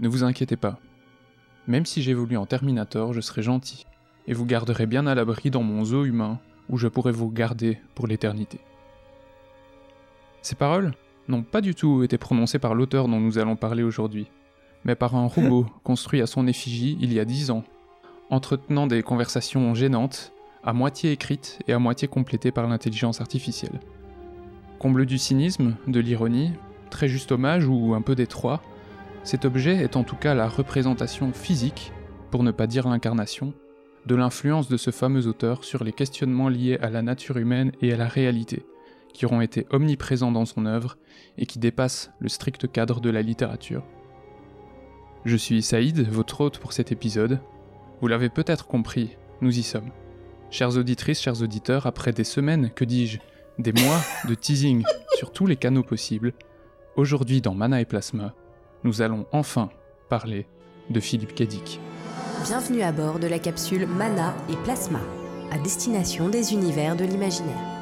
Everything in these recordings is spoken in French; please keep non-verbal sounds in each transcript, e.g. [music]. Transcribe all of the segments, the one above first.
Ne vous inquiétez pas. Même si j'évolue en Terminator, je serai gentil, et vous garderai bien à l'abri dans mon zoo humain, où je pourrai vous garder pour l'éternité. Ces paroles n'ont pas du tout été prononcées par l'auteur dont nous allons parler aujourd'hui, mais par un robot [laughs] construit à son effigie il y a dix ans, entretenant des conversations gênantes, à moitié écrites et à moitié complétées par l'intelligence artificielle. Comble du cynisme, de l'ironie, très juste hommage ou un peu détroit, cet objet est en tout cas la représentation physique, pour ne pas dire l'incarnation, de l'influence de ce fameux auteur sur les questionnements liés à la nature humaine et à la réalité, qui auront été omniprésents dans son œuvre et qui dépassent le strict cadre de la littérature. Je suis Saïd, votre hôte pour cet épisode. Vous l'avez peut-être compris, nous y sommes. Chères auditrices, chers auditeurs, après des semaines, que dis-je, des mois de teasing [laughs] sur tous les canaux possibles, aujourd'hui dans Mana et Plasma, nous allons enfin parler de Philippe Cadic. Bienvenue à bord de la capsule Mana et Plasma, à destination des univers de l'imaginaire.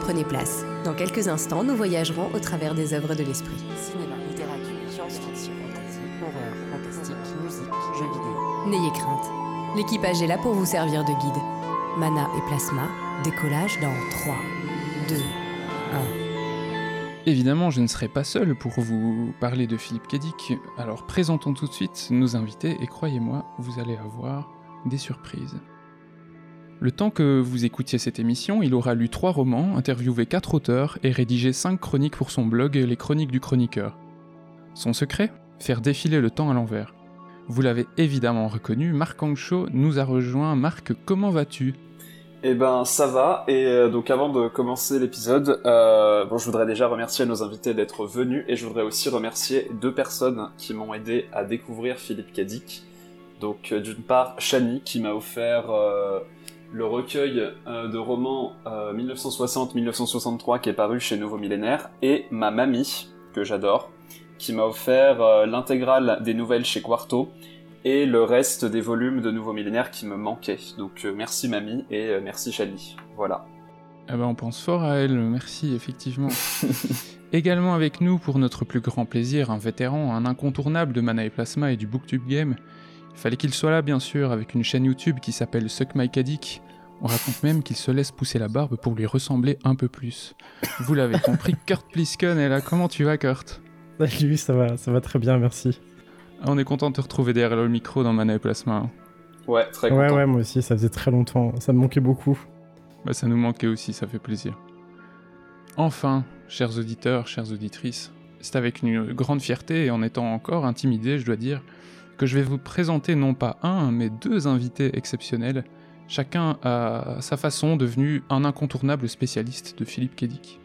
Prenez place. Dans quelques instants, nous voyagerons au travers des œuvres de l'esprit. Cinéma, littérature, science-fiction, fantasy, horreur, fantastique, musique, jeux vidéo. N'ayez crainte. L'équipage est là pour vous servir de guide. Mana et Plasma, décollage dans 3, 2, 1. Évidemment, je ne serai pas seul pour vous parler de Philippe Cadic, alors présentons tout de suite nos invités et croyez-moi, vous allez avoir des surprises. Le temps que vous écoutiez cette émission, il aura lu trois romans, interviewé quatre auteurs et rédigé cinq chroniques pour son blog Les Chroniques du Chroniqueur. Son secret? Faire défiler le temps à l'envers. Vous l'avez évidemment reconnu, Marc Ancho nous a rejoint. Marc, comment vas-tu? Eh ben ça va, et euh, donc avant de commencer l'épisode, euh, je voudrais déjà remercier nos invités d'être venus, et je voudrais aussi remercier deux personnes qui m'ont aidé à découvrir Philippe Cadic. Donc euh, d'une part, Chani qui m'a offert le recueil de romans euh, 1960-1963 qui est paru chez Nouveau Millénaire, et ma mamie, que j'adore, qui m'a offert l'intégrale des nouvelles chez Quarto, et le reste des volumes de Nouveau Millénaire qui me manquaient. Donc euh, merci mamie et euh, merci Chani. Voilà. Ah ben on pense fort à elle, merci effectivement. [laughs] Également avec nous pour notre plus grand plaisir, un vétéran, un incontournable de Mana et Plasma et du Booktube Game. Il fallait qu'il soit là bien sûr, avec une chaîne YouTube qui s'appelle Suck My Cadic. On raconte même qu'il se laisse pousser la barbe pour lui ressembler un peu plus. Vous l'avez compris, [laughs] Kurt Plisken est là. Comment tu vas Kurt? Salut, ça va, ça va très bien, merci. On est content de te retrouver derrière le micro dans Mana et Plasma. hein. Ouais, très Ouais, content. ouais, moi aussi, ça faisait très longtemps, ça me manquait beaucoup. Bah, ça nous manquait aussi, ça fait plaisir. Enfin, chers auditeurs, chères auditrices, c'est avec une grande fierté et en étant encore intimidé, je dois dire, que je vais vous présenter non pas un, mais deux invités exceptionnels, chacun à sa façon devenu un incontournable spécialiste de Philippe Cadic.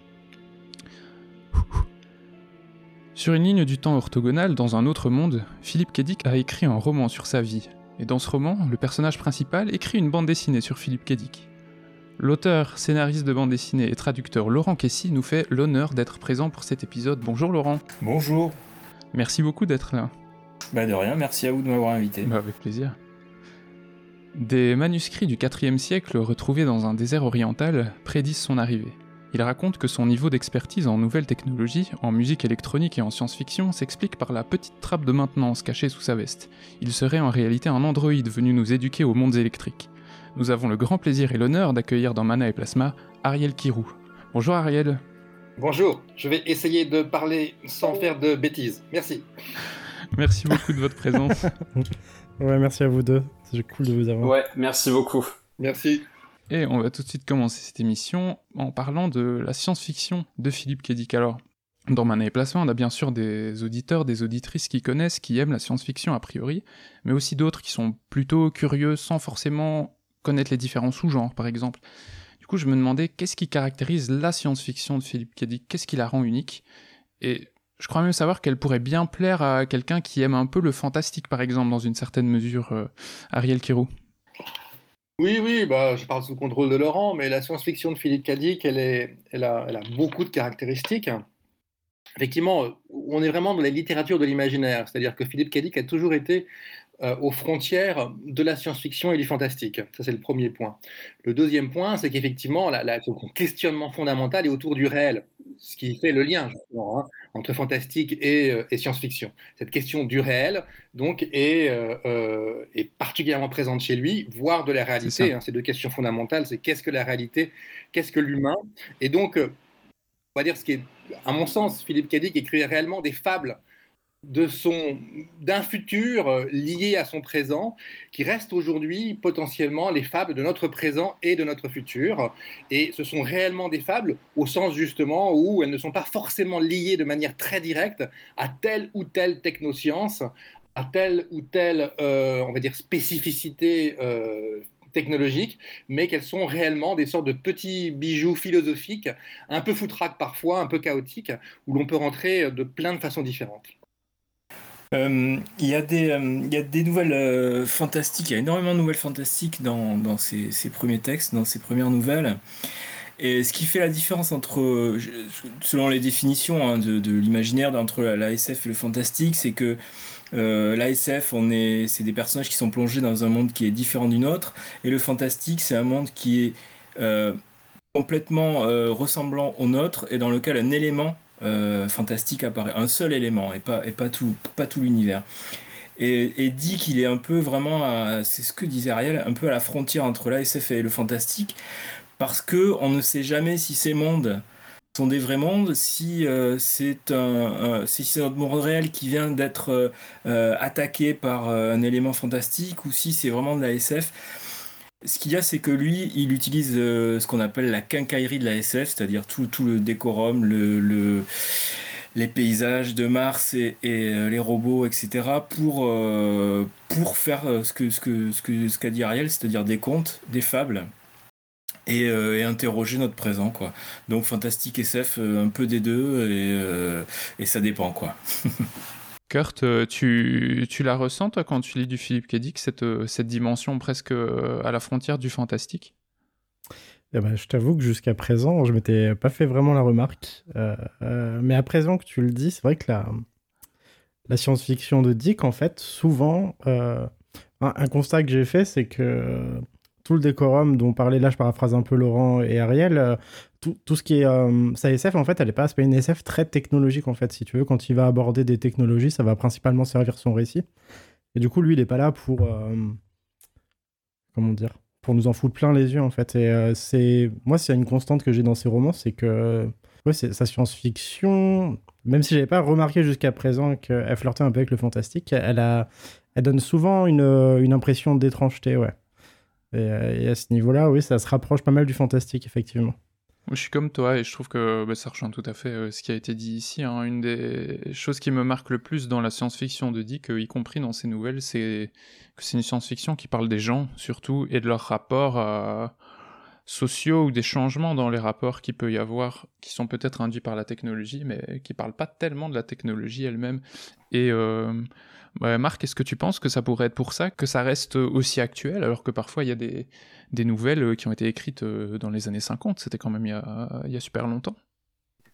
Sur une ligne du temps orthogonale, dans un autre monde, Philippe Cadic a écrit un roman sur sa vie, et dans ce roman, le personnage principal écrit une bande dessinée sur Philippe Cadic. L'auteur, scénariste de bande dessinée et traducteur Laurent Kessy nous fait l'honneur d'être présent pour cet épisode. Bonjour Laurent, Bonjour. merci beaucoup d'être là. Bah de rien, merci à vous de m'avoir invité. Bah, avec plaisir. Des manuscrits du IVe siècle retrouvés dans un désert oriental prédisent son arrivée. Il raconte que son niveau d'expertise en nouvelles technologies, en musique électronique et en science-fiction s'explique par la petite trappe de maintenance cachée sous sa veste. Il serait en réalité un androïde venu nous éduquer aux mondes électriques. Nous avons le grand plaisir et l'honneur d'accueillir dans Mana et Plasma Ariel Kirou. Bonjour Ariel. Bonjour, je vais essayer de parler sans faire de bêtises. Merci. Merci beaucoup de votre présence. [laughs] Ouais, merci à vous deux, c'est cool de vous avoir. Ouais, merci beaucoup. Merci. Et on va tout de suite commencer cette émission en parlant de la science-fiction de Philippe Cadic. Alors, dans Mana et Plasma, on a bien sûr des auditeurs, des auditrices qui connaissent, qui aiment la science-fiction a priori, mais aussi d'autres qui sont plutôt curieux sans forcément connaître les différents sous-genres, par exemple. Du coup, je me demandais qu'est-ce qui caractérise la science-fiction de Philippe Cadic, qu'est-ce qui la rend unique? Et je crois même savoir qu'elle pourrait bien plaire à quelqu'un qui aime un peu le fantastique, par exemple, dans une certaine mesure, euh, Ariel Kirou. Oui, oui, bah, je parle sous le contrôle de Laurent, mais la science-fiction de Philippe Cadic, elle, a, elle a beaucoup de caractéristiques. Effectivement, on est vraiment dans la littérature de l'imaginaire, c'est-à-dire que Philippe Cadic a toujours été euh, aux frontières de la science-fiction et du fantastique. Ça, c'est le premier point. Le deuxième point, c'est qu'effectivement, le questionnement fondamental est autour du réel, ce qui fait le lien hein, entre fantastique et, et science-fiction. Cette question du réel, donc, est, est, particulièrement présente chez lui, voire de la réalité. Hein. ces deux questions fondamentales, c'est qu'est-ce que la réalité, qu'est-ce que l'humain? Et donc, on va dire ce qui est, à mon sens, Philippe Cadic écrit réellement des fables de son d'un futur euh, lié à son présent qui reste aujourd'hui potentiellement les fables de notre présent et de notre futur et ce sont réellement des fables au sens justement où elles ne sont pas forcément liées de manière très directe à telle ou telle technoscience à telle ou telle euh, on va dire spécificité euh, technologique, mais qu'elles sont réellement des sortes de petits bijoux philosophiques, un peu foutraques parfois, un peu chaotiques, où l'on peut rentrer de plein de façons différentes. Euh, il y, a des, euh, nouvelles euh, fantastiques, il y a énormément de nouvelles fantastiques dans, ces, premiers textes, dans ces premières nouvelles. Et ce qui fait la différence entre, selon les définitions hein, de, l'imaginaire entre la, SF et le fantastique, c'est que la SF, c'est des personnages qui sont plongés dans un monde qui est différent du nôtre, et le fantastique, c'est un monde qui est complètement ressemblant au nôtre et dans lequel un élément euh, fantastique apparaît, un seul élément et pas, et pas tout, pas tout l'univers. Et, dit qu'il est un peu vraiment, c'est ce que disait Ariel, un peu à la frontière entre l'ASF et le fantastique, parce que on ne sait jamais si ces mondes sont des vrais mondes, si euh, c'est un, si c'est monde réel qui vient d'être euh, attaqué par un élément fantastique, ou si c'est vraiment de la SF. Ce qu'il y a, c'est que lui, il utilise euh, ce qu'on appelle la quincaillerie de la SF, c'est-à-dire tout, le décorum, le, les paysages de Mars et, euh, les robots, etc., pour, euh, pour faire ce qu'a dit Ariel, c'est-à-dire des contes, des fables. Et, et, interroger notre présent quoi. Donc fantastique SF un peu des deux et, et ça dépend quoi. [laughs] Kurt, euh, tu, tu, la ressens, toi, quand tu lis du Philippe Kédic, cette, euh, cette dimension presque euh, à la frontière du fantastique? Eh ben, Je t'avoue que jusqu'à présent, je m'étais pas fait vraiment la remarque. mais à présent que tu le dis, c'est vrai que la, la science-fiction de Dick, en fait, souvent, un, un, constat que j'ai fait, c'est que tout le décorum dont parlait là, je paraphrase un peu Laurent et Ariel, tout, ce qui est euh, sa SF, en fait, elle n'est pas, une SF très technologique, en fait, si tu veux. Quand il va aborder des technologies, ça va principalement servir son récit. Et du coup, lui, il n'est pas là pour. Euh, comment dire Pour nous en foutre plein les yeux, en fait. Et c'est. Moi, a une constante que j'ai dans ces romans, c'est que. C'est sa science-fiction. Même si j'avais pas remarqué jusqu'à présent qu'elle flirtait un peu avec le fantastique, elle, a, elle donne souvent une, impression d'étrangeté, ouais. Euh, et, à ce niveau-là, oui, ça se rapproche pas mal du fantastique, effectivement. Je suis comme toi et je trouve que bah, ça rejoint tout à fait euh, ce qui a été dit ici. Hein. Une des choses qui me marque le plus dans la science-fiction de Dick, y compris dans ses nouvelles, c'est que c'est une science-fiction qui parle des gens surtout et de leurs rapports euh, sociaux ou des changements dans les rapports qu'il peut y avoir, qui sont peut-être induits par la technologie, mais qui parlent pas tellement de la technologie elle-même. Et Marc, est-ce que tu penses que ça pourrait être pour ça que ça reste aussi actuel, alors que parfois il y a des, des nouvelles euh, qui ont été écrites euh, dans les années 50 C'était quand même il y, a, super longtemps.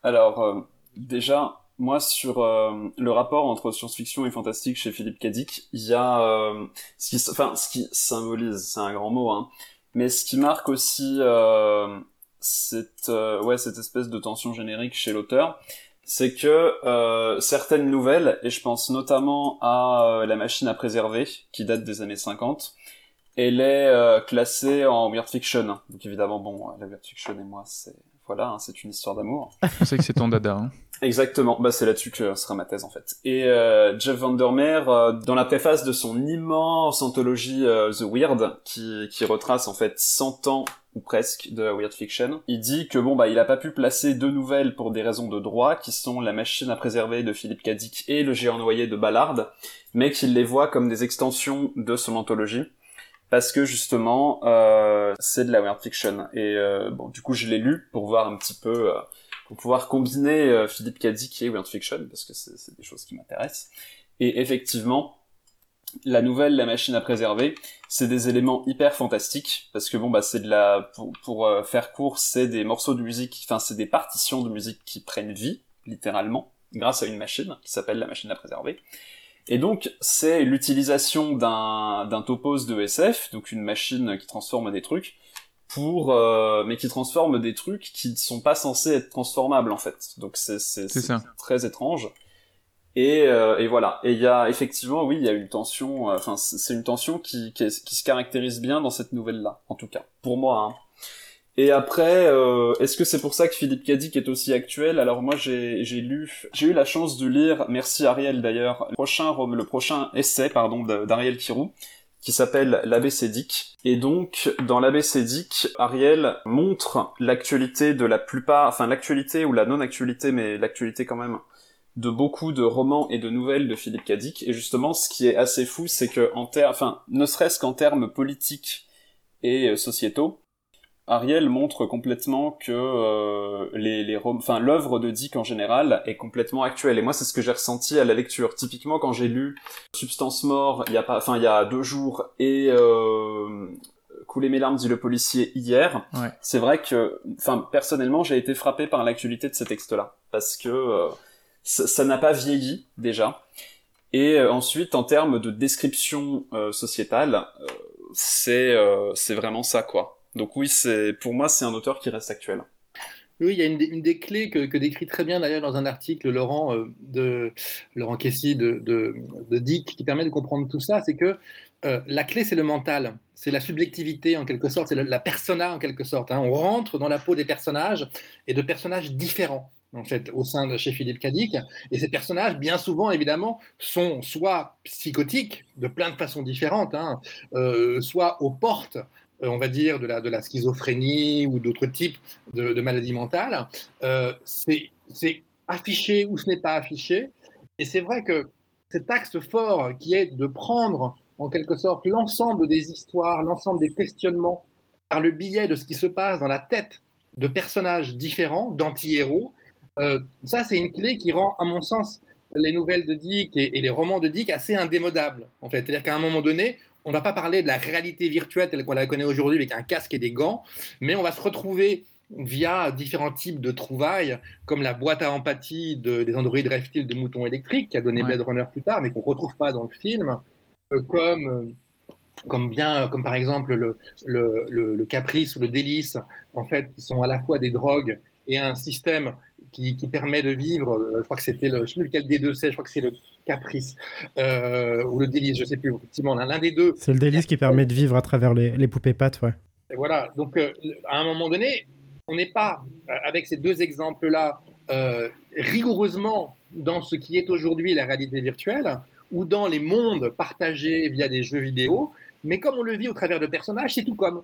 Alors, euh, déjà, moi, sur le rapport entre science-fiction et fantastique chez Philippe Cadic, il y a ce, qui, ce qui symbolise, c'est un grand mot, hein, mais ce qui marque aussi cette, ouais, cette espèce de tension générique chez l'auteur, c'est que euh, certaines nouvelles, et je pense notamment à euh, La machine à préserver, qui date des années 50, elle est euh, classée en weird fiction. Donc évidemment, bon, la weird fiction et moi, c'est voilà, hein, c'est une histoire d'amour. [laughs] On sait que c'est ton dada. Hein. Exactement, bah c'est là-dessus que sera ma thèse en fait. Et euh, Jeff Vandermeer, euh, dans la préface de son immense anthologie euh, The Weird, qui, qui retrace en fait 100 ans ou presque de Weird Fiction, il dit que bon bah il a pas pu placer deux nouvelles pour des raisons de droit, qui sont La machine à préserver de Philippe Cadic et Le géant noyé de Ballard, mais qu'il les voit comme des extensions de son anthologie parce que justement euh, c'est de la weird fiction. Et euh, bon du coup je l'ai lu pour voir un petit peu euh, pour pouvoir combiner euh, Philippe Cadic et weird fiction parce que c'est des choses qui m'intéressent. Et effectivement la nouvelle La machine à préserver c'est des éléments hyper fantastiques parce que bon bah c'est de la pour, pour euh, faire court c'est des morceaux de musique enfin c'est des partitions de musique qui prennent vie littéralement grâce à une machine qui s'appelle la machine à préserver Et donc, c'est l'utilisation d'un, d'un topos de SF, donc une machine qui transforme des trucs, pour, euh, mais qui transforme des trucs qui ne sont pas censés être transformables, en fait. Donc c'est, c'est, très étrange. Et, euh, et voilà. Et il y a effectivement, oui, il y a une tension. euh, Enfin, c'est une tension qui, qui, qui se caractérise bien dans cette nouvelle-là, en tout cas pour moi. Hein. Et après, euh, est-ce que c'est pour ça que Philippe Cadic est aussi actuel? Alors moi, j'ai lu, j'ai eu la chance de lire, merci Ariel d'ailleurs, le prochain le prochain essai pardon d'Ariel Kirou qui s'appelle l'ABCDIC. Et donc, dans l'ABCDIC, Ariel montre l'actualité de la plupart, enfin l'actualité ou la non-actualité, mais l'actualité quand même, de beaucoup de romans et de nouvelles de Philippe Cadic. Et justement, ce qui est assez fou, c'est que en ter- enfin, ne serait-ce qu'en termes politiques et euh, sociétaux, Ariel montre complètement que euh, les, les enfin l'œuvre de Dick en général est complètement actuelle. Et moi, c'est ce que j'ai ressenti à la lecture. Typiquement, quand j'ai lu Substance mort, il y a pas, enfin il y a deux jours et euh, Couler mes larmes dit le policier hier. Ouais. C'est vrai que, enfin personnellement, j'ai été frappé par l'actualité de ces textes-là parce que euh, ça n'a pas vieilli déjà. Et euh, ensuite, en termes de description euh, sociétale, euh, c'est vraiment ça quoi. Donc oui, c'est pour moi c'est un auteur qui reste actuel. Oui, il y a une, des- clés que, que décrit très bien d'ailleurs dans un article Laurent de Laurent Kessy de, de, Dick qui permet de comprendre tout ça, c'est que la clé c'est le mental, c'est la subjectivité en quelque sorte, c'est la persona en quelque sorte. hein. On rentre dans la peau des personnages et de personnages différents en fait au sein de chez Philippe Cadic. Et ces personnages, bien souvent évidemment, sont soit psychotiques de plein de façons différentes, hein, euh, soit aux portes euh, on va dire, de la, de la schizophrénie ou d'autres types de, maladies mentales, euh, c'est affiché ou ce n'est pas affiché. Et c'est vrai que cet axe fort qui est de prendre en quelque sorte l'ensemble des histoires, l'ensemble des questionnements par le biais de ce qui se passe dans la tête de personnages différents, d'anti-héros, euh, ça c'est une clé qui rend, à mon sens, les nouvelles de Dick et, et les romans de Dick assez indémodables. En fait, c'est-à-dire qu'à un moment donné, on ne va pas parler de la réalité virtuelle telle qu'on la connaît aujourd'hui avec un casque et des gants, mais on va se retrouver via différents types de trouvailles, comme la boîte à empathie de- des androïdes reptiles de moutons électriques, qui a donné Ouais. Blade Runner plus tard, mais qu'on ne retrouve pas dans le film, euh, comme, euh, comme, bien, comme par exemple le, le, le- le caprice ou le délice, en fait, qui sont à la fois des drogues et un système qui, qui permet de vivre, euh, je crois que c'était le, je sais plus lequel des deux c'est, je crois que c'est le caprice, euh, ou le délice, je ne sais plus, effectivement, l'un des deux, C'est le délice qui permet de vivre à travers les, les poupées pattes, ouais. et voilà, donc euh, à un moment donné, on n'est pas, avec ces deux exemples-là, euh, rigoureusement dans ce qui est aujourd'hui la réalité virtuelle ou dans les mondes partagés via des jeux vidéo, mais comme on le vit au travers de personnages, c'est tout comme.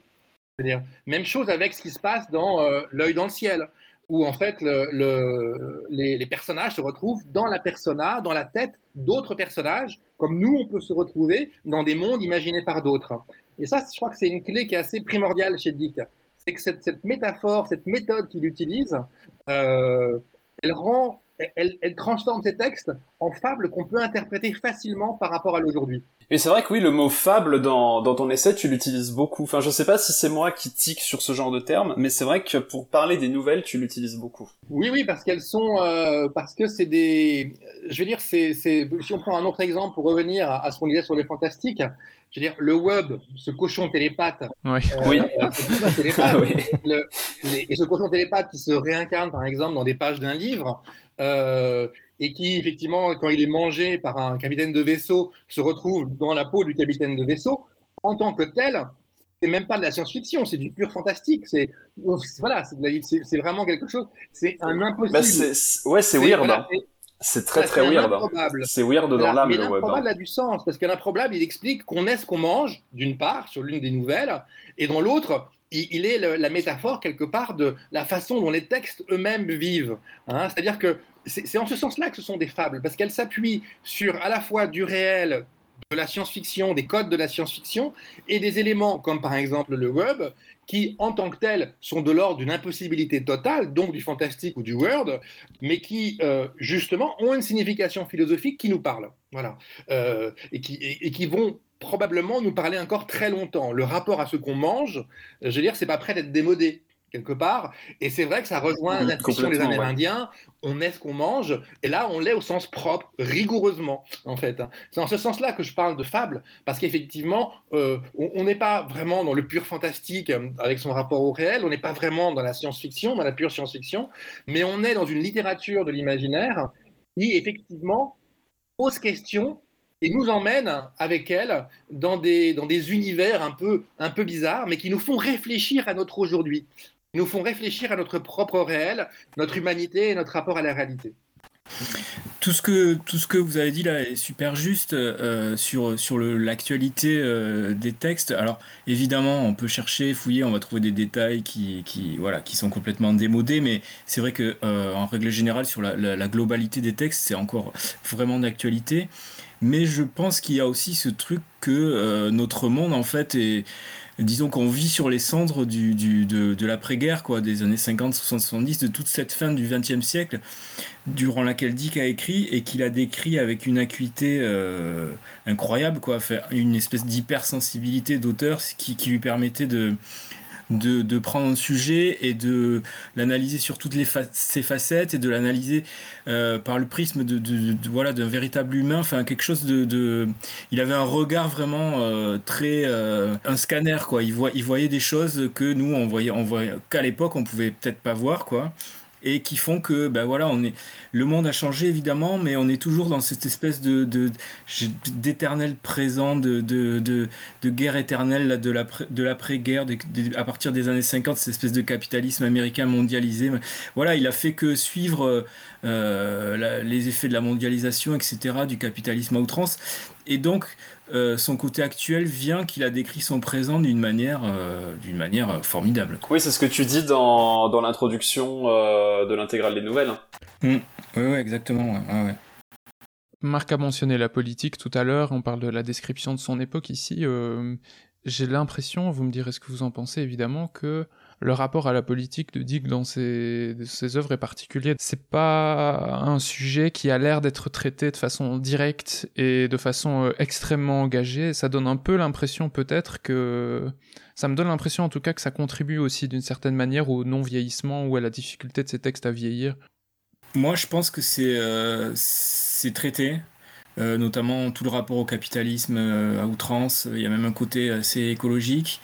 C'est-à-dire, même chose avec ce qui se passe dans L'œil dans le ciel, où en fait le- le- les, personnages se retrouvent dans la persona, dans la tête d'autres personnages, comme nous on peut se retrouver dans des mondes imaginés par d'autres. Et ça, je crois que c'est une clé qui est assez primordiale chez Dick. C'est que cette, cette métaphore, cette méthode qu'il utilise, euh, elle rend, elle, elle transforme ces textes en fables qu'on peut interpréter facilement par rapport à l'aujourd'hui. Et c'est vrai que oui, le mot fable dans, dans ton essai, tu l'utilises beaucoup. Enfin, je sais pas si c'est moi qui tique sur ce genre de terme, mais c'est vrai que pour parler des nouvelles, tu l'utilises beaucoup. Oui, oui, parce qu'elles sont, euh, parce que c'est des, je veux dire, c'est, c'est, si on prend un autre exemple pour revenir à, à ce qu'on disait sur les fantastiques, je veux dire, le web, ce cochon télépathe, Ouais. euh, Oui. euh, ce cochon télépathe, Ah oui. le- les- et ce cochon télépathe qui se réincarne, par exemple, dans des pages d'un livre, euh, et qui, effectivement, quand il est mangé par un capitaine de vaisseau, se retrouve dans la peau du capitaine de vaisseau, en tant que tel, c'est même pas de la science-fiction, c'est du pur fantastique. C'est voilà, c'est, vraiment quelque chose. C'est un impossible. Bah, ouais, c'est C'est- weird. voilà, hein. C'est- très très weird. hein. C'est weird dans l'âme mais l'improbable hein. a du sens, parce que l'improbable, il explique qu'on est ce qu'on mange, d'une part, sur l'une des nouvelles, et dans l'autre, il, est la métaphore, quelque part, de la façon dont les textes eux-mêmes vivent. hein. C'est-à-dire que c'est en ce sens-là que ce sont des fables, parce qu'elles s'appuient sur à la fois du réel, de la science-fiction, des codes de la science-fiction, et des éléments comme par exemple le web, qui en tant que tels sont de l'ordre d'une impossibilité totale, donc du fantastique ou du world, mais qui euh, justement ont une signification philosophique qui nous parle. Voilà. Euh, et, qui, et, qui vont probablement nous parler encore très longtemps. Le rapport à ce qu'on mange, euh, je veux dire, c'est pas prêt d'être démodé. Quelque part. Et c'est vrai que ça rejoint Mhm, la des. Amérindiens. On est ce qu'on mange. Et là, on l'est au sens propre, rigoureusement, en fait. hein. C'est dans ce sens-là que je parle de fable, parce qu'effectivement, euh, on n'est pas vraiment dans le pur fantastique euh, avec son rapport au réel. On n'est pas vraiment dans la science-fiction, dans la pure science-fiction. Mais on est dans une littérature de l'imaginaire qui, effectivement, pose question et nous emmène avec elle dans des, dans des univers un peu, un peu bizarres, mais qui nous font réfléchir à notre aujourd'hui, nous font réfléchir à notre propre réel, notre humanité et notre rapport à la réalité. Tout ce que tout ce que vous avez dit là est super juste euh, sur sur l'actualité euh, des textes. Alors évidemment, on peut chercher, fouiller, on va trouver des détails qui qui voilà qui sont complètement démodés, mais c'est vrai que euh, en règle générale sur la globalité des textes, c'est encore vraiment d'actualité. Mais je pense qu'il y a aussi ce truc que euh, notre monde en fait est Disons qu'on vit sur les cendres de, l'après-guerre, quoi, des années 50, 60, 70, de toute cette fin du XXe siècle, durant laquelle Dick a écrit et qu'il a décrit avec une acuité euh, incroyable, quoi, une espèce d'hypersensibilité d'auteur qui lui permettait de, de, de prendre un sujet et de l'analyser sur toutes les ses facettes et de l'analyser euh, par le prisme de, de- voilà d'un véritable humain, enfin quelque chose de, de- il avait un regard vraiment euh, très euh, un scanner quoi. Il voit, il voyait des choses que nous on voyait, on voyait qu'à l'époque on pouvait peut-être pas voir quoi. Et qui font que ben voilà on est le monde a changé évidemment mais on est toujours dans cette espèce de d'éternel présent de, de, de, de guerre éternelle de l'après de l'après-guerre de- de- à partir des années 50 cette espèce de capitalisme américain mondialisé voilà il a fait que suivre euh, les effets de la mondialisation, etc., du capitalisme à outrance. Et donc, euh, son côté actuel vient qu'il a décrit son présent d'une manière, euh, d'une manière euh, formidable. Oui, c'est ce que tu dis dans, dans l'introduction euh, de l'intégrale des nouvelles. Oui, ouais, exactement. ouais, ouais, ouais. Marc a mentionné la politique tout à l'heure, on parle de la description de son époque ici. euh, J'ai l'impression, vous me direz ce que vous en pensez évidemment, que le rapport à la politique de Dick dans ses, œuvres est particulier. C'est pas un sujet qui a l'air d'être traité de façon directe et de façon euh, extrêmement engagée. Ça donne un peu l'impression peut-être que... Ça me donne l'impression en tout cas que ça contribue aussi d'une certaine manière au non-vieillissement ou à la difficulté de ces textes à vieillir. Moi, je pense que c'est euh, traité, euh, notamment tout le rapport au capitalisme euh, à outrance. Il y a même un côté assez écologique.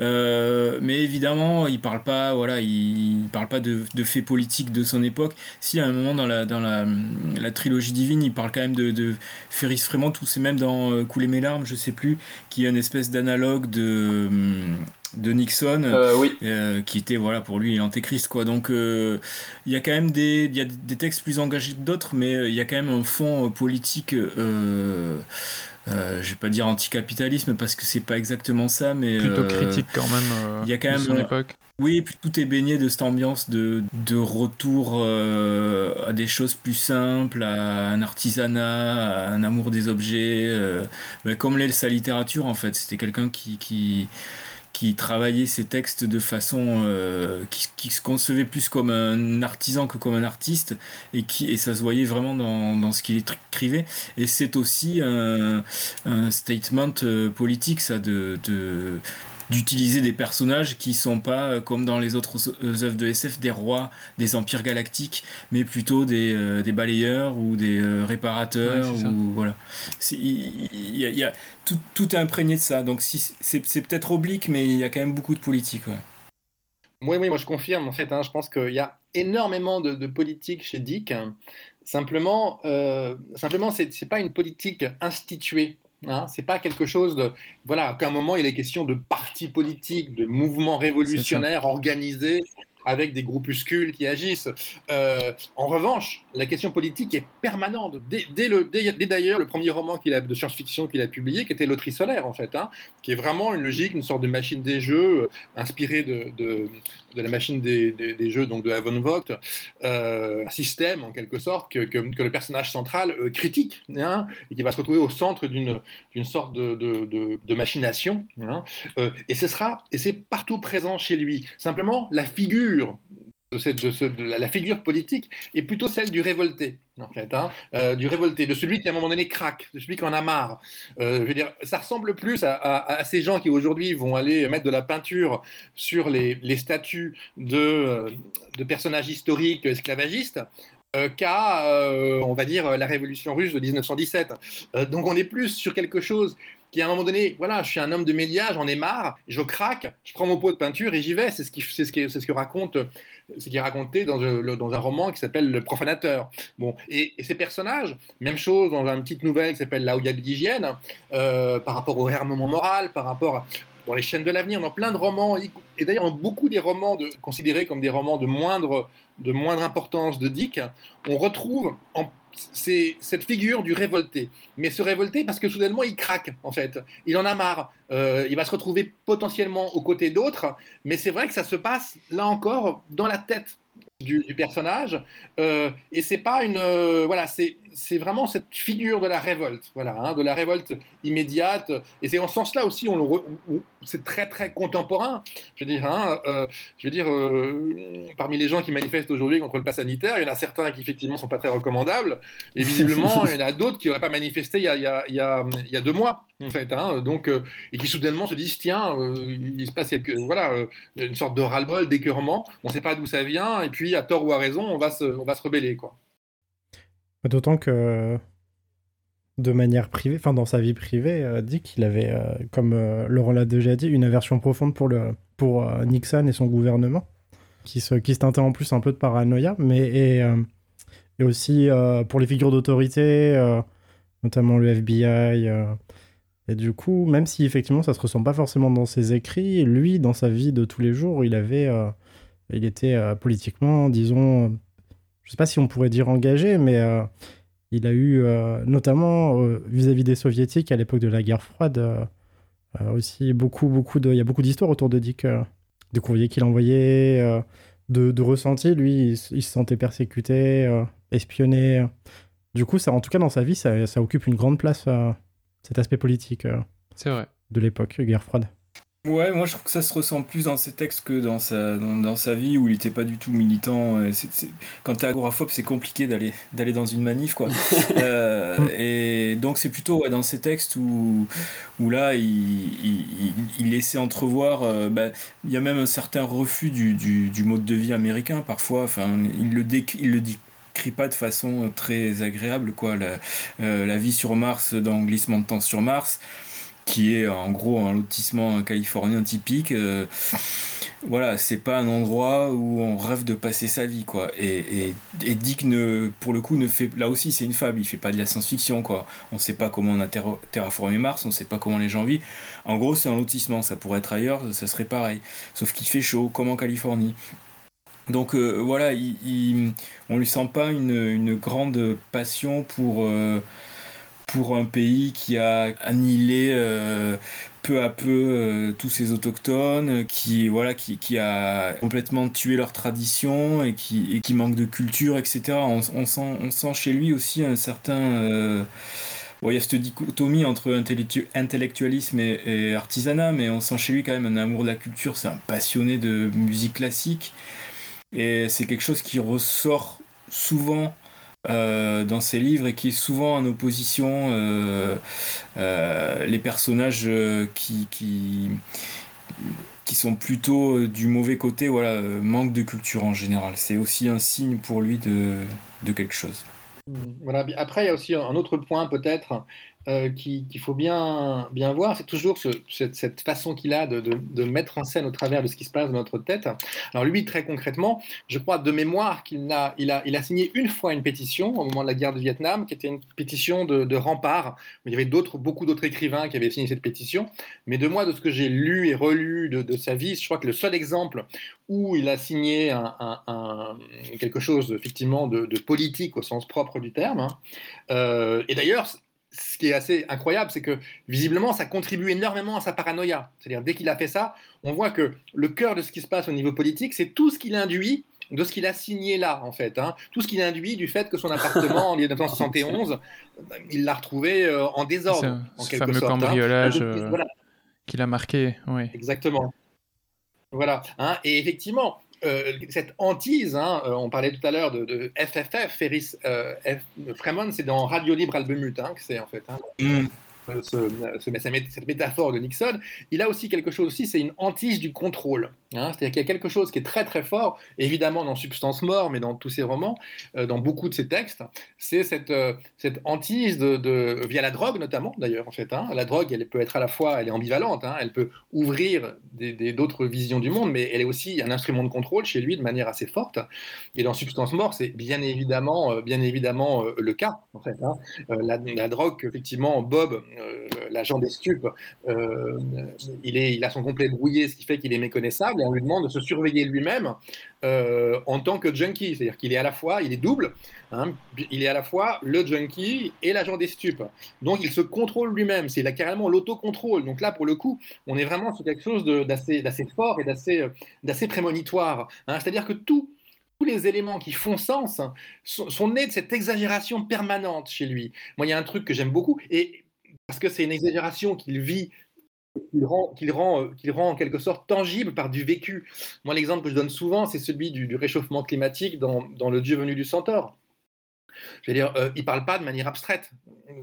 Euh, mais évidemment, il parle pas, voilà, il, parle pas de, faits politiques de son époque. Si à un moment dans la trilogie divine, il parle quand même de, Ferris Fremont, ou c'est même dans Couler mes larmes, je sais plus, qui est une espèce d'analogue de de Nixon Euh, oui. euh, qui était voilà pour lui l'antéchrist quoi donc euh, il y a quand même des il y a des textes plus engagés que d'autres mais il y a quand même un fond politique euh, euh, je vais pas dire anticapitalisme parce que c'est pas exactement ça mais Plutôt euh, critique quand même euh, il y a quand même son époque. oui, puis tout est baigné de cette ambiance de, de retour euh, à des choses plus simples, à un artisanat, à un amour des objets, euh, ben, comme l'est sa littérature en fait. C'était quelqu'un qui, qui, qui travaillait ses textes de façon euh, qui, qui se concevait plus comme un artisan que comme un artiste et qui et ça se voyait vraiment dans, dans ce qu'il écrivait. Et c'est aussi un, un statement euh, politique ça de, de d'utiliser des personnages qui sont pas euh, comme dans les autres euh, œuvres de SF des rois des empires galactiques mais plutôt des, euh, des balayeurs ou des euh, réparateurs Ouais, c'est ça. ou voilà il y, a- il y a tout, tout est imprégné de ça donc si c'est c'est peut-être oblique mais il y a quand même beaucoup de politique ouais. Oui, oui, moi je confirme en fait. hein, je pense qu'il y a énormément de, de politique chez Dick. Simplement, euh, simplement, c'est pas une politique instituée. Hein, c'est pas quelque chose de voilà qu'à un moment il est question de partis politiques, de mouvements révolutionnaires organisés avec des groupuscules qui agissent. Euh, en revanche, la question politique est permanente. Dès, dès le- dès- dès d'ailleurs le premier roman qu'il a, de science-fiction qu'il a publié, qui était Loterie solaire en fait, hein, qui est vraiment une logique, une sorte de machine des jeux euh, inspirée de, de, de la machine des, des- jeux donc de Avon Vogt, euh, un système en quelque sorte que, que- le personnage central euh, critique hein, et qui va se retrouver au centre d'une sorte de- de machination. hein. Euh, et ce sera et c'est partout présent chez lui. Simplement, la figure de, la, figure politique est plutôt celle du révolté, en fait, hein, euh, du révolté, de celui qui à un moment donné craque, de celui qui en a marre. Euh, je veux dire, ça ressemble plus à, ces gens qui aujourd'hui vont aller mettre de la peinture sur les, statues de, euh, de personnages historiques esclavagistes qu'à, on va dire, la révolution russe de 1917. Euh, donc on est plus sur quelque chose qui à un moment donné, voilà, je suis un homme de médias, j'en ai marre, je craque, je prends mon pot de peinture et j'y vais. C'est ce qui, c'est ce qui, c'est ce que raconte, ce qui est raconté dans, le- dans un roman qui s'appelle Le Profanateur. Bon, et, ces personnages, même chose dans une petite nouvelle qui s'appelle La Hoya d'hygiène, euh, par rapport au réarmement moral, par rapport à- dans les chaînes de l'avenir, dans plein de romans, et d'ailleurs dans beaucoup des romans de, considérés comme des romans de moindre, de moindre importance de Dick, on retrouve en c'est cette figure du révolté. Mais ce révolté, parce que soudainement, il craque, en fait. Il en a marre. Euh, il va se retrouver potentiellement aux côtés d'autres. Mais c'est vrai que ça se passe, là encore, dans la tête du, du personnage. Euh, et c'est pas une. euh, voilà, c'est c'est vraiment cette figure de la révolte. Voilà, hein, de la révolte immédiate. Et c'est en ce sens-là aussi, on c'est très, très contemporain. Je veux dire, hein, euh, je veux dire euh, parmi les gens qui manifestent aujourd'hui contre le pass sanitaire, il y en a certains qui, effectivement, sont pas très recommandables. Et visiblement, [laughs] il y en a d'autres qui n'auraient pas manifesté il y a, il y a, il y a, il y a deux mois, en fait. Hein, donc, euh, et qui soudainement se disent tiens, il se passe quelque, voilà, une sorte de ras-le-bol, d'écœurement. On ne sait pas d'où ça vient. Et puis, à tort ou à raison, on va se, on va se rebeller. Quoi. D'autant que de manière privée, enfin dans sa vie privée, euh, dit avait, euh, comme euh, Laurent l'a déjà dit, une aversion profonde pour, le, pour euh, Nixon et son gouvernement, qui se, qui se teintait en plus un peu de paranoïa, mais et, et aussi pour les figures d'autorité, notamment le FBI. et du coup, même si effectivement ça se ressent pas forcément dans ses écrits, lui, dans sa vie de tous les jours, il avait, il était politiquement, disons, je sais pas si on pourrait dire engagé, mais euh, il a eu, euh, notamment euh, vis-à-vis des soviétiques à l'époque de la guerre froide, aussi beaucoup, beaucoup de, il y a beaucoup d'histoires autour de Dick, de courriers qu'il envoyait, de, de ressentis. Lui, il, se sentait persécuté, espionné. Du coup, ça, en tout cas, dans sa vie, ça, ça occupe une grande place, cet aspect politique C'est vrai. de l'époque, guerre froide. Ouais, moi je trouve que ça se ressent plus dans ses textes que dans sa, dans, dans sa vie où il était pas du tout militant. Euh, c'est- c'est- Quand t'es agoraphobe, c'est compliqué d'aller d'aller dans une manif, quoi. [laughs] Euh, et donc c'est plutôt ouais, dans ces textes où, où là il, il, il- laissait entrevoir. euh, bah, il y a même un certain refus du, du, du mode de vie américain parfois. Enfin, il le déc- il le décrit pas de façon très agréable, quoi. La, euh, la vie sur Mars, dans Glissement de temps sur Mars qui est en gros un lotissement californien typique. euh, voilà, c'est pas un endroit où on rêve de passer sa vie, quoi. Et, et, et Dick, pour le coup, ne fait. Là aussi, c'est une fable, il fait pas de la science-fiction, quoi. On sait pas comment on a terra- terraformé Mars, on sait pas comment les gens vivent. En gros, c'est un lotissement, ça pourrait être ailleurs, ça serait pareil. Sauf qu'il fait chaud, comme en Californie. Donc euh, voilà, il, il- on lui sent pas une, une grande passion pour. euh, pour un pays qui a annihilé euh, peu à peu euh, tous ses autochtones, qui voilà, qui, a complètement tué leur tradition et qui, manque de culture, etc. On, sent, chez lui aussi un certain euh, il y a cette dichotomie entre intellectu- intellectualisme et artisanat, mais on sent chez lui quand même un amour de la culture. C'est un passionné de musique classique. Et c'est quelque chose qui ressort souvent euh, dans ses livres et qui est souvent en opposition euh, euh, les personnages qui, qui, qui sont plutôt du mauvais côté, voilà, manque de culture en général. C'est aussi un signe pour lui de, de quelque chose. Voilà. Après, il y a aussi un autre point peut-être euh, qui- qu'il faut bien, bien voir, c'est toujours ce- cette, façon qu'il a de, mettre en scène au travers de ce qui se passe dans notre tête. Alors lui, très concrètement, je crois de mémoire qu'il a, il a, signé une fois une pétition au moment de la guerre du Vietnam, qui était une pétition de, rempart. Il y avait d'autres, beaucoup d'autres écrivains qui avaient signé cette pétition. Mais de moi, de ce que j'ai lu et relu de, sa vie, je crois que le seul exemple où il a signé quelque chose effectivement de, de politique au sens propre du terme. hein. Euh, et d'ailleurs, ce qui est assez incroyable, c'est que visiblement, ça contribue énormément à sa paranoïa. C'est-à-dire, dès qu'il a fait ça, on voit que le cœur de ce qui se passe au niveau politique, c'est tout ce qu'il induit de ce qu'il a signé là, en fait. hein. Tout ce qu'il induit du fait que son appartement en 1971, il l'a retrouvé euh, en désordre, un- en ce quelque fameux sorte. hein. cambriolage euh, voilà. qu'il a marqué, oui. Exactement. Voilà. hein. Et effectivement, euh, cette hantise, hein, euh, on parlait tout à l'heure de, FFF, Ferris euh, F- Fremont, c'est dans Radio Libre Albumut, hein, que c'est en fait. hein, Mm. Ce- ce- cette métaphore de Nixon, il a aussi quelque chose aussi, c'est une hantise du contrôle. hein. C'est-à-dire qu'il y a quelque chose qui est très très fort, évidemment dans Substance Mort, mais dans tous ses romans, euh, dans beaucoup de ses textes, c'est cette, euh, hantise de, via la drogue notamment d'ailleurs en fait. hein. La drogue, elle peut être à la fois, elle est ambivalente, hein, elle peut ouvrir d'autres visions du monde, mais elle est aussi un instrument de contrôle chez lui de manière assez forte. Et dans Substance Mort, c'est bien évidemment, euh, bien évidemment euh, le cas hein. La, la drogue, effectivement, Bob, l'agent des stupes, euh, il, a son complet brouillé, ce qui fait qu'il est méconnaissable, et on lui demande de se surveiller lui-même euh, en tant que junkie. C'est-à-dire qu'il est à la fois, il est double, hein, il est à la fois le junkie et l'agent des stupes. Donc il se contrôle lui-même, c'est carrément l'autocontrôle. Donc là, pour le coup, on est vraiment sur quelque chose d'assez fort et d'assez euh, prémonitoire. hein. C'est-à-dire que tous les éléments qui font sens sont, sont nés de cette exagération permanente chez lui. Moi, il y a un truc que j'aime beaucoup, et parce que c'est une exagération qu'il vit, qu'il rend, qu'il rend, euh, qu'il rend en quelque sorte tangible par du vécu. Moi, l'exemple que je donne souvent, c'est celui du, réchauffement climatique dans Le Dieu venu du centaure. Je veux dire, euh, il ne parle pas de manière abstraite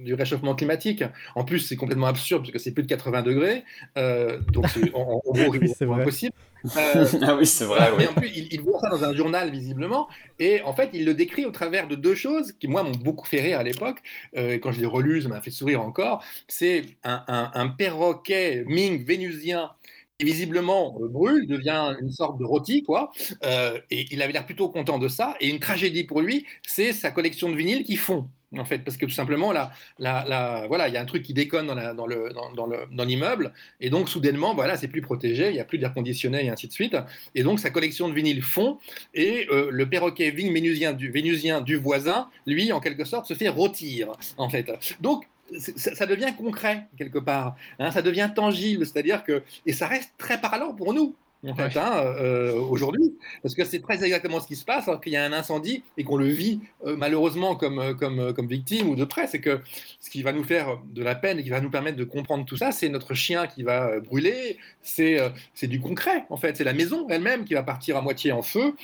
du réchauffement climatique. En plus, c'est complètement absurde parce que c'est plus de 80 degrés. euh, donc, c'est en, en [laughs] gros, Oui, c'est vrai. impossible. [laughs] Euh, ah oui, c'est vrai, oui. et en plus, il, il voit ça dans un journal, visiblement. Et en fait, il le décrit au travers de deux choses qui, moi, m'ont beaucoup fait rire à l'époque. Euh, et quand je les relus, ça m'a fait sourire encore. C'est un, un- un perroquet Ming vénusien visiblement, euh, brûle, devient une sorte de rôti, quoi. Euh, et il avait l'air plutôt content de ça. Et une tragédie pour lui, c'est sa collection de vinyles qui fond. En fait, parce que tout simplement, là, là, là, voilà, il y a un truc qui déconne dans, dans le, dans, dans le, dans l'immeuble, et donc soudainement, voilà, c'est plus protégé, il n'y a plus d'air conditionné et ainsi de suite, et donc sa collection de vinyles fond, et euh, le perroquet vigne vénusien du, vénusien du voisin, lui, en quelque sorte, se fait rôtir, en fait. Donc, ça, devient concret quelque part, hein, ça devient tangible, c'est-à-dire que et ça reste très parlant pour nous. Hein, euh, aujourd'hui, parce que c'est très exactement ce qui se passe alors qu'il y a un incendie et qu'on le vit euh, malheureusement comme, euh, comme, comme victime ou de près. C'est que ce qui va nous faire de la peine et qui va nous permettre de comprendre tout ça, c'est notre chien qui va brûler, c'est euh, c'est du concret en fait, c'est la maison elle-même qui va partir à moitié en feu.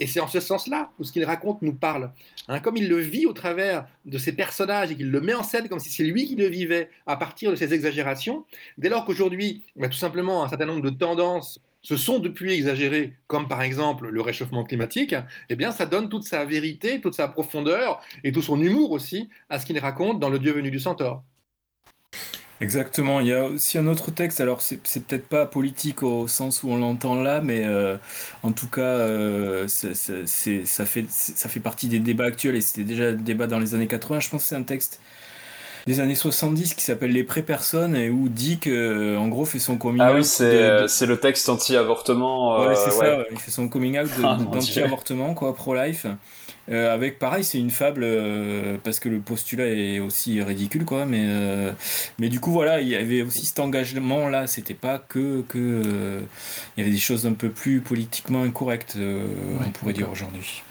et c'est en ce sens-là où ce qu'il raconte nous parle. Hein, comme il le vit au travers de ses personnages et qu'il le met en scène comme si c'est lui qui le vivait à partir de ses exagérations, dès lors qu'aujourd'hui, bah, tout simplement, un certain nombre de tendances se sont depuis exagérées, comme par exemple le réchauffement climatique, eh bien, ça donne toute sa vérité, toute sa profondeur et tout son humour aussi à ce qu'il raconte dans Le Dieu venu du Centaure. Exactement, il y a aussi un autre texte, alors c'est peut-être pas politique au sens où on l'entend là, mais euh, en tout cas, euh, ça fait, ça fait partie des débats actuels et c'était déjà le débat dans les années 80. Je pense que c'est un texte des années 70 qui s'appelle Les pré-personnes et où Dick, euh, en gros, fait son coming Ah out oui, c'est de- euh, le texte anti-avortement. Ouais, euh, c'est ouais. ça, il fait son coming out [laughs] Ah, d'anti-avortement, quoi, pro-life. Euh, avec pareil, c'est une fable euh, parce que le postulat est aussi ridicule, quoi. Mais, euh, mais du coup, voilà, il y avait aussi cet engagement-là. C'était pas que. que euh, il y avait des choses un peu plus politiquement incorrectes, euh, Ouais, on pourrait dire aujourd'hui.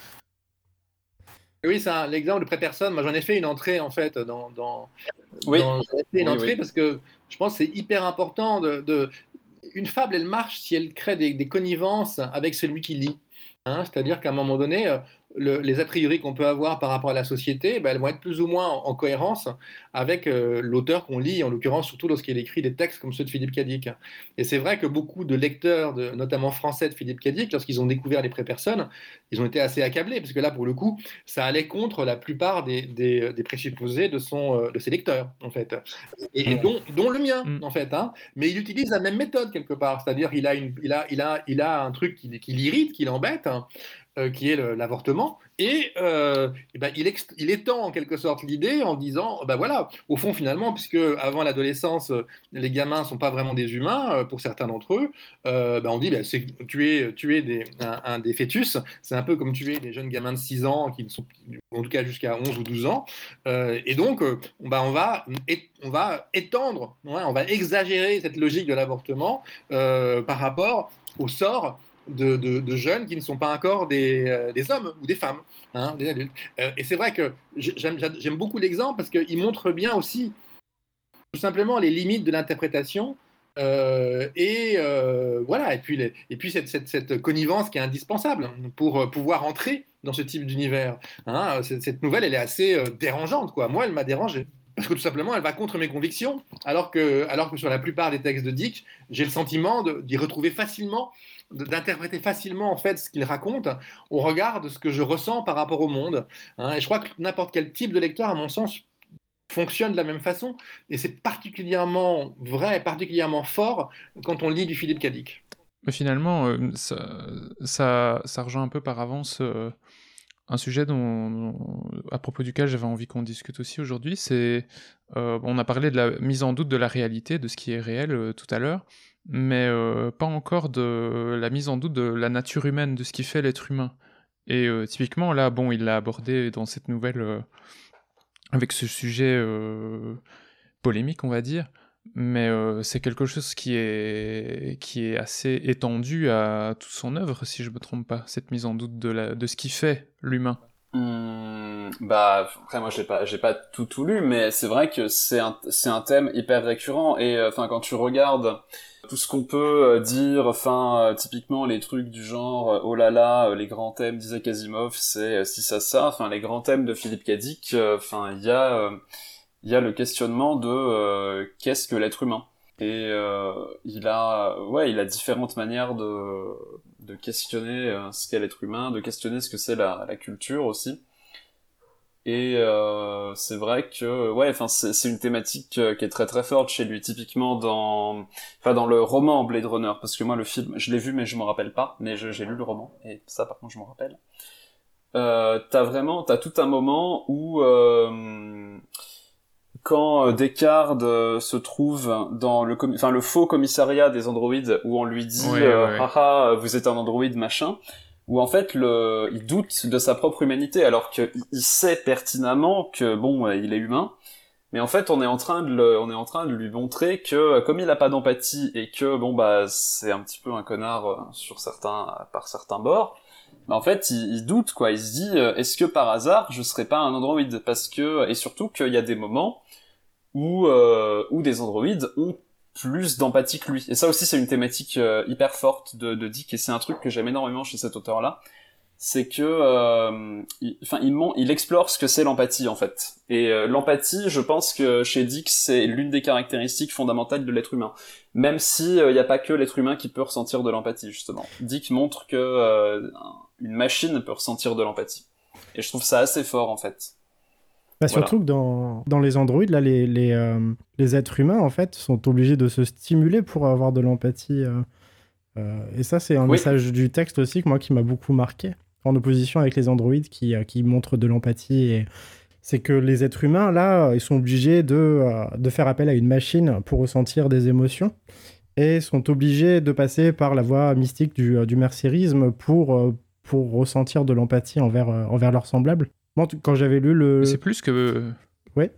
Oui, c'est un- l'exemple de pré-personne. Moi, j'en ai fait une entrée, en fait, dans. dans, Oui. dans- j'en ai fait une entrée oui. parce que je pense que c'est hyper important de, de- Une fable, elle marche si elle crée des, des connivences avec celui qui lit. Hein, C'est-à-dire qu'à un moment donné, euh, le- les a priori qu'on peut avoir par rapport à la société, ben, elles vont être plus ou moins en, en cohérence avec euh, l'auteur qu'on lit, en l'occurrence surtout lorsqu'il écrit des textes comme ceux de Philippe Cadic. Et c'est vrai que beaucoup de lecteurs, de- notamment français de Philippe Cadic, lorsqu'ils ont découvert les pré-personnes, ils ont été assez accablés, parce que là, pour le coup, ça allait contre la plupart des, des, des présupposés de, son, euh, de ses lecteurs, en fait. Et, et dont, dont le mien, Mm. en fait. Hein. Mais il utilise la même méthode, quelque part. C'est-à-dire il a, une, il, a, il, a, il a un truc qui, qui l'irrite, qui l'embête, hein, euh, qui est l'avortement. Et, euh, ben, il, étend en quelque sorte l'idée en disant, ben voilà, au fond finalement, puisque avant l'adolescence, euh, les gamins sont pas vraiment des humains, euh, pour certains d'entre eux, euh, ben, on dit, ben, c'est tuer, des, un, des fœtus, c'est un peu comme tuer des jeunes gamins de 6 ans, qui ne sont en tout cas jusqu'à 11 ou 12 ans. Euh, et donc, euh, ben, on, va, on va étendre, on va exagérer cette logique de l'avortement euh, par rapport au sort de, jeunes qui ne sont pas encore des, euh, hommes ou des femmes, hein, des adultes. Euh, et c'est vrai que j'ai- j'aime beaucoup l'exemple parce qu'il montre bien aussi tout simplement les limites de l'interprétation Euh, et voilà, et puis, et puis cette, cette- connivence qui est indispensable pour pouvoir entrer dans ce type d'univers. Hein, cette, nouvelle, elle est assez dérangeante, quoi. Moi, elle m'a dérangé. Parce que tout simplement, elle va contre mes convictions, alors que, alors que sur la plupart des textes de Dick, j'ai le sentiment d'y retrouver facilement, d'interpréter facilement en fait ce qu'il raconte au regard de ce que je ressens par rapport au monde. hein. et je crois que n'importe quel type de lecteur, à mon sens, fonctionne de la même façon. Et c'est particulièrement vrai, particulièrement fort quand on lit du Philippe Cadic. Finalement, euh, ça, ça, rejoint un peu par avance euh, un sujet dont, à propos duquel j'avais envie qu'on discute aussi aujourd'hui. C'est, euh, on a parlé de la mise en doute de la réalité, de ce qui est réel tout à l'heure, mais euh, pas encore de la mise en doute de la nature humaine, de ce qui fait l'être humain. Et euh, typiquement, là, bon, il l'a abordé dans cette nouvelle euh, avec ce sujet polémique, on va dire mais c'est quelque chose qui est, qui est assez étendu à toute son œuvre, si je me trompe pas, cette mise en doute de, de ce qui fait l'humain. Hmm, bah après moi j'ai pas j'ai pas tout tout lu mais c'est vrai que c'est un c'est un thème hyper récurrent. Et euh, enfin quand tu regardes tout ce qu'on peut euh, dire enfin euh, typiquement les trucs du genre oh là là les grands thèmes d'Isaac Asimov c'est si ça ça. Enfin les grands thèmes de Philippe euh, enfin il y a il y a le questionnement de qu'est-ce que l'être humain? Et il a ouais il a différentes manières de de questionner euh, ce qu'est l'être humain, de questionner ce que c'est la, la culture aussi. Et euh, c'est vrai que ouais, enfin c'est une thématique euh, qui est très très forte chez lui, typiquement dans enfin dans le roman Blade Runner, parce que moi le film je l'ai vu mais je me rappelle pas, mais j'ai lu le roman et ça par contre je me rappelle. Euh, t'as vraiment t'as tout un moment où euh, quand euh, Descartes euh, se trouve dans le enfin le faux commissariat des androïdes où on lui dit Ouais, euh, haha vous êtes un androïde machin où en fait le il doute de sa propre humanité alors qu'il il sait pertinemment que bon il est humain mais en fait on est en train de le, on est en train de lui montrer que comme il a pas d'empathie et que bon bah c'est un petit peu un connard sur certains par certains bords bah, en fait, il, il doute quoi. Il se dit, est-ce que par hasard, je serais pas un androïde? Parce que et surtout qu'il y a des moments où euh, des androïdes ont plus d'empathie que lui. Et ça aussi, c'est une thématique euh, hyper forte de, de Dick, et c'est un truc que j'aime énormément chez cet auteur-là. C'est que, euh, il, il, il explore ce que c'est l'empathie en fait. Et euh, l'empathie, je pense que chez Dick, c'est l'une des caractéristiques fondamentales de l'être humain. Même si il n'y a pas que l'être humain qui peut ressentir de l'empathie justement. Dick montre que euh, une machine peut ressentir de l'empathie. Et je trouve ça assez fort en fait. Bah, Voilà. Surtout que dans, dans les androïdes, là, les, les, euh, les êtres humains, en fait, sont obligés de se stimuler pour avoir de l'empathie. euh, euh, et ça, c'est un Oui. message du texte aussi, que moi, qui m'a beaucoup marqué, en opposition avec les androïdes qui, qui montrent de l'empathie. Et... C'est que les êtres humains, là, ils sont obligés de, de faire appel à une machine pour ressentir des émotions et sont obligés de passer par la voie mystique du, du mercérisme pour, pour ressentir de l'empathie envers, envers leurs semblables. Moi, quand j'avais lu le... C'est plus que. Ouais.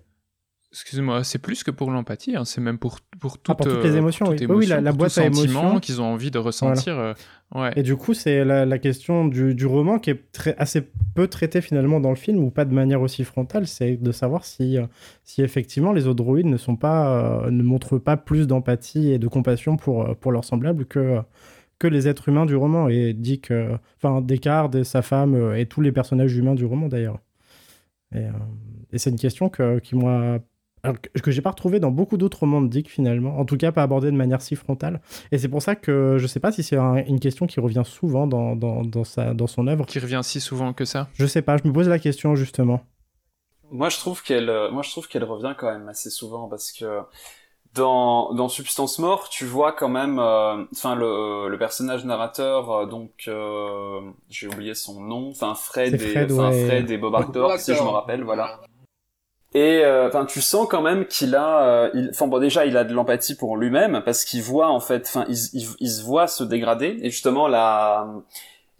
Excusez-moi, c'est plus que pour l'empathie, hein, c'est même pour, pour, Ah, pour toutes euh, les émotions, toute oui. Oui, oui, la- la pour boîte tout à sentiment émotions. qu'ils ont envie de ressentir. euh, ouais. Et du coup, c'est la, la question du, du roman qui est très, assez peu traitée finalement dans le film, ou pas de manière aussi frontale, c'est de savoir si, euh, si effectivement les androïdes ne, sont pas, euh, ne montrent pas plus d'empathie et de compassion pour, euh, pour leurs semblables que, que les êtres humains du roman. Et que, enfin, Descartes et sa femme euh, et tous les personnages humains du roman d'ailleurs. Et, euh, et c'est une question que, qui moi. alors que, j'ai pas retrouvé dans beaucoup d'autres romans de Dick finalement, en tout cas pas abordé de manière si frontale. Et c'est pour ça que je sais pas si c'est un- une question qui revient souvent dans, dans, dans, sa, dans son œuvre. Qui revient si souvent que ça? Je sais pas, je me pose la question justement. Moi, je trouve qu'elle, euh, moi, je trouve qu'elle revient quand même assez souvent parce que dans, dans Substance Mort, tu vois quand même, euh, enfin, le, le personnage narrateur, euh, donc, euh, j'ai oublié son nom, enfin, Fred, et, ouais. Fred et Bob Arthur, si je me rappelle, voilà. Et euh, enfin, tu sens quand même qu'il a, euh, il, enfin bon, déjà, il a de l'empathie pour lui-même parce qu'il voit en fait, enfin, il, il, il se voit se dégrader et justement la,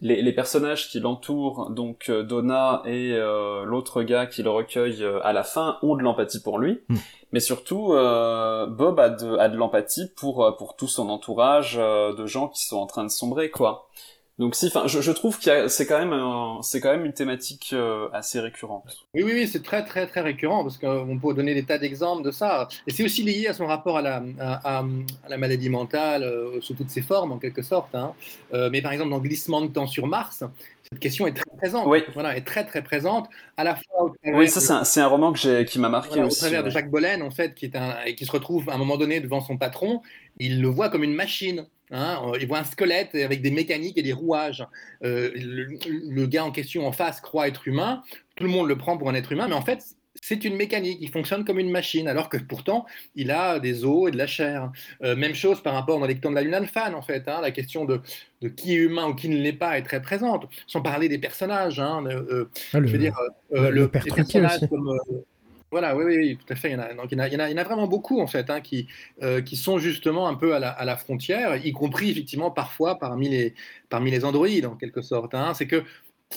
les, les personnages qui l'entourent, donc euh, Donna et euh, l'autre gars qui le recueille euh, à la fin, ont de l'empathie pour lui. Mm. Mais surtout, euh, Bob a de, l'empathie pour, euh, pour tout son entourage euh, de gens qui sont en train de sombrer, quoi. Donc si, enfin, je, trouve que c'est quand même c'est quand même une thématique assez récurrente. Oui, oui, c'est très très très récurrent parce qu'on peut donner des tas d'exemples de ça. Et c'est aussi lié à son rapport à la, maladie mentale sous toutes ses formes en quelque sorte. Hein. Mais par exemple dans Glissement de temps sur Mars, cette question est très présente. Oui. Voilà, est très très présente à la fois. oui, ça c'est un, un, roman que qui m'a marqué voilà, aussi. Au travers ouais. de Jacques Bollen en fait, qui est un qui se retrouve à un moment donné devant son patron, il le voit comme une machine. Hein, il voit un squelette avec des mécaniques et des rouages. Euh, le, le, gars en question en face croit être humain. Tout le monde le prend pour un être humain, mais en fait, c'est une mécanique. Il fonctionne comme une machine, alors que pourtant, il a des os et de la chair. Euh, même chose par rapport dans les temps de la lune alphane, en fait. Hein, la question de, de, qui est humain ou qui ne l'est pas est très présente. Sans parler des personnages. Hein, euh, ah, le, je veux dire, le, le père aussi. Comme, voilà, oui, oui, tout à fait. Il y en a, donc, il y en a, il y en a, il y en a vraiment beaucoup, en fait, hein, qui, euh, qui sont justement un peu à la, à la, frontière, y compris, effectivement, parfois parmi les, parmi les androïdes, en quelque sorte. C'est que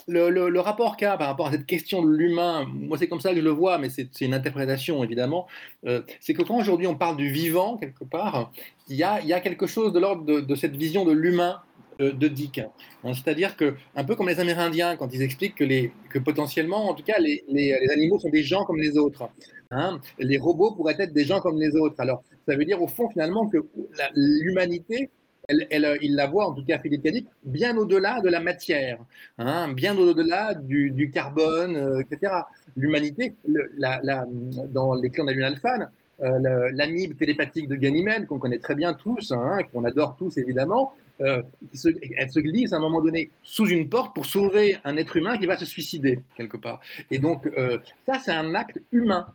le, rapport qu'a par rapport à cette question de l'humain, moi, c'est comme ça que je le vois, mais c'est une interprétation, évidemment, euh, c'est que quand aujourd'hui on parle du vivant, quelque part, il y a, quelque chose de l'ordre de, cette vision de l'humain de Dick. Hein, C'est-à-dire que, un peu comme les Amérindiens, quand ils expliquent que, les, que potentiellement, en tout cas, les, les, les animaux sont des gens comme les autres. Hein, les robots pourraient être des gens comme les autres. Alors, ça veut dire au fond, finalement, que l'humanité, elle, elle, il la voit, en tout cas Philippe bien au-delà de la matière, hein, bien au-delà du, carbone, euh, etc. L'humanité, dans les clans de la lune alphane, euh, l'amibe télépathique de Ganymède, qu'on connaît très bien tous, hein, qu'on adore tous évidemment, euh, se, elle se glisse à un moment donné sous une porte pour sauver un être humain qui va se suicider quelque part. Et donc euh, ça, c'est un acte humain,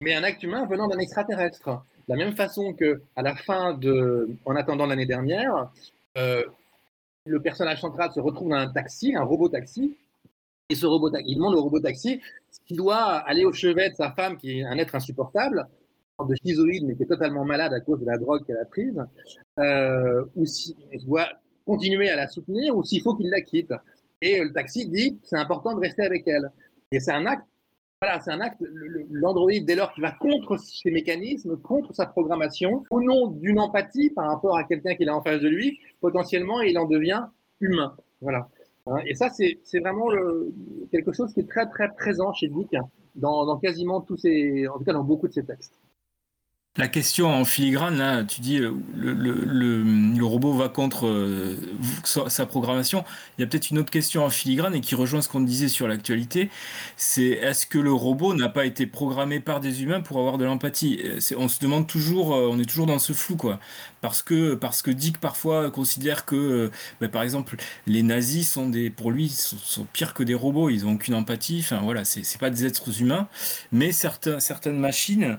mais un acte humain venant d'un extraterrestre. De la même façon que à la fin de, en attendant l'année dernière, euh, le personnage central se retrouve dans un taxi, un robot taxi, et ce robot il demande au robot taxi s'il doit aller au chevet de sa femme, qui est un être insupportable, de schizoïde, mais qui est totalement malade à cause de la drogue qu'elle a prise, euh, ou s'il doit continuer à la soutenir, ou s'il faut qu'il la quitte. Et le taxi dit c'est important de rester avec elle. Et c'est un acte, voilà, c'est un acte, l'androïde, dès lors qu'il va contre ses mécanismes, contre sa programmation, au nom d'une empathie par rapport à quelqu'un qu'il a en face de lui, potentiellement, il en devient humain. Voilà. Et ça, c'est vraiment quelque chose qui est très, très présent chez Dick dans, dans quasiment tous ses, en tout cas dans beaucoup de ses textes. La question en filigrane, là, tu dis le, le, robot va contre euh, sa programmation. Il y a peut-être une autre question en filigrane et qui rejoint ce qu'on disait sur l'actualité. C'est est-ce que le robot n'a pas été programmé par des humains pour avoir de l'empathie? On se demande toujours, on est toujours dans ce flou, quoi. Parce que, parce que Dick parfois considère que, bah, par exemple, les nazis sont des, pour lui, sont, pires que des robots. Ils ont aucune empathie. Enfin voilà, c'est pas des êtres humains, mais certains, certaines machines.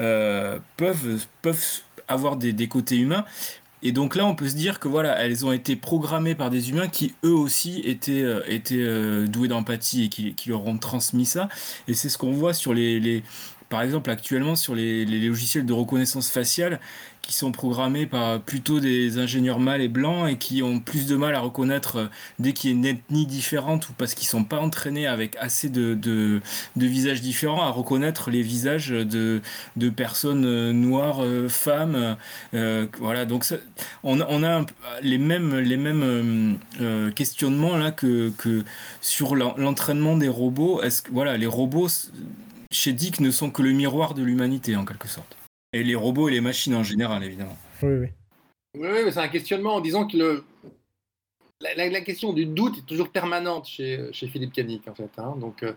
Euh, peuvent, peuvent avoir des, des, côtés humains. Et donc là, on peut se dire que voilà, elles ont été programmées par des humains qui eux aussi étaient, euh, étaient euh, doués d'empathie et qui, qui, leur ont transmis ça. Et c'est ce qu'on voit sur les, par exemple actuellement sur les, logiciels de reconnaissance faciale qui sont programmés par plutôt des ingénieurs mâles et blancs et qui ont plus de mal à reconnaître dès qu'il y a une ethnie différente ou parce qu'ils sont pas entraînés avec assez de, de, visages différents à reconnaître les visages de, de personnes noires, femmes. Euh, voilà, donc on, a les mêmes, les mêmes euh, questionnements là que, que sur l'entraînement des robots. Est-ce que voilà, les robots chez Dick ne sont que le miroir de l'humanité en quelque sorte. Et les robots et les machines en général, évidemment. Oui, oui. Oui, oui mais c'est un questionnement en disant que le... la, la, la, question du doute est toujours permanente chez, chez Philippe Canic, en fait. Hein. Donc, euh,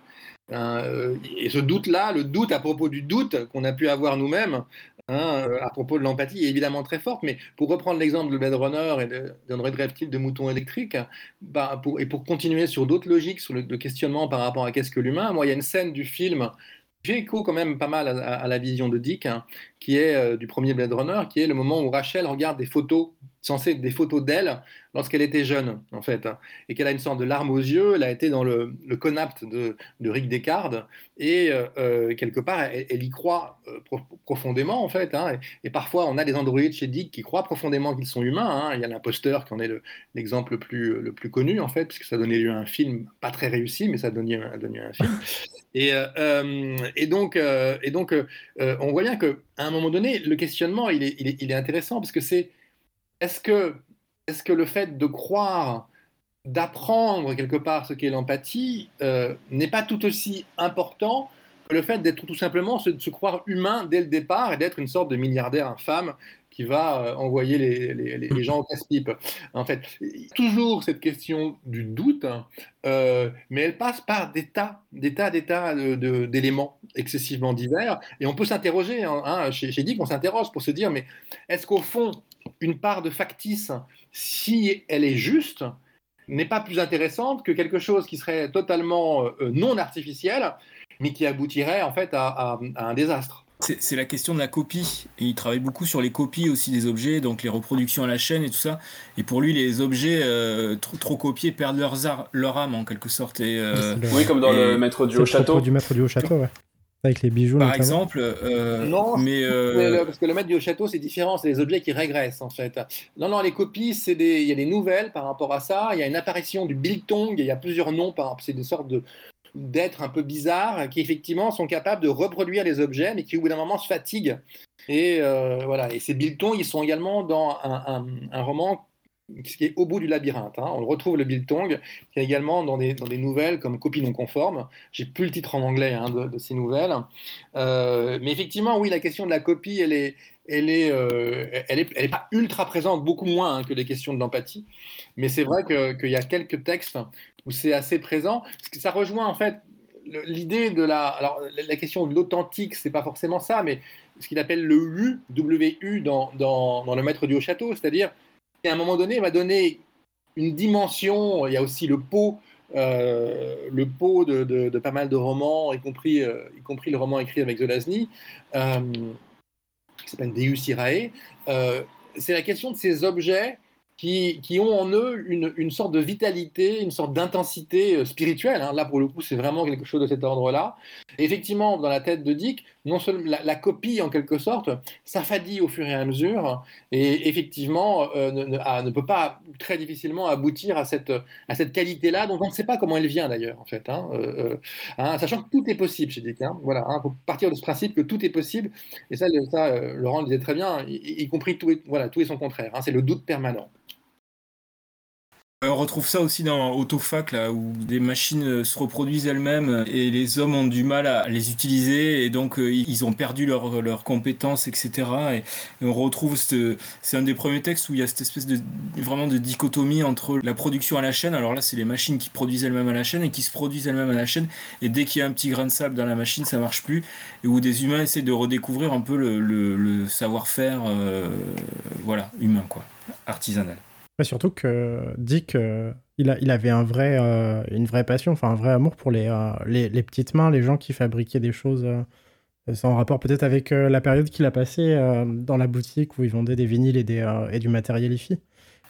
euh, et ce doute-là, le doute à propos du doute qu'on a pu avoir nous-mêmes, hein, à propos de l'empathie, est évidemment très forte. Mais pour reprendre l'exemple de Blade Runner et d'André de, Reptile de Mouton électrique, bah, pour, et pour continuer sur d'autres logiques, sur le, le questionnement par rapport à qu'est-ce que l'humain, moi, il y a une scène du film fait écho quand même pas mal à la vision de Dick, hein, qui est euh, du premier Blade Runner, qui est le moment où Rachel regarde des photos, censées être des photos d'elle, lorsqu'elle était jeune, en fait, hein, et qu'elle a une sorte de larme aux yeux, elle a été dans le, le conapt de, de, Rick Descartes, et euh, quelque part, elle, elle, y croit euh, pro profondément, en fait, hein, et, et, parfois, on a des androïdes chez Dick qui croient profondément qu'ils sont humains, il y a l'imposteur qui en est l'exemple le, le, plus, le plus connu, en fait, puisque ça donnait lieu à un film pas très réussi, mais ça donnait, a donné un film, [laughs] et, euh, et, donc, et donc on voit bien que à un moment donné, le questionnement, il est, intéressant parce que c'est est-ce que, est -ce que le fait de croire d'apprendre quelque part ce qu'est l'empathie euh, n'est pas tout aussi important que le fait d'être tout simplement de se croire humain dès le départ et d'être une sorte de milliardaire infâme qui va euh, envoyer les, gens au casse-pipe. En fait, toujours cette question du doute, hein, euh, mais elle passe par des tas, des tas, des tas d'éléments excessivement divers. Et on peut s'interroger, j'ai dit qu'on s'interroge pour se dire, mais est-ce qu'au fond, une part de factice, si elle est juste, n'est pas plus intéressante que quelque chose qui serait totalement euh, non artificiel, mais qui aboutirait en fait à un désastre? C'est la question de la copie. Et il travaille beaucoup sur les copies aussi des objets, donc les reproductions à la chaîne et tout ça. Et pour lui, les objets euh, trop, copiés perdent leur âme en quelque sorte. Et, euh, oui, comme dans le maître du haut château. du maître du haut château, ouais. Avec les bijoux. Par exemple. Euh, non, mais parce que le maître du haut château, c'est différent. C'est les objets qui régressent en fait. Non, non, les copies, c'est des... il y a des nouvelles par rapport à ça. Il y a une apparition du biltong. Il y a plusieurs noms. Par... C'est des sortes de d'êtres un peu bizarres qui effectivement sont capables de reproduire les objets, mais qui au bout d'un moment se fatiguent. Et euh, voilà. Et ces biltons, ils sont également dans un, roman qui est au bout du labyrinthe. Hein. On retrouve le biltong, qui est également dans des, dans des nouvelles comme Copie non conforme. J'ai plus le titre en anglais hein, de, ces nouvelles. Euh, mais effectivement, oui, la question de la copie, elle est, elle est, euh, elle est, elle est pas ultra présente, beaucoup moins hein, que les questions de l'empathie. Mais c'est vrai qu'il y a quelques textes où c'est assez présent. Parce que ça rejoint en fait l'idée de la. Alors, la question de l'authentique, c'est pas forcément ça, mais ce qu'il appelle le U, WU dans, dans, Le Maître du Haut-Château, c'est-à-dire qu'à un moment donné, il va donner une dimension. Il y a aussi le pot. Euh, le pot de, de, pas mal de romans, y compris, euh, y compris le roman écrit avec Zelazny, euh, qui s'appelle Deus Irae. c'est la question de ces objets qui, ont en eux une, une, sorte de vitalité, une sorte d'intensité euh, spirituelle. Hein. Là, pour le coup, c'est vraiment quelque chose de cet ordre-là. Effectivement, dans la tête de Dick, non seulement la, copie, en quelque sorte, s'affadit au fur et à mesure, et effectivement, euh, ne, ah, ne, peut pas très difficilement aboutir à cette, à cette qualité-là, dont on ne sait pas comment elle vient d'ailleurs, en fait. Hein, euh, hein, sachant que tout est possible chez Dick. Hein. Voilà, il faut partir de ce principe que tout est possible, et ça, Laurent le disait très bien, y, compris tout, voilà, tout est son contraire. c'est le doute permanent. On retrouve ça aussi dans Autofac, là, où des machines euh, se reproduisent elles-mêmes et les hommes ont du mal à les utiliser et donc euh, ils ont perdu leurs compétences, etc. Et, on retrouve, c'est un des premiers textes où il y a cette espèce de vraiment de dichotomie entre la production à la chaîne. Alors là, c'est les machines qui produisent elles-mêmes à la chaîne et qui se produisent elles-mêmes à la chaîne. Et dès qu'il y a un petit grain de sable dans la machine, ça marche plus. Et où des humains essaient de redécouvrir un peu le, savoir-faire, euh, voilà, humain, quoi, artisanal surtout que Dick, euh, il, a, il avait un vrai, euh, une vraie passion, enfin un vrai amour pour les, euh, les, les, petites mains, les gens qui fabriquaient des choses. c'est en rapport peut-être avec la période qu'il a passée dans la boutique où il vendait des vinyles et, des, et du matériel IFI.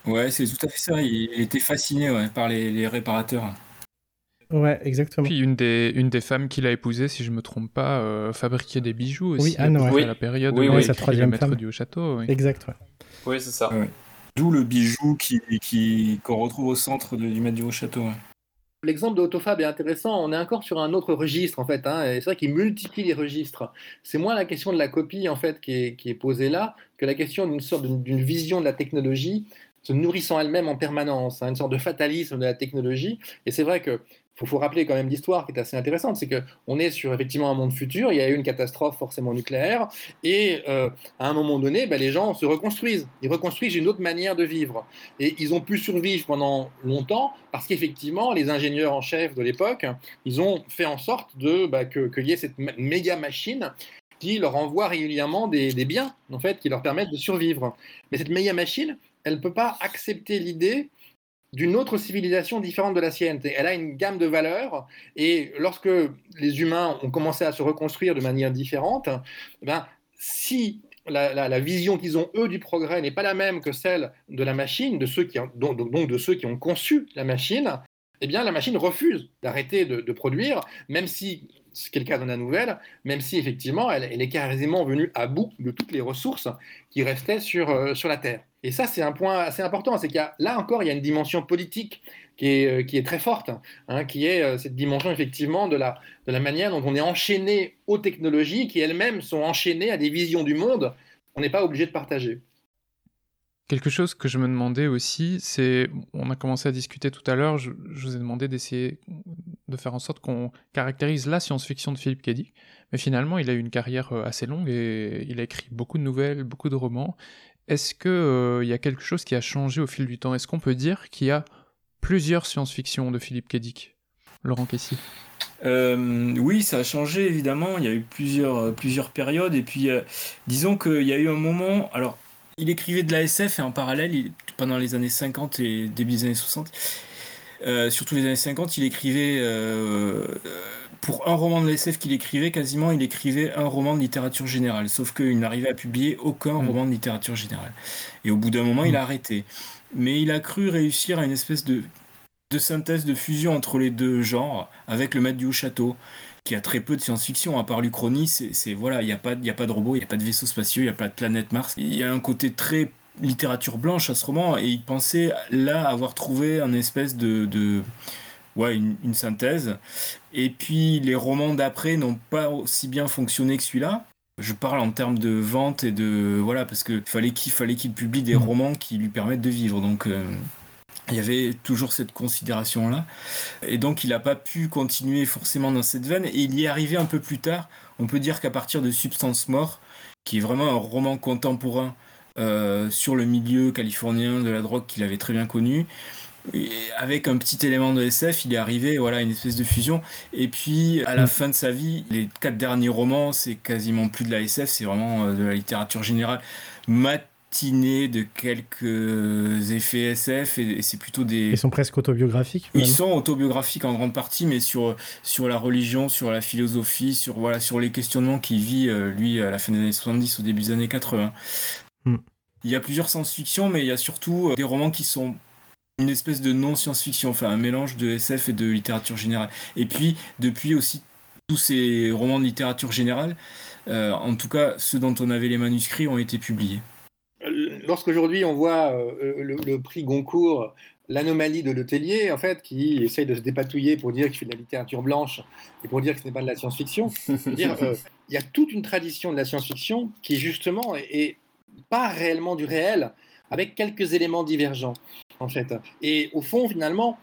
Ouais, c'est tout à fait ça. Il, était fasciné ouais, par les, les, réparateurs. Ouais, exactement. Puis une des, une des femmes qu'il a épousées, si je me trompe pas, fabriquait des bijoux aussi. Oui, Anne, ouais. à la période oui, où oui, sa troisième femme. du château. Oui. Exact, ouais. Oui, c'est ça. D'où le bijou qu'on qui, qu'on retrouve au centre du maître du Haut-Château. L'exemple de Autofab est intéressant. On est encore sur un autre registre, en fait. Hein, c'est vrai qu'il multiplie les registres. C'est moins la question de la copie, en fait, qui est, qui est posée là, que la question d'une sorte d'une vision de la technologie se nourrissant elle-même en permanence, hein, une sorte de fatalisme de la technologie. Et c'est vrai que il faut, rappeler quand même l'histoire qui est assez intéressante, c'est qu'on est sur effectivement un monde futur, il y a eu une catastrophe forcément nucléaire, et euh, à un moment donné, ben, les gens se reconstruisent, ils reconstruisent une autre manière de vivre. Et ils ont pu survivre pendant longtemps parce qu'effectivement, les ingénieurs en chef de l'époque, ils ont fait en sorte de ben, qu'il y ait cette méga machine qui leur envoie régulièrement des, des, biens, en fait, qui leur permettent de survivre. Mais cette méga machine, elle ne peut pas accepter l'idée d'une autre civilisation différente de la sienne. Elle a une gamme de valeurs et lorsque les humains ont commencé à se reconstruire de manière différente, eh ben, si la, vision qu'ils ont eux du progrès n'est pas la même que celle de la machine, de ceux qui donc, de ceux qui ont conçu la machine, eh bien la machine refuse d'arrêter de, produire, même si ce qui est le cas dans la nouvelle, même si effectivement elle, est quasiment venue à bout de toutes les ressources qui restaient sur, euh, sur la Terre. Et ça, c'est un point assez important. C'est qu'il là encore, il y a une dimension politique qui est, euh, qui est très forte, hein, qui est euh, cette dimension effectivement de la, de la manière dont on est enchaîné aux technologies qui elles-mêmes sont enchaînées à des visions du monde qu'on n'est pas obligé de partager. Quelque chose que je me demandais aussi, c'est, on a commencé à discuter tout à l'heure, je, vous ai demandé d'essayer de faire en sorte qu'on caractérise la science-fiction de Philippe Cadic, mais finalement il a eu une carrière euh, assez longue et il a écrit beaucoup de nouvelles, beaucoup de romans. Est-ce qu'il il y a quelque chose qui a changé au fil du temps? Est-ce qu'on peut dire qu'il y a plusieurs science-fiction de Philippe Cadic Laurent Kessy euh, oui, ça a changé évidemment. Il y a eu plusieurs, euh, périodes. Et puis, euh, disons qu'il y a eu un moment. Alors, il écrivait de la SF et en parallèle, pendant les années 50 et début des années 60, euh, surtout les années 50, il écrivait. Pour un roman de SF qu'il écrivait, quasiment, il écrivait un roman de littérature générale. Sauf qu'il n'arrivait à publier aucun Mm. roman de littérature générale. Et au bout d'un moment, il a arrêté. Mais il a cru réussir à une espèce de de synthèse, de fusion entre les deux genres, avec le maître du château, qui a très peu de science-fiction, à part l'Uchronie, c'est voilà, il n'y a, pas- y a pas de robots, il n'y a pas de vaisseaux spatiaux, il n'y a pas de planète Mars. Il y a un côté très littérature blanche à ce roman, et il pensait là avoir trouvé un espèce de... de ouais, une, une synthèse. Et puis les romans d'après n'ont pas aussi bien fonctionné que celui-là. Je parle en termes de vente et de voilà parce que fallait qu'il fallait qu'il publie des Mhm. romans qui lui permettent de vivre. Donc euh, il y avait toujours cette considération-là. Et donc, il n'a pas pu continuer forcément dans cette veine. Et il y est arrivé un peu plus tard. On peut dire qu'à partir de Substance Mort, qui est vraiment un roman contemporain euh, sur le milieu californien de la drogue qu'il avait très bien connu, avec un petit élément de SF, il est arrivé voilà, une espèce de fusion. Et puis, à la Mm. fin de sa vie, les quatre derniers romans, c'est quasiment plus de la SF, c'est vraiment euh, de la littérature générale. Matinée de quelques effets SF, et, c'est plutôt des... Ils sont presque autobiographiques. Ils sont autobiographiques en grande partie, mais sur, sur la religion, sur la philosophie, sur, voilà, sur les questionnements qu'il vit, euh, lui, à la fin des années 70, au début des années 80. Hmm. Il y a plusieurs science-fiction, mais il y a surtout euh, des romans qui sont une espèce de non-science-fiction, enfin un mélange de SF et de littérature générale. Et puis, depuis aussi, tous ces romans de littérature générale, euh, en tout cas ceux dont on avait les manuscrits, ont été publiés. Euh, Lorsqu'aujourd'hui on voit euh, le, le prix Goncourt, l'anomalie de Letellier, en fait, qui essaye de se dépatouiller pour dire qu'il fait de la littérature blanche et pour dire que ce n'est pas de la science-fiction, [laughs] euh, il y a toute une tradition de la science-fiction qui justement est, est pas réellement du réel, avec quelques éléments divergents, en fait. Et au fond, finalement,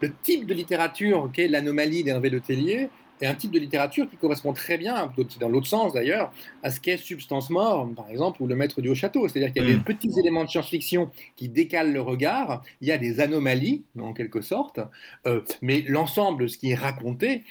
le type de littérature qu'est l'anomalie d'Hervé Letellier est un type de littérature qui correspond très bien, dans l'autre sens d'ailleurs, à ce qu'est Substance Mort, par exemple, ou Le Maître du Haut Château. C'est-à-dire qu'il y a des Mm. petits éléments de science-fiction qui décalent le regard, il y a des anomalies, en quelque sorte, euh, mais l'ensemble de ce qui est raconté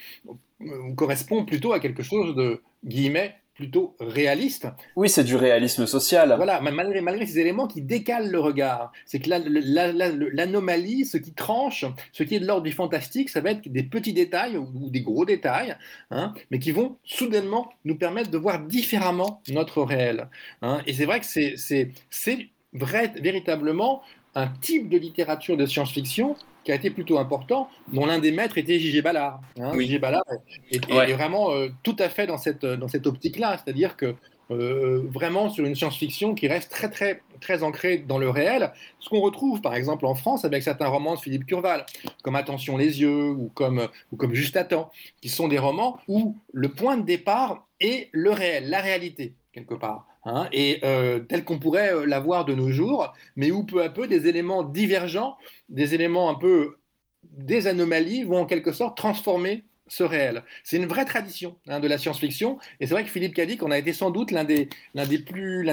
euh, correspond plutôt à quelque chose de, guillemets, plutôt réaliste. Oui, c'est du réalisme social. Voilà, ma- malgré, malgré ces éléments qui décalent le regard. C'est que la- la- l'anomalie, ce qui tranche, ce qui est de l'ordre du fantastique, ça va être des petits détails ou, des gros détails, hein, mais qui vont soudainement nous permettre de voir différemment notre réel. hein. Et c'est vrai que c'est- c'est c'est vrai, véritablement un type de littérature de science-fiction qui a été plutôt important, dont l'un des maîtres était J.G. Ballard. hein. Oui. J.G. Ballard est, est- Ouais. est vraiment euh, tout à fait dans cette, dans cette optique-là, c'est-à-dire que euh, vraiment sur une science-fiction qui reste très très très ancrée dans le réel. Ce qu'on retrouve par exemple en France avec certains romans de Philippe Curval, comme Attention les yeux ou comme ou comme Juste à temps, qui sont des romans où le point de départ est le réel, la réalité quelque part. hein, et euh, tel qu'on pourrait euh, l'avoir de nos jours, mais où peu à peu des éléments divergents, des éléments un peu des anomalies vont en quelque sorte transformer ce réel. C'est une vraie tradition hein, de la science-fiction, et c'est vrai que Philippe Cadic, on a été sans doute l'un des, des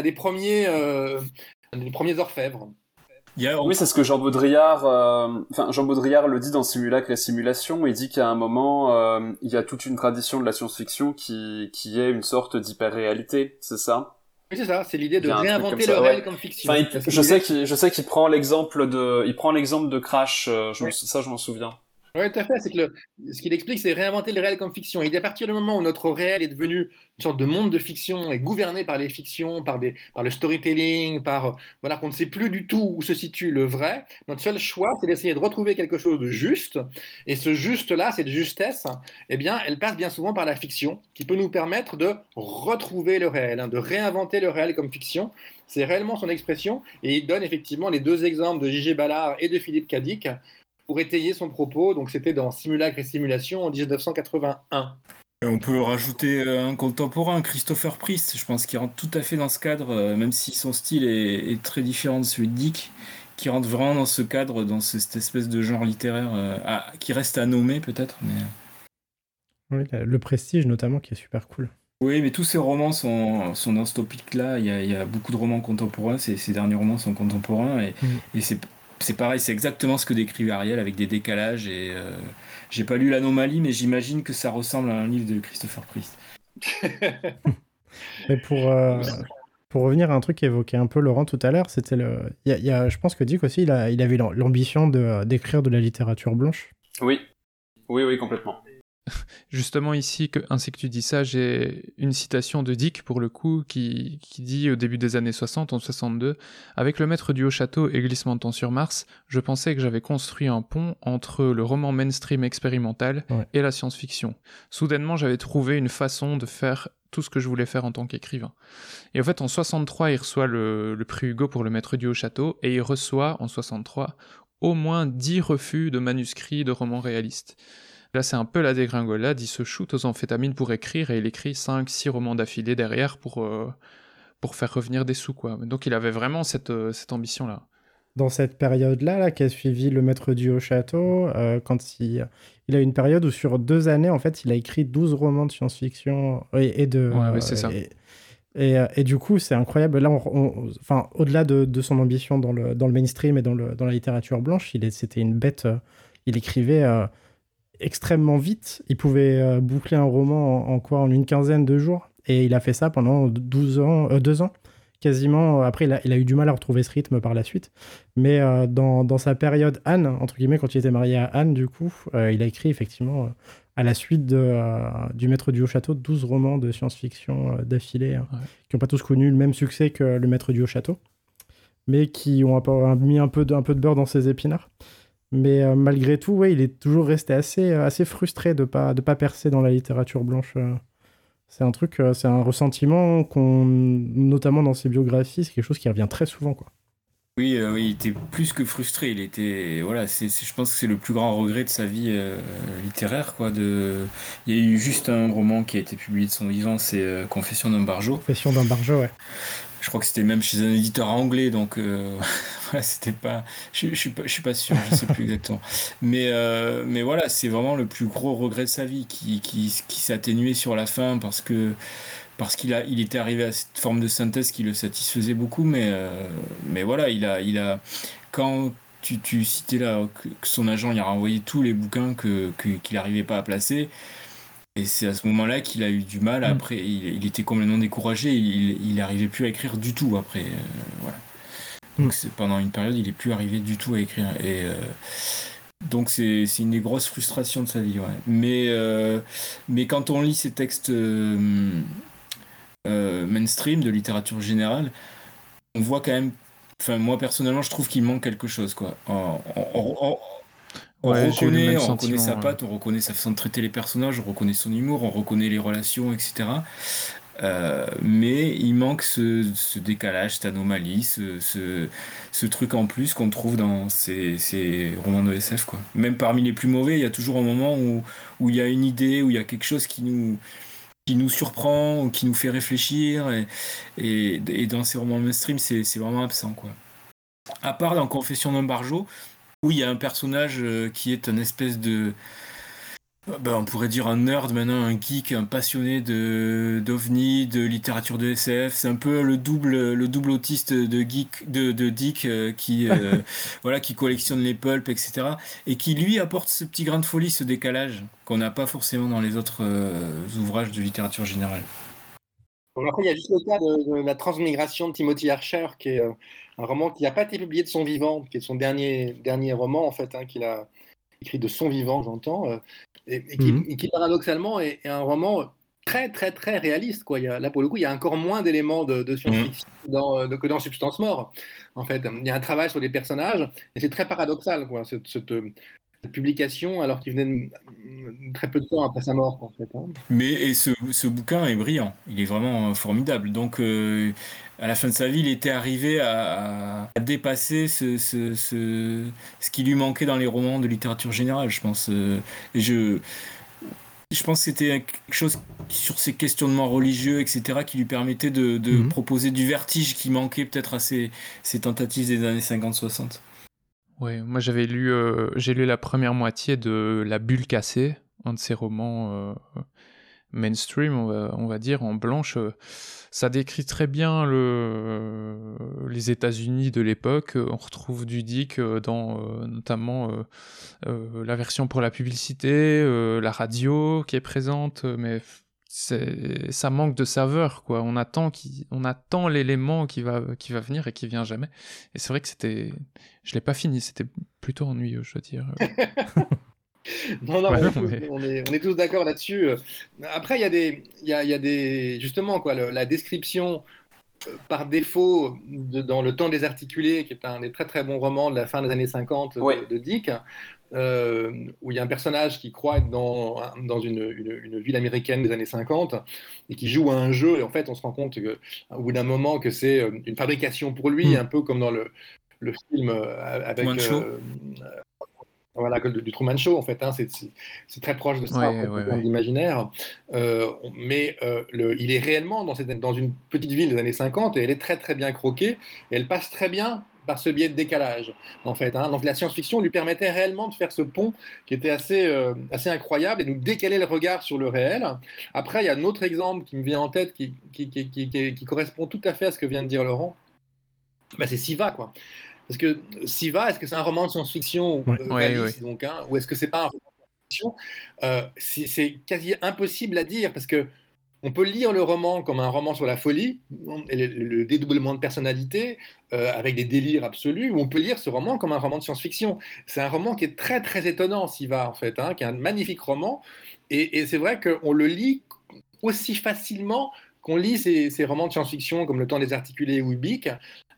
des euh, l'un des premiers orfèvres. Il y a, Oui, c'est ce que Jean Baudrillard, euh, enfin Jean Baudrillard le dit dans Simulacre et Simulation. Il dit qu'à un moment, euh, il y a toute une tradition de la science-fiction qui qui est une sorte d'hyper-réalité, c'est ça? Oui, c'est ça, c'est l'idée de réinventer comme le réel ouais. comme fiction. Enfin, il- je sais qu'il je sais qu'il prend l'exemple de il prend l'exemple de Crash. euh, je me- Ouais. Ça, je m'en souviens. Oui, tout à fait. Que ce qu'il explique, c'est réinventer le réel comme fiction. Et à partir du moment où notre réel est devenu une sorte de monde de fiction et gouverné par les fictions, par, le storytelling, par voilà qu'on ne sait plus du tout où se situe le vrai, notre seul choix, c'est d'essayer de retrouver quelque chose de juste. Et ce juste-là, cette justesse, eh bien, elle passe bien souvent par la fiction, qui peut nous permettre de retrouver le réel, hein, de réinventer le réel comme fiction. C'est réellement son expression. Et il donne effectivement les deux exemples de J.G. Ballard et de Philippe Cadic pour étayer son propos. Donc c'était dans Simulacre et Simulation en 1981. on peut rajouter euh, un contemporain, Christopher Priest, je pense qu'il rentre tout à fait dans ce cadre, euh, même si son style est, très différent de celui de Dick, qui rentre vraiment dans ce cadre, dans cette espèce de genre littéraire euh, qui reste à nommer peut-être. Mais... Oui, le prestige notamment qui est super cool. Oui, mais tous ces romans sont, sont dans ce topic-là. Il, il, y a beaucoup de romans contemporains. Ces, ces derniers romans sont contemporains. Et, mm. et c'est pareil, c'est exactement ce que décrit Ariel avec des décalages. Et j'ai pas lu l'anomalie, mais j'imagine que ça ressemble à un livre de Christopher Priest. [laughs] mais pour, euh, pour revenir à un truc qu'évoquait un peu Laurent tout à l'heure, c'était le. Il y a, je pense que Dick aussi, il, a, il avait l'ambition d'écrire de la littérature blanche. Oui, oui, oui, complètement. Justement ici, que, ainsi que tu dis ça, j'ai une citation de Dick pour le coup qui, dit au début des années 60, en 62, Avec le maître du haut château et glissement de temps sur Mars, je pensais que j'avais construit un pont entre le roman mainstream expérimental et la science-fiction. Soudainement, j'avais trouvé une façon de faire tout ce que je voulais faire en tant qu'écrivain. Et en fait, en 63, il reçoit le, le prix Hugo pour le maître du haut château et il reçoit en 63 au moins 10 refus de manuscrits de romans réalistes. Là, c'est un peu la dégringolade. Il se shoot aux amphétamines pour écrire et il écrit 5-6 romans d'affilée derrière pour, euh, pour faire revenir des sous. Quoi. Donc, il avait vraiment cette, euh, cette ambition-là. Dans cette période-là, là, qui a suivi Le Maître du Haut-Château, euh, quand il, il a une période où, sur deux années, en fait, il a écrit 12 romans de science-fiction et, de. Ouais, c'est ça. Et, et, du coup, c'est incroyable. Là, enfin, au-delà de, de, son ambition dans le, dans le mainstream et dans, le, dans la littérature blanche, il c'était une bête. il écrivait extrêmement vite. Il pouvait euh, boucler un roman en, quoi En une quinzaine de jours. Et il a fait ça pendant 12 ans, euh, deux ans, quasiment. Après, il a, il a, eu du mal à retrouver ce rythme par la suite. Mais euh, dans, dans, sa période Anne, entre guillemets, quand il était marié à Anne, du coup, il a écrit effectivement, à la suite de, du Maître du Haut-Château, 12 romans de science-fiction d'affilée, hein, qui n'ont pas tous connu le même succès que Le Maître du Haut-Château, mais qui ont mis un peu, de, un peu de beurre dans ses épinards. Mais euh, malgré tout, ouais, il est toujours resté assez, euh, assez frustré de ne pas, de pas percer dans la littérature blanche. Euh. C'est un truc, c'est un ressentiment qu'on, notamment dans ses biographies, c'est quelque chose qui revient très souvent, quoi. Oui, oui, il était plus que frustré. Il était, voilà, c'est, je pense que c'est le plus grand regret de sa vie littéraire, quoi. De, il y a eu juste un roman qui a été publié de son vivant, c'est Confession d'un barjo. Confession d'un ouais. Je crois que c'était même chez un éditeur anglais, donc [laughs] c'était pas. Je, je, suis pas, je suis sûr, je sais plus exactement. Mais, euh, mais voilà, c'est vraiment le plus gros regret de sa vie qui, qui, qui atténué sur la fin parce que parce qu'il il était arrivé à cette forme de synthèse qui le satisfaisait beaucoup, mais, euh, mais voilà, il a, il a, quand tu, tu citais là que, son agent il a renvoyé tous les bouquins que, qu'il n'arrivait pas à placer, et c'est à ce moment-là qu'il a eu du mal. Mm. Après, il, il était complètement découragé, il n'arrivait plus à écrire du tout après. Euh, voilà. Donc pendant une période, il est plus arrivé du tout à écrire. Et euh, donc c'est une des grosses frustrations de sa vie. Mais, euh, mais quand on lit ces textes mainstream de littérature générale, on voit quand même. Enfin, moi personnellement, je trouve qu'il manque quelque chose. Quoi. On, reconnaît, on reconnaît sa patte, on reconnaît sa façon de traiter les personnages, on reconnaît son humour, on reconnaît les relations, etc. Euh, mais il manque ce, décalage, cette anomalie, ce, ce, truc en plus qu'on trouve dans ces, ces, romans de SF. Quoi. Même parmi les plus mauvais, il y a toujours un moment où, où il y a une idée, où il y a quelque chose qui nous, qui nous surprend, ou qui nous fait réfléchir. Et, et, dans ces romans mainstream, c'est vraiment absent. Quoi. À part dans Confession d'un barjo, où il y a un personnage euh, qui est une espèce de ben, on pourrait dire un nerd maintenant, un geek, un passionné de d'ovni, de littérature de SF. C'est un peu le double le double autiste de geek de, de Dick euh, qui euh, [laughs] voilà qui collectionne les pulps etc. Et qui lui apporte ce petit grain de folie, ce décalage qu'on n'a pas forcément dans les autres euh, ouvrages de littérature générale. après, il y a juste le cas de, la transmigration de Timothy Archer, qui est un roman qui n'a pas été publié de son vivant, qui est son dernier dernier roman en fait, hein, qu'il a écrit de son vivant, j'entends, euh, mhm. et, qui, paradoxalement est, un roman très très très réaliste. Quoi. Il y a, là pour le coup, il y a encore moins d'éléments de, science-fiction mhm. dans, euh, que dans Substance Mort. En fait, il y a un travail sur les personnages, et c'est très paradoxal, quoi, cette, cette, publication, alors qu'il venait très peu de temps après sa mort. En fait, hein. Mais et ce, ce, bouquin est brillant, il est vraiment euh, formidable. Donc, à la fin de sa vie, il était arrivé à, dépasser ce, ce, ce, ce, qui lui manquait dans les romans de littérature générale, je pense. Euh, et je, Je pense que c'était quelque chose sur ses questionnements religieux, etc., qui lui permettait de, Mhm. proposer du vertige qui manquait peut-être à ses, ses tentatives des années 50-60. Ouais, moi j'avais lu, euh, j'ai lu la première moitié de La Bulle cassée, un de ses romans euh, mainstream, on va, on va dire, en blanche. euh, Ça décrit très bien le, les États-Unis de l'époque. On retrouve du Dick euh, dans euh, notamment euh, euh, la version pour la publicité, euh, la radio qui est présente, euh, mais ça manque de saveur, quoi. On attend, on attend l'élément qui va, qui va venir et qui vient jamais. Et c'est vrai que c'était, je l'ai pas fini, c'était plutôt ennuyeux, je veux dire. [laughs] [laughs] Non, non, Ouais, on, est non, tous, mais- on est- on est tous d'accord là-dessus. Euh, Après, il y a des, il y a, il y a des, justement, quoi, le- la description euh, par défaut de- dans Le Temps des Articulés, qui est un des très très bons romans de la fin des années 50 de, Ouais. de Dick, euh, où il y a un personnage qui croit être dans, dans une, une- une ville américaine des années 50 et qui joue à un jeu, et en fait, on se rend compte que, au bout d'un moment que c'est une fabrication pour lui, Mm. un peu comme dans le, le film avec. Euh, voilà, du Truman Show, en fait, hein, c'est très proche de ça, Ouais, ouais, ouais. l'imaginaire. Euh, mais euh, le- il est réellement dans, cette- dans une petite ville des années 50 et elle est très très bien croquée et elle passe très bien par ce biais de décalage, en fait. hein. Donc la science-fiction lui permettait réellement de faire ce pont qui était assez, euh, assez incroyable et nous décaler le regard sur le réel. Après, il y a un autre exemple qui me vient en tête qui, qui, correspond tout à fait à ce que vient de dire Laurent. Bah, c'est Siva, quoi. Parce que Siva, est-ce que c'est un roman de science-fiction Ouais. euh, Ouais, réaliste, donc, hein, ou est-ce que c'est pas un roman de science-fiction Euh, c'est quasi impossible à dire parce que on peut lire le roman comme un roman sur la folie et le, le dédoublement de personnalité euh, avec des délires absolus, ou on peut lire ce roman comme un roman de science-fiction. C'est un roman qui est très très étonnant, Siva, en fait, hein, qui est un magnifique roman, et, et c'est vrai qu'on le lit aussi facilement qu'on lit ces, ces romans de science-fiction comme Le Temps des Articulés ou Ubik,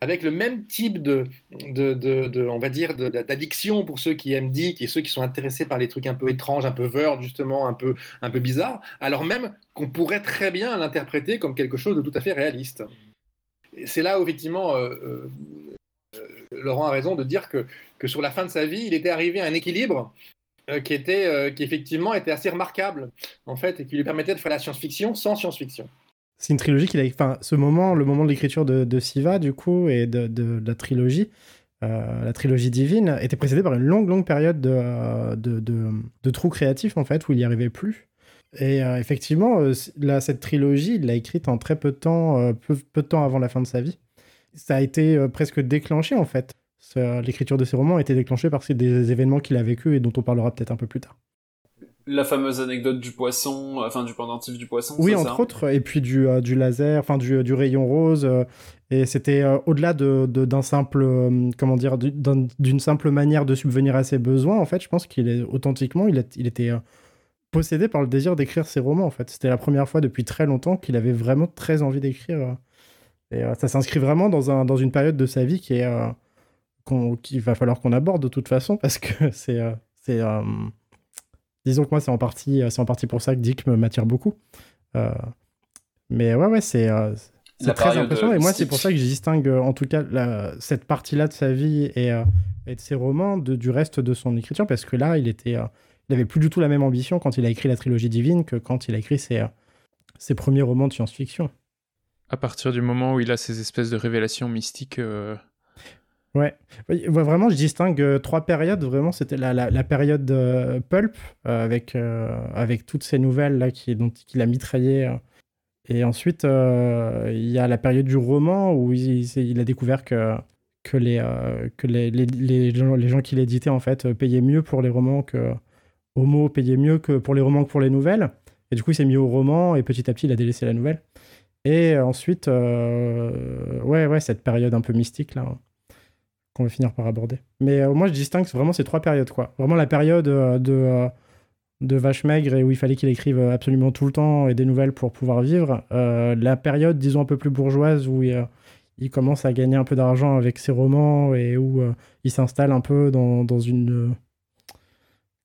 avec le même type de, de, de- on va dire, d'addiction pour ceux qui aiment Dick et ceux qui sont intéressés par les trucs un peu étranges, un peu verd, justement, un peu, un peu bizarres, alors même qu'on pourrait très bien l'interpréter comme quelque chose de tout à fait réaliste. C'est là où, effectivement, euh, euh, euh, Laurent a raison de dire que, que sur la fin de sa vie, il était arrivé à un équilibre qui, était, qui, effectivement, était assez remarquable, en fait, et qui lui permettait de faire la science-fiction sans science-fiction. C'est une trilogie qu'il a. Enfin, ce moment, le moment de l'écriture de, Siva, du coup, et de, la trilogie, euh, la trilogie divine, était précédée par une longue, longue période de, euh, de, trou créatif, en fait, où il n'y arrivait plus. Et euh, effectivement, là, cette trilogie, il l'a écrite en très peu de temps, peu, peu de temps avant la fin de sa vie. Ça a été presque déclenché, en fait. L'écriture de ces romans a été déclenchée par des événements qu'il a vécu et dont on parlera peut-être un peu plus tard. La fameuse anecdote du poisson, enfin du pendentif du poisson. Oui, entre ça autres, et puis du, euh, du laser, enfin du, du rayon rose. euh, et c'était euh, au-delà de, de- d'un simple, euh, comment dire, du- d'un- d'une simple manière de subvenir à ses besoins. En fait, je pense qu'il est authentiquement, il, il était euh, possédé par le désir d'écrire ses romans. En fait, c'était la première fois depuis très longtemps qu'il avait vraiment très envie d'écrire. euh. et euh, ça s'inscrit vraiment dans, un, dans une période de sa vie qui est euh, qu'il va falloir qu'on aborde de toute façon parce que [laughs] c'est, euh, c'est, euh, disons que moi c'est en partie, c'est en partie pour ça que Dick me m'attire beaucoup. Euh, mais ouais, ouais, c'est euh, c'est très impressionnant. euh, Et moi, c'est pour ça que je distingue, euh, en tout cas, la- cette partie-là de sa vie et, euh, et de ses romans de, du reste de son écriture, parce que là, il était, euh, il avait plus du tout la même ambition quand il a écrit la trilogie divine que quand il a écrit ses, euh, ses premiers romans de science-fiction. À partir du moment où il a ces espèces de révélations mystiques, euh, Ouais. Vraiment, je distingue euh, trois périodes. Vraiment, c'était la, la, période euh, pulp euh, avec, avec toutes ces nouvelles là qui, dont qu'il a mitraillé. Et ensuite, il y a la période du roman où il, a découvert que, que, les, que les, les, les gens, les gens qui l'éditaient en fait payaient mieux pour les romans que Homo payait mieux que pour les romans que pour les nouvelles. Et du coup, il s'est mis au roman et petit à petit, il a délaissé la nouvelle. Et ensuite, ouais, ouais, cette période un peu mystique là qu'on va finir par aborder. Mais euh, moi, je distingue vraiment ces trois périodes, quoi. Vraiment la période euh, de, euh, de vache maigre et où il fallait qu'il écrive absolument tout le temps et des nouvelles pour pouvoir vivre. Euh, la période, disons, un peu plus bourgeoise où il, euh, commence à gagner un peu d'argent avec ses romans et où euh, il s'installe un peu dans, dans une... euh,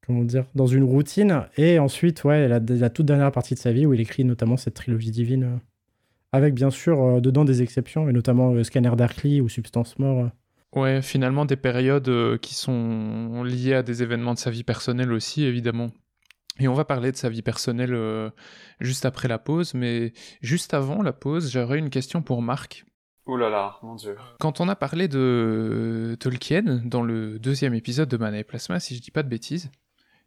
comment dire Dans une routine. Et ensuite, ouais, la, toute dernière partie de sa vie où il écrit notamment cette trilogie divine. euh, avec bien sûr euh, dedans des exceptions, et notamment euh, Scanner Darkly ou Substance Mort. Euh, ouais, finalement des périodes euh, qui sont liées à des événements de sa vie personnelle aussi, évidemment. Et on va parler de sa vie personnelle euh, juste après la pause, mais juste avant la pause, j'aurais une question pour Marc. Ouh là là, mon dieu. Quand on a parlé de Tolkien dans le deuxième épisode de Mana et Plasma, si je dis pas de bêtises,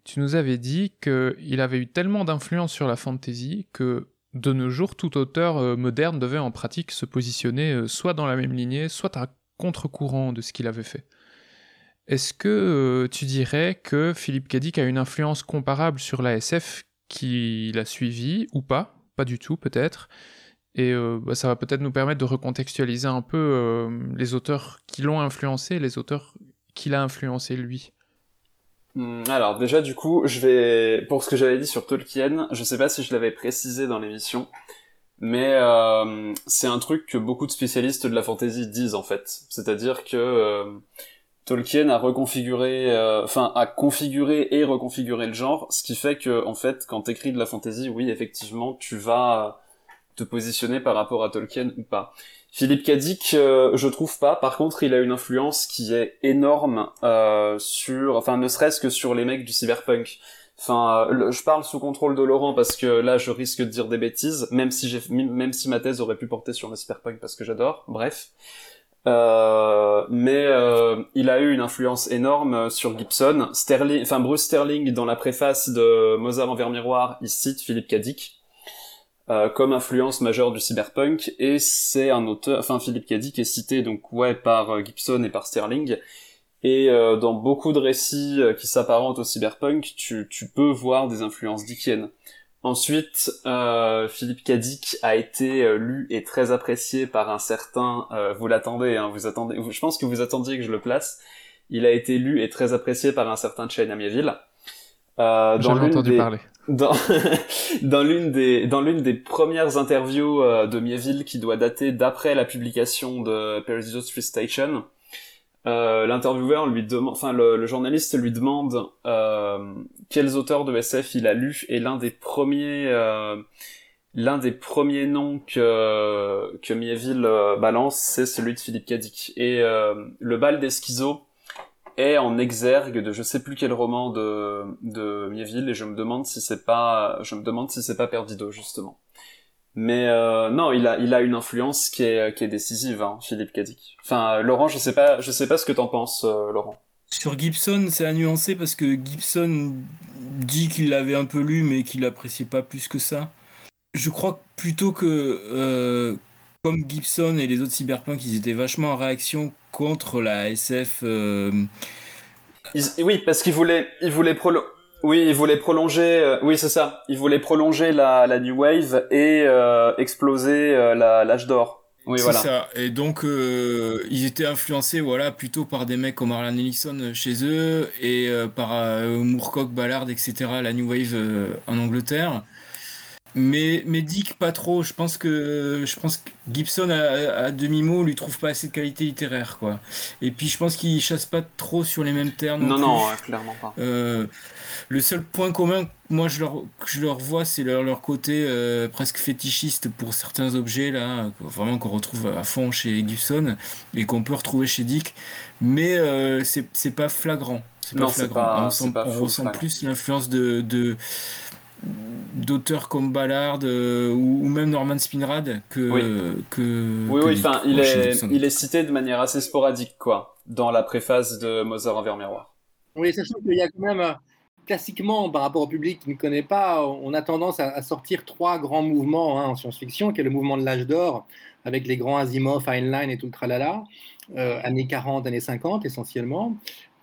tu nous avais dit qu'il avait eu tellement d'influence sur la fantasy que de nos jours, tout auteur euh, moderne devait en pratique se positionner euh, soit dans la même lignée, soit à contre-courant de ce qu'il avait fait. Est-ce que euh, tu dirais que Philippe Cadic a une influence comparable sur la SF qu'il a suivi ou pas? Pas du tout, peut-être. Et bah, ça va peut-être nous permettre de recontextualiser un peu les auteurs qui l'ont influencé, les auteurs qu'il a influencé lui. Hmm, alors déjà du coup, je vais pour ce que j'avais dit sur Tolkien, je sais pas si je l'avais précisé dans l'émission, mais euh, c'est un truc que beaucoup de spécialistes de la fantasy disent en fait, c'est-à-dire que euh, Tolkien a reconfiguré, euh, enfin a configuré et reconfiguré le genre, ce qui fait que en fait, quand t'écris de la fantasy, oui effectivement, tu vas te positionner par rapport à Tolkien ou pas. Philippe Cadic, euh, je trouve pas. Par contre, il a une influence qui est énorme sur, enfin, ne serait-ce que sur les mecs du cyberpunk. Enfin, euh, je parle sous contrôle de Laurent parce que là, je risque de dire des bêtises, même si même si ma thèse aurait pu porter sur le cyberpunk parce que j'adore. Bref. mais il a eu une influence énorme sur Gibson. Sterling, enfin Bruce Sterling dans la préface de Mozart envers miroir, il cite Philippe. Euh, comme influence majeure du cyberpunk et c'est un auteur, enfin Philippe qui est cité donc ouais par euh, Gibson et par Sterling et euh, dans beaucoup de récits qui s'apparentent au cyberpunk, tu, tu peux voir des influences dickiennes. Ensuite, Philippe Cadic a été lu et très apprécié par un certain, vous l'attendez, hein, vous attendez, je pense que vous attendiez que je le place. Il a été lu et très apprécié par un certain Chain Amieville. Euh, dans entendu parler. [laughs] Dans, [laughs] dans l'une des dans l'une des premières interviews euh, de Mieville qui doit dater d'après la publication de Paradiso Street Station, euh, l'intervieweur lui demande, enfin le, le, journaliste lui demande euh, quels auteurs de SF il a lu et l'un des premiers euh, l'un des premiers noms que que Mieville euh, balance c'est celui de Philippe Cadic et le bal des schizos est en exergue de je sais plus quel roman de de Mieville et je me demande si c'est pas je me demande si c'est pas Perdido justement. Mais euh, non, il a il a une influence qui est qui est décisive, hein, Philippe Cadic. Enfin, Laurent, je sais pas je sais pas ce que t'en penses, euh, Laurent. Sur Gibson, c'est à nuancer parce que Gibson dit qu'il l'avait un peu lu mais qu'il l'appréciait pas plus que ça. Je crois plutôt que euh, comme Gibson et les autres cyberpunk, ils étaient vachement en réaction contre la SF. Euh, oui, parce qu'ils voulaient, ils voulaient oui, ils voulaient prolonger. Euh, oui, c'est ça. Ils voulaient prolonger la, la new wave et euh, exploser l'âge d'or. Oui, voilà. ça. Et donc, ils étaient influencés, voilà, plutôt par des mecs comme Arlan Ellison chez eux et par Moorcock, Ballard, etc. La new wave en Angleterre. Mais, mais Dick, pas trop. Je pense que, je pense que Gibson, à, demi-mot, lui trouve pas assez de qualité littéraire. Quoi. Et puis, je pense qu'il chasse pas trop sur les mêmes termes. Non, non, clairement pas. Euh, le seul point commun moi je leur, que je leur vois, c'est leur, leur côté euh, presque fétichiste pour certains objets, là, vraiment qu'on retrouve à fond chez Gibson et qu'on peut retrouver chez Dick. Mais euh, c'est pas flagrant. C'est pas flagrant. on, ressent plus l'influence de, de d'auteurs comme Ballard euh, ou, même Norman Spinrad que oui. que oui oui enfin il est il est cité de manière assez sporadique quoi dans la préface de Mozart envers miroir. Oui c'est sûr qu'il y a quand même euh, classiquement par rapport au public qui ne connaît pas on a tendance à, sortir trois grands mouvements hein, en science-fiction qui est le mouvement de l'âge d'or avec les grands Asimov Heinlein et tout le tralala euh, années 40 années 50 essentiellement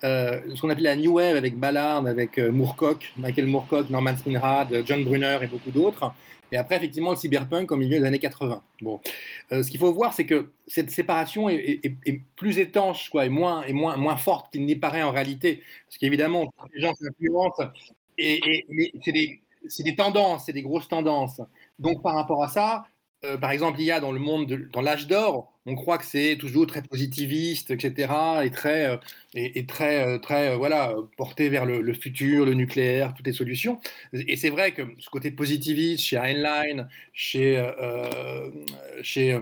euh, ce qu'on appelle la New Wave avec Ballard, avec euh, Moorcock, Michael Moorcock, Norman Spinrad, John Brunner et beaucoup d'autres. Et après, effectivement, le cyberpunk au milieu des années 80. Bon. Euh, ce qu'il faut voir, c'est que cette séparation est, plus étanche quoi, et, moins, moins, moins forte qu'il n'y paraît en réalité. Parce qu'évidemment, les gens s'influencent et, et c'est des, des, tendances, c'est des grosses tendances. Donc, par rapport à ça, euh, par exemple, il y a dans le monde, de, dans l'âge d'or, on croit que c'est toujours très positiviste, etc., et très, euh, et, très, euh, très voilà, porté vers le, futur, le nucléaire, toutes les solutions. Et c'est vrai que ce côté positiviste chez Heinlein, chez, chez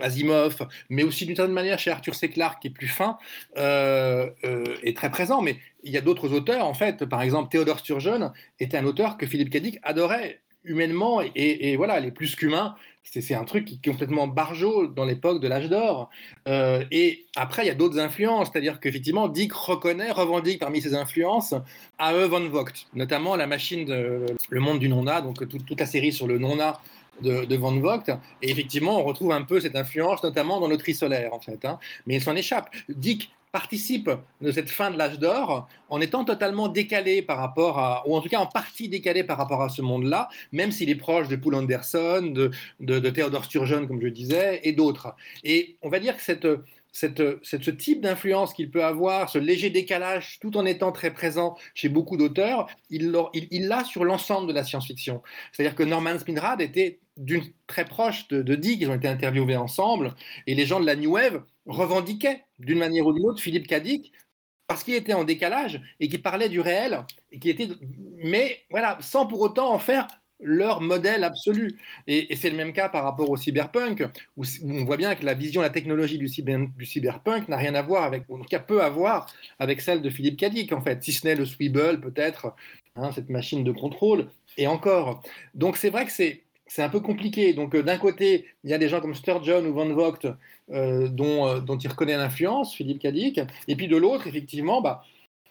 Asimov, mais aussi d'une certaine manière chez Arthur C. Clarke, qui est plus fin, est très présent. Mais il y a d'autres auteurs, en fait, par exemple, Théodore Sturgeon était un auteur que Philippe Cadic adorait humainement et, et, voilà, les plus qu'humains c'est un truc qui est complètement barjot dans l'époque de l'âge d'or. Euh, et après, il y a d'autres influences, c'est-à-dire qu'effectivement, Dick reconnaît, revendique parmi ses influences à E. von Vogt, notamment la machine de Le Monde du Nona, donc toute, la série sur le Nona de, de, Van Vogt. Et effectivement, on retrouve un peu cette influence, notamment dans le tri solaire, en fait. Hein. Mais il s'en échappe. Dick participe de cette fin de l'âge d'or en étant totalement décalé par rapport à, ou en tout cas en partie décalé par rapport à ce monde-là, même s'il est proche de Poul Anderson, de, de, Theodore Sturgeon, comme je disais, et d'autres. Et on va dire que cette, cette, ce type d'influence qu'il peut avoir, ce léger décalage, tout en étant très présent chez beaucoup d'auteurs, il l'a sur l'ensemble de la science-fiction. C'est-à-dire que Norman Spinrad était d'une très proche de, de Dick, ils ont été interviewés ensemble, et les gens de la New Wave revendiquaient d'une manière ou d'une autre Philippe Cadic parce qu'il était en décalage et qu'il parlait du réel, et qui était, mais voilà, sans pour autant en faire leur modèle absolu. Et, c'est le même cas par rapport au cyberpunk, où, on voit bien que la vision, la technologie du, cyberpunk n'a rien à voir avec, en tout cas peu à voir avec celle de Philippe Cadic, en fait, si ce n'est le Sweeble, peut-être, hein, cette machine de contrôle, et encore. Donc c'est vrai que c'est c'est un peu compliqué. Donc, euh, d'un côté, il y a des gens comme Sturgeon ou Van Vogt euh, dont, euh, dont, il reconnaît l'influence, Philippe Cadic. Et puis de l'autre, effectivement, bah,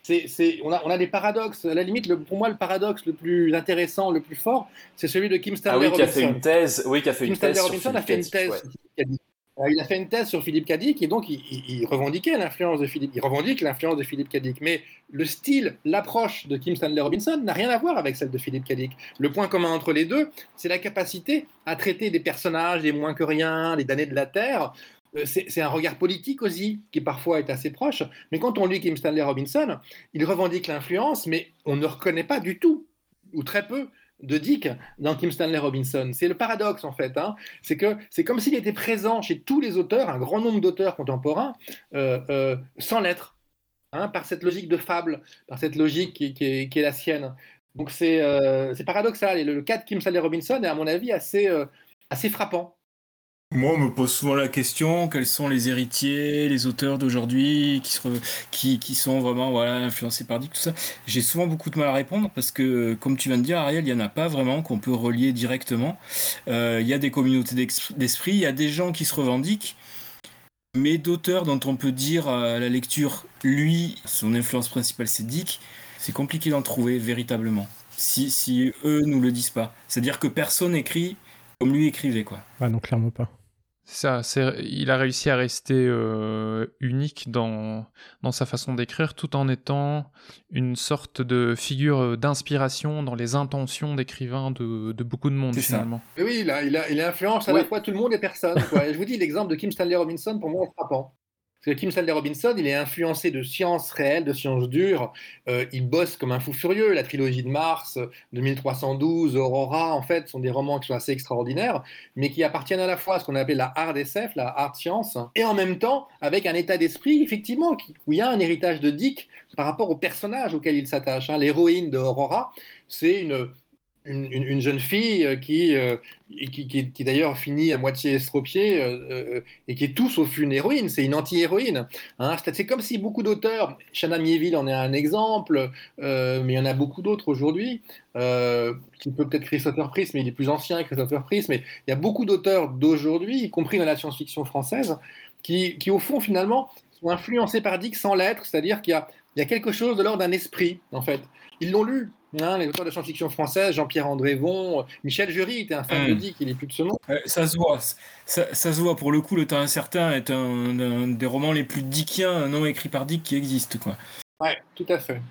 c'est, on, a, on, a, des paradoxes. À la limite, le, pour moi, le paradoxe le plus intéressant, le plus fort, c'est celui de Kim Stanley ah oui, Robinson. Qui a fait une thèse. Oui, qui a fait Kim une Stanley thèse Robinson a fait une thèse il a fait une thèse sur Philippe Cadic et donc il, revendiquait l'influence de Philippe. Il revendique l'influence de Philippe Cadic, mais le style, l'approche de Kim Stanley Robinson n'a rien à voir avec celle de Philippe Cadic. Le point commun entre les deux, c'est la capacité à traiter des personnages, des moins que rien, les damnés de la terre. Euh, c'est un regard politique aussi qui parfois est assez proche. Mais quand on lit Kim Stanley Robinson, il revendique l'influence, mais on ne reconnaît pas du tout ou très peu de Dick dans Kim Stanley Robinson. C'est le paradoxe en fait. Hein. C'est que c'est comme s'il était présent chez tous les auteurs, un grand nombre d'auteurs contemporains, euh, euh, sans l'être, hein, par cette logique de fable, par cette logique qui, est, la sienne. Donc euh, c'est paradoxal. Et le, cas de Kim Stanley Robinson est à mon avis assez frappant. Moi, on me pose souvent la question quels sont les héritiers, les auteurs d'aujourd'hui qui, sont vraiment influencés par Dick, tout ça. J'ai souvent beaucoup de mal à répondre parce que, comme tu viens de dire, Ariel, il n'y en a pas vraiment qu'on peut relier directement. Euh, il y a des communautés d'esprit, il y a des gens qui se revendiquent, mais d'auteurs dont on peut dire à la lecture, lui, son influence principale, c'est Dick, c'est compliqué d'en trouver véritablement. Si, si eux nous le disent pas. C'est-à-dire que personne écrit comme lui écrivait, quoi. Ah non, clairement pas. Ça, il a réussi à rester euh, unique dans, dans sa façon d'écrire tout en étant une sorte de figure d'inspiration dans les intentions d'écrivains de, de, beaucoup de monde finalement. Oui, il, a, il, a, il influence à la fois tout le monde et personne. je vous dis, l'exemple de Kim Stanley Robinson, pour moi, est frappant. Kim Stanley Robinson, il est influencé de sciences réelles, de sciences dures. Euh, il bosse comme un fou furieux. La trilogie de Mars, de 1312, Aurora, en fait, sont des romans qui sont assez extraordinaires, mais qui appartiennent à la fois à ce qu'on appelle la hard SF, la hard science, et en même temps avec un état d'esprit, effectivement, où il y a un héritage de Dick par rapport au personnage auquel il s'attache. Hein. L'héroïne de Aurora, c'est une, une, jeune fille euh, qui, euh, qui, qui, d'ailleurs finit à moitié estropiée euh, et qui est tout sauf une héroïne, c'est une anti-héroïne. Hein. C'est comme si beaucoup d'auteurs, Shanna Mieville en est un exemple, mais il y en a beaucoup d'autres aujourd'hui, qui peut peut-être Christopher Priest, mais il est plus ancien Christopher Priest, mais il y a beaucoup d'auteurs d'aujourd'hui, y compris dans la science-fiction française, qui, qui, au fond finalement sont influencés par Dick sans l'être, c'est-à-dire qu'il y, y a, quelque chose de l'ordre d'un esprit en fait. Ils l'ont lu, Hein, les auteurs de science-fiction française, Jean-Pierre Andrévon, Michel Jury était un fan de. Dick, il est plus de ce nom. ça se voit, ça, se voit. Pour le coup, Le Temps Incertain est un, des romans les plus dickiens non écrits par Dick qui existent. Quoi. Ouais, tout à fait.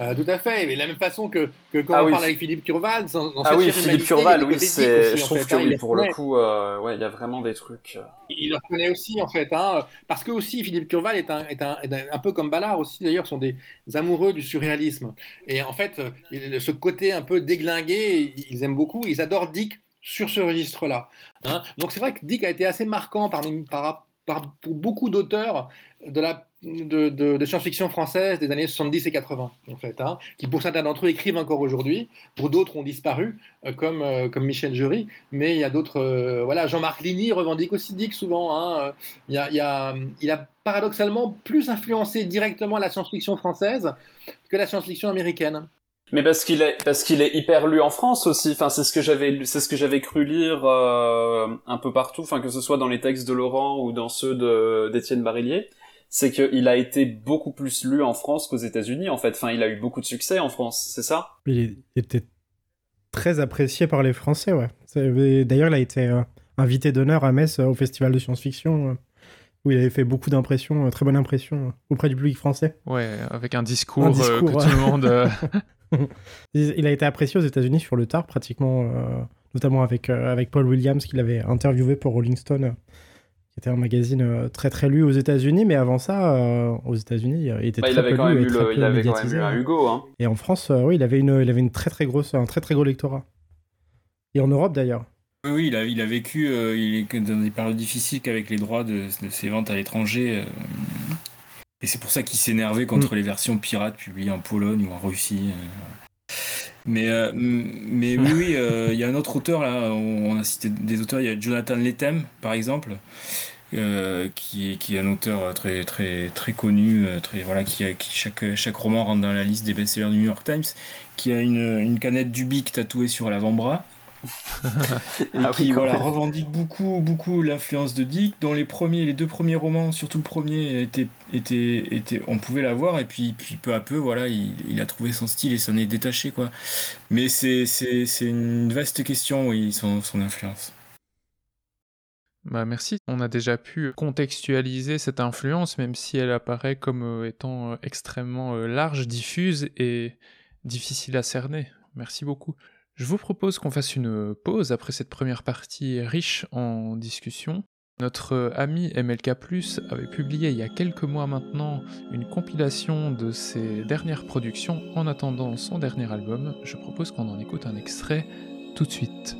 Euh, tout à fait, mais de la même façon que, que quand ah on parle avec Philippe Curval. ah oui, Philippe Curval, oui, c'est, je trouve que hein, pour le coup, euh, ouais, il y a vraiment des trucs. Euh. Il le reconnaît aussi, en fait, hein, parce que aussi Philippe Curval est un, est un, un, peu comme Ballard aussi, d'ailleurs, sont des amoureux du surréalisme. Et en fait, ce côté un peu déglingué, ils aiment beaucoup, ils adorent Dick sur ce registre-là. Hein. Donc c'est vrai que Dick a été assez marquant par, par, par, pour beaucoup d'auteurs de la de, science-fiction française des années 70 et 80, en fait, hein, qui pour certains d'entre eux écrivent encore aujourd'hui, pour d'autres ont disparu, euh, comme, euh, comme Michel Jury, mais il y a d'autres, euh, voilà, Jean-Marc Ligny revendique aussi Dick souvent, hein, il, y a, il, a, paradoxalement plus influencé directement la science-fiction française que la science-fiction américaine. Mais parce qu'il est parce qu'il est hyper lu en France aussi. Enfin, c'est ce que j'avais c'est ce que j'avais cru lire un peu partout. Enfin, que ce soit dans les textes de Laurent ou dans ceux d'Étienne Barillier c'est qu'il a été beaucoup plus lu en France qu'aux États-Unis, en fait. Enfin, il a eu beaucoup de succès en France, c'est ça? Il était très apprécié par les Français, ouais. D'ailleurs, il a été euh, invité d'honneur à Metz euh, au Festival de science-fiction, euh, où il avait fait beaucoup d'impressions, très bonne impression auprès du public français. Ouais, avec un discours, que tout le monde. [laughs] il a été apprécié aux États-Unis sur le tard, pratiquement, notamment avec, avec Paul Williams, qu'il avait interviewé pour Rolling Stone qui était un magazine euh, très très lu aux États-Unis, mais avant ça, euh, aux États-unis, il était bah, très il avait quand même lu, il avait quand même un Hugo. Hein. Et en France, euh, oui, il avait une, il avait une très très grosse, un très très gros lectorat. Et en Europe d'ailleurs. Oui, il a, il a vécu il est dans des périodes difficiles qu'avec les droits de, ses ventes à l'étranger. et c'est pour ça qu'il s'énervait contre mm. les versions pirates publiées en Pologne ou en Russie. Mais, mais oui, oui, il y a un autre auteur là, on a cité des auteurs, il y a Jonathan Lethem par exemple, euh, qui, qui est un auteur très, très, très connu, euh, très, voilà, qui, qui chaque, chaque roman rentre dans la liste des best-sellers du New York Times, qui a une, une canette du Bic tatouée sur l'avant-bras. Et ah qui voilà, revendique beaucoup, beaucoup l'influence de Dick, dont les premiers, les deux premiers romans, surtout le premier, était, était, était, on pouvait l'avoir, et puis, puis peu à peu, voilà, il, il, a trouvé son style et s'en est détaché, quoi. Mais c'est, c'est, c'est une vaste question, oui, son, son influence. Bah merci. On a déjà pu contextualiser cette influence, même si elle apparaît comme euh, étant euh, extrêmement euh, large, diffuse et difficile à cerner. Merci beaucoup. Je vous propose qu'on fasse une pause après cette première partie riche en discussion. Notre ami MLK avait publié il y a quelques mois maintenant une compilation de ses dernières productions en attendant son dernier album. Je propose qu'on en écoute un extrait tout de suite.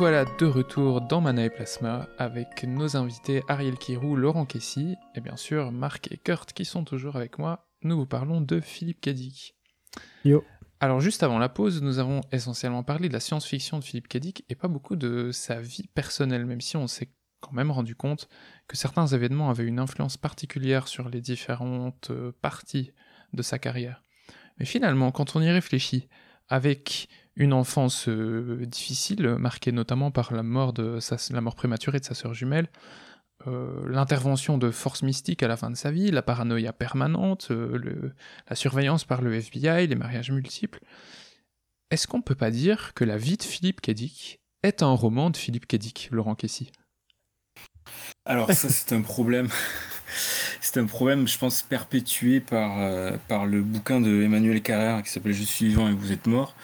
Voilà de retour dans Mana et Plasma avec nos invités Ariel Kirou, Laurent Kessy et bien sûr Marc et Kurt qui sont toujours avec moi. Nous vous parlons de Philippe Cadic. Yo. Alors juste avant la pause, nous avons essentiellement parlé de la science-fiction de Philippe Cadic et pas beaucoup de sa vie personnelle, même si on s'est quand même rendu compte que certains événements avaient une influence particulière sur les différentes euh, parties de sa carrière. Mais finalement, quand on y réfléchit, avec une enfance euh, difficile, marquée notamment par la mort, de sa, la mort prématurée de sa sœur jumelle, euh, l'intervention de forces mystiques à la fin de sa vie, la paranoïa permanente, euh, la surveillance par le FBI, les mariages multiples. Est-ce qu'on peut pas dire que la vie de Philippe Cadic est un roman de Philippe Cadic, Laurent Kessy? Alors ça c'est un problème. [laughs] c'est un problème, je pense, perpétué par, par le bouquin de Emmanuel Carrère qui s'appelle Je suis vivant et vous êtes mort.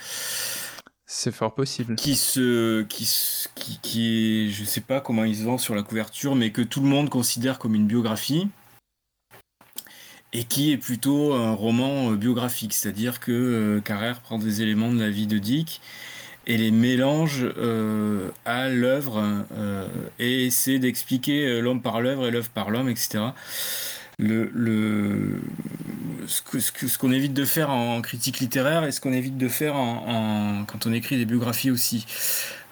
C'est fort possible. Qui se, qui, qui, qui est, je sais pas comment il se vend sur la couverture, mais que tout le monde considère comme une biographie. Et qui est plutôt un roman euh, biographique, c'est-à-dire que euh, Carrère prend des éléments de la vie de Dick et les mélange euh, à l'œuvre et essaie d'expliquer l'homme par l'œuvre et l'œuvre par l'homme, etc. Le, le, ce que- ce ce qu'on évite de faire en critique littéraire et ce qu'on évite de faire en, quand on écrit des biographies aussi.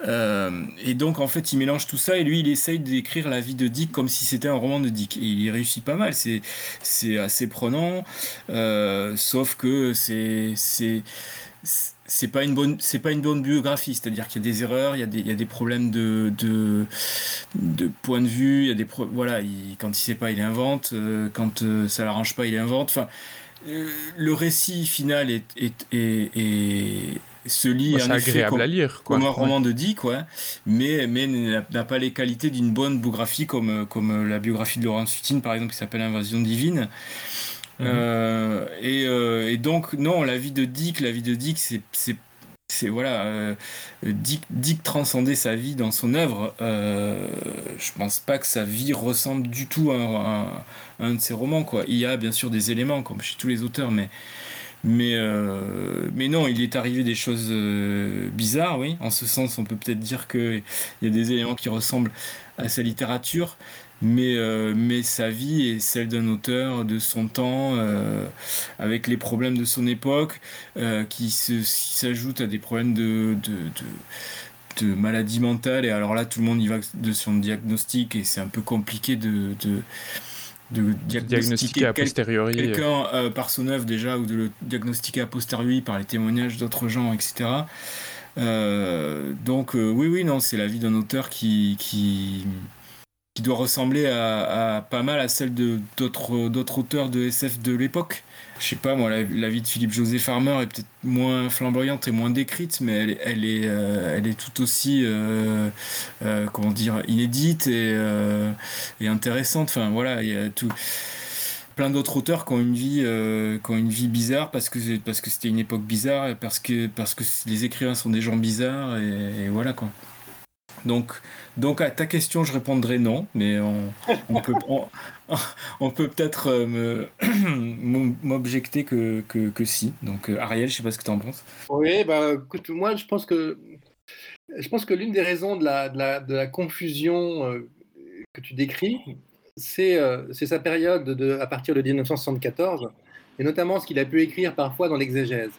Euh, et donc en fait il mélange tout ça et lui il essaye d'écrire la vie de Dick comme si c'était un roman de Dick. Et il y réussit pas mal. C'est assez prenant. Euh, sauf que c'est c'est pas une bonne c'est pas une bonne biographie. C'est à dire qu'il y a des erreurs il y a des, il y a des problèmes de, de de point de vue il y a des pro- voilà il- quand il sait pas il invente. Euh, quand euh, ça l'arrange pas il invente. Enfin euh, le récit final est, est, est- est- se lit Bah, en effet comme- à lire, quoi. comme un roman de Dick, ouais, mais, mais n'a pas les qualités d'une bonne biographie comme, comme la biographie de Laurent Sutin, par exemple, qui s'appelle Invasion divine. Euh, et, euh, et donc, non, la vie de Dick, la vie de Dick, c'est. voilà, euh, Dick, transcendait sa vie dans son œuvre. Euh, je pense pas que sa vie ressemble du tout à, un- de ses romans. Quoi. Il y a bien sûr des éléments, comme chez tous les auteurs, mais, mais, non, il est arrivé des choses bizarres, oui. En ce sens, on peut peut-être dire qu'il y a des éléments qui ressemblent à sa littérature, mais, euh, mais sa vie est celle d'un auteur de son temps, euh, avec les problèmes de son époque, euh, qui s'ajoutent à des problèmes de, de, de, de maladie mentale. Et alors là, tout le monde y va de son diagnostic, et c'est un peu compliqué de, de, de diagnostiquer a posteriori. euh, quelqu'un euh, par son œuvre déjà ou de le diagnostiquer a posteriori par les témoignages d'autres gens, etc. Euh, donc euh, oui, oui, non, c'est la vie d'un auteur qui, qui, qui doit ressembler à, pas mal à celle de d'autres d'autres auteurs de SF de l'époque. Je sais pas, moi, la, vie de Philippe José Farmer est peut-être moins flamboyante et moins décrite, mais elle, est- euh, elle est tout aussi, euh, euh, comment dire, inédite et, intéressante. Enfin, voilà, il y a tout plein d'autres auteurs qui ont une vie qui ont une vie bizarre parce que parce que c'était une époque bizarre et parce que parce que les écrivains sont des gens bizarres et voilà quoi. Donc donc à ta question je répondrai non mais on, peut on, peut peut-être euh, [clears throat] m'objecter que, que, que si. Donc euh, Ariel, je sais pas ce que tu en penses. Oui, bah, écoute, moi, je pense que, je pense que l'une des raisons de la, de la, confusion euh, que tu décris, c'est sa période de, à partir de 1974, et notamment ce qu'il a pu écrire parfois dans l'exégèse.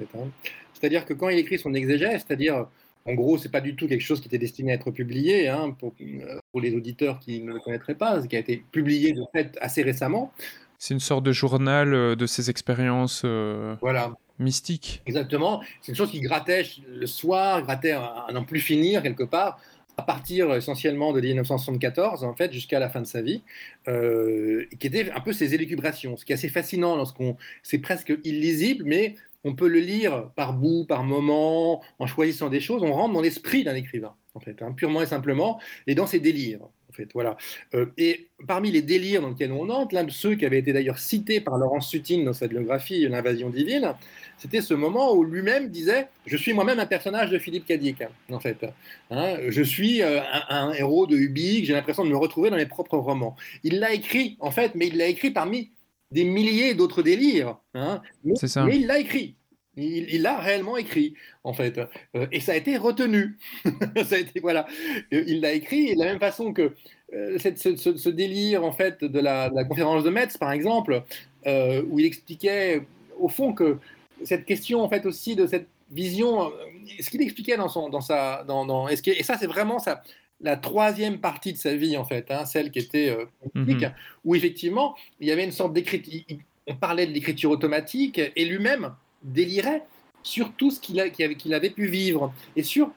hein. C'est-à-dire que quand il écrit son exégèse, c'est-à-dire, en gros, c'est pas du tout quelque chose qui était destiné à être publié, hein, pour, euh, pour les auditeurs qui ne le connaîtraient pas, ce qui a été publié de fait assez récemment. C'est une sorte de journal euh, de ses expériences euh, Voilà. mystiques. Exactement. C'est une chose qui grattait le soir, grattait à à n'en plus finir quelque part, à partir essentiellement de 1974, en fait, jusqu'à la fin de sa vie, euh, qui était un peu ses élucubrations. Ce qui est assez fascinant lorsqu'on. C'est presque illisible, mais on peut le lire par bout, par moment, en choisissant des choses. On rentre dans l'esprit d'un écrivain, en fait, hein, purement et simplement, et dans ses délires. En fait, voilà. Euh, et parmi les délires dans lesquels on entre, l'un de ceux qui avait été d'ailleurs cité par Laurence Sutin dans sa biographie L'invasion divine, c'était ce moment où lui-même disait Je suis moi-même un personnage de Philippe Cadic, en fait. Hein, je suis euh, un, un héros de Ubik, j'ai l'impression de me retrouver dans mes propres romans. Il l'a écrit, en fait, mais il l'a écrit parmi des milliers d'autres délires. hein, mais, C'est ça. mais il l'a écrit. Il l'a réellement écrit, en fait. Euh, et ça a été retenu. [laughs] ça a été, voilà. Il l'a écrit de la même façon que euh, ce, délire, en fait, de la, conférence de Metz, par exemple, euh, où il expliquait, au fond, que cette question, en fait, aussi de cette vision, ce qu'il expliquait dans, son, dans sa. Dans, dans, et ça, c'est vraiment ça la troisième partie de sa vie, en fait, hein, celle qui était politique, mhm. où effectivement, il y avait une sorte d'écriture. On parlait de l'écriture automatique, et lui-même, délirait sur tout ce qu'il avait, pu vivre et sur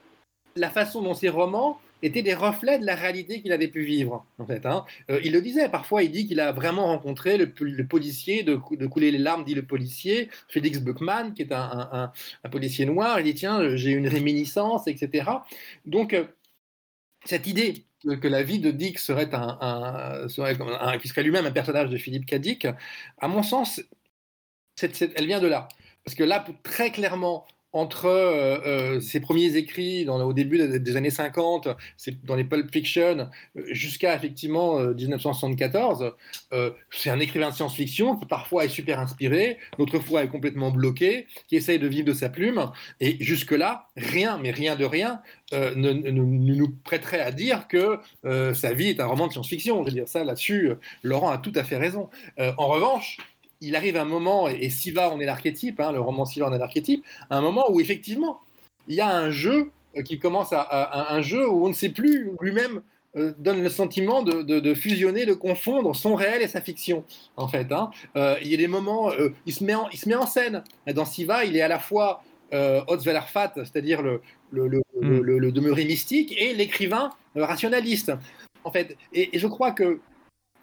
la façon dont ses romans étaient des reflets de la réalité qu'il avait pu vivre. En fait, hein. Euh, il le disait, parfois il dit qu'il a vraiment rencontré le, policier, de, couler les larmes, dit le policier, Félix Buckman, qui est un, policier noir, il dit tiens, j'ai une réminiscence, etc. Donc, euh, cette idée que la vie de Dick serait un, lui-même un personnage de Philippe Cadic, à mon sens, elle vient de là. Parce que là, très clairement, entre euh, euh, ses premiers écrits au début des années 50, dans les Pulp Fiction, euh, jusqu'à effectivement 1974, c'est un écrivain de science-fiction qui parfois est super inspiré, d'autres fois est complètement bloqué, qui essaye de vivre de sa plume. Et jusque-là, rien, mais rien de rien, ne, nous prêterait à dire que sa vie est un roman de science-fiction. Je veux dire, ça, là-dessus, Laurent a tout à fait raison. en revanche, il arrive un moment, et Siva on est l'archétype, hein, le roman Siva on est l'archétype, un moment où effectivement, il y a un jeu euh, qui commence à, un jeu où on ne sait plus, lui-même euh, donne le sentiment de, fusionner, de confondre son réel et sa fiction, en fait. Hein. Euh, il y a des moments, il, se met en, il se met en scène. Dans Siva, il est à la fois euh, c'est-à-dire le, le, le, hmm. le, demeuré mystique, et l'écrivain rationaliste. En fait, et, je crois que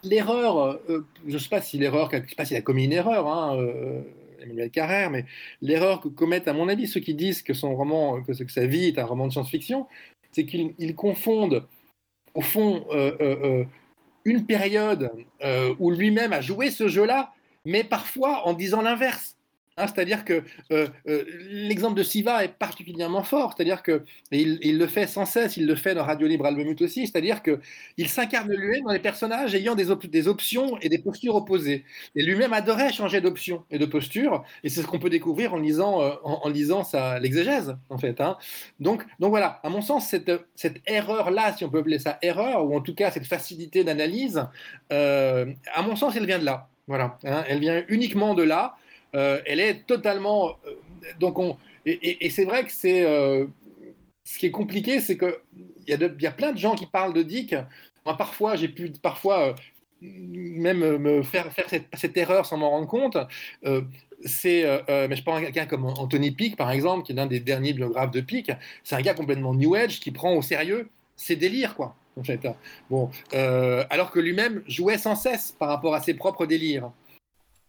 l'erreur, euh, euh, je ne sais pas si l'erreur, je s'il a commis une erreur, hein, euh, Emmanuel Carrère, mais l'erreur que commettent, à mon avis, ceux qui disent que son roman, que, que sa vie est un roman de science-fiction, c'est qu'ils confondent, au fond, une période où lui-même a joué ce jeu-là, mais parfois en disant l'inverse. Hein, c'est-à-dire que euh, euh, l'exemple de Siva est particulièrement fort, c'est-à-dire que il, le fait sans cesse, il le fait dans Radio Libre Albumut aussi, c'est-à-dire qu'il s'incarne lui-même dans les personnages ayant des, options et des postures opposées. Et lui-même adorait changer d'options et de posture, et c'est ce qu'on peut découvrir en lisant, euh, en, lisant l'exégèse, en fait. Hein. Donc, donc voilà, à mon sens, cette, cette erreur-là, si on peut appeler ça erreur, ou en tout cas cette facilité d'analyse, à mon sens, elle vient de là. Voilà, hein. elle vient uniquement de là. Euh, elle est totalement. Euh, donc on, et, c'est vrai que c'est. Euh, ce qui est compliqué, c'est qu'il y, a y a plein de gens qui parlent de Dick. Moi, parfois, j'ai pu parfois même me faire, faire cette, erreur sans m'en rendre compte. c'est, mais je prends quelqu'un comme Anthony Peake, par exemple, qui est l'un des derniers biographes de Peake. C'est un gars complètement New Age qui prend au sérieux ses délires, quoi. Fait. Bon, alors que lui-même jouait sans cesse par rapport à ses propres délires.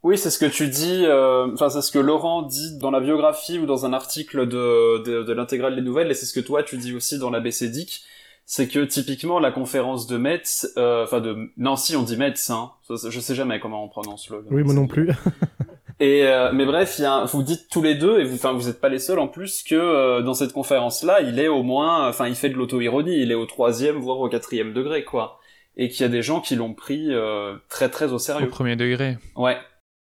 Oui, c'est ce que tu dis, euh, enfin c'est ce que Laurent dit dans la biographie ou dans un article de, de, de l'intégrale des nouvelles, et c'est ce que toi tu dis aussi dans la BCDIC, c'est que typiquement la conférence de Metz, euh, enfin de Nancy on dit Metz, hein, je sais jamais comment on prononce le. Oui, moi non plus. [laughs] et euh, mais bref, il y a vous dites tous les deux, et vous, enfin vous êtes pas les seuls en plus que dans cette conférence-là, il est au moins, enfin il fait de l'auto-ironie, il est au troisième voire au quatrième degré quoi, et qu'il y a des gens qui l'ont pris très très au sérieux. Au premier degré. Ouais.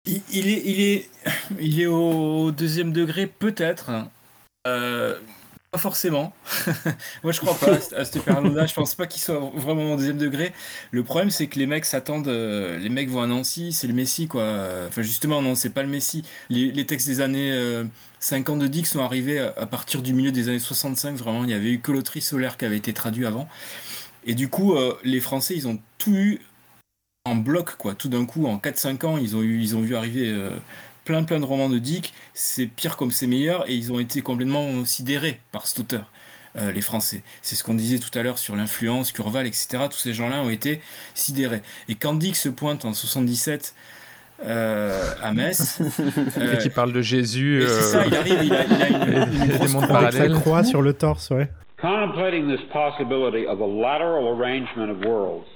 Il, est, il, est, il est au deuxième degré, peut-être. Euh, pas forcément. [laughs] Moi, je crois pas à ce période-là. Je pense pas qu'il soit vraiment au deuxième degré. Le problème, c'est que les mecs s'attendent. Euh, les mecs vont à Nancy, c'est le Messie, quoi. Enfin, justement, non, c'est pas le Messie. Les, textes des années 50 euh, de Dick sont arrivés à, partir du milieu des années 65. Vraiment, il y avait eu que l'autrice solaire qui avait été traduit avant. Et du coup, les Français, ils ont tout eu en bloc, quoi. Tout d'un coup, en 4-5 ans, ils ont, eu, ils ont vu arriver euh, plein plein de romans de Dick. C'est pire comme c'est meilleur, et ils ont été complètement sidérés par cet auteur. Euh, les Français. C'est ce qu'on disait tout à l'heure sur l'influence, Curval, etc. Tous ces gens-là ont été sidérés. Et quand Dick se pointe en 77 euh, à Metz. [laughs] et qui parle de Jésus. C'est ça, il arrive, il a, il a une, [laughs] une grosse croix, croix sur le torse, ouais. Contemplating this possibility of a lateral arrangement of worlds,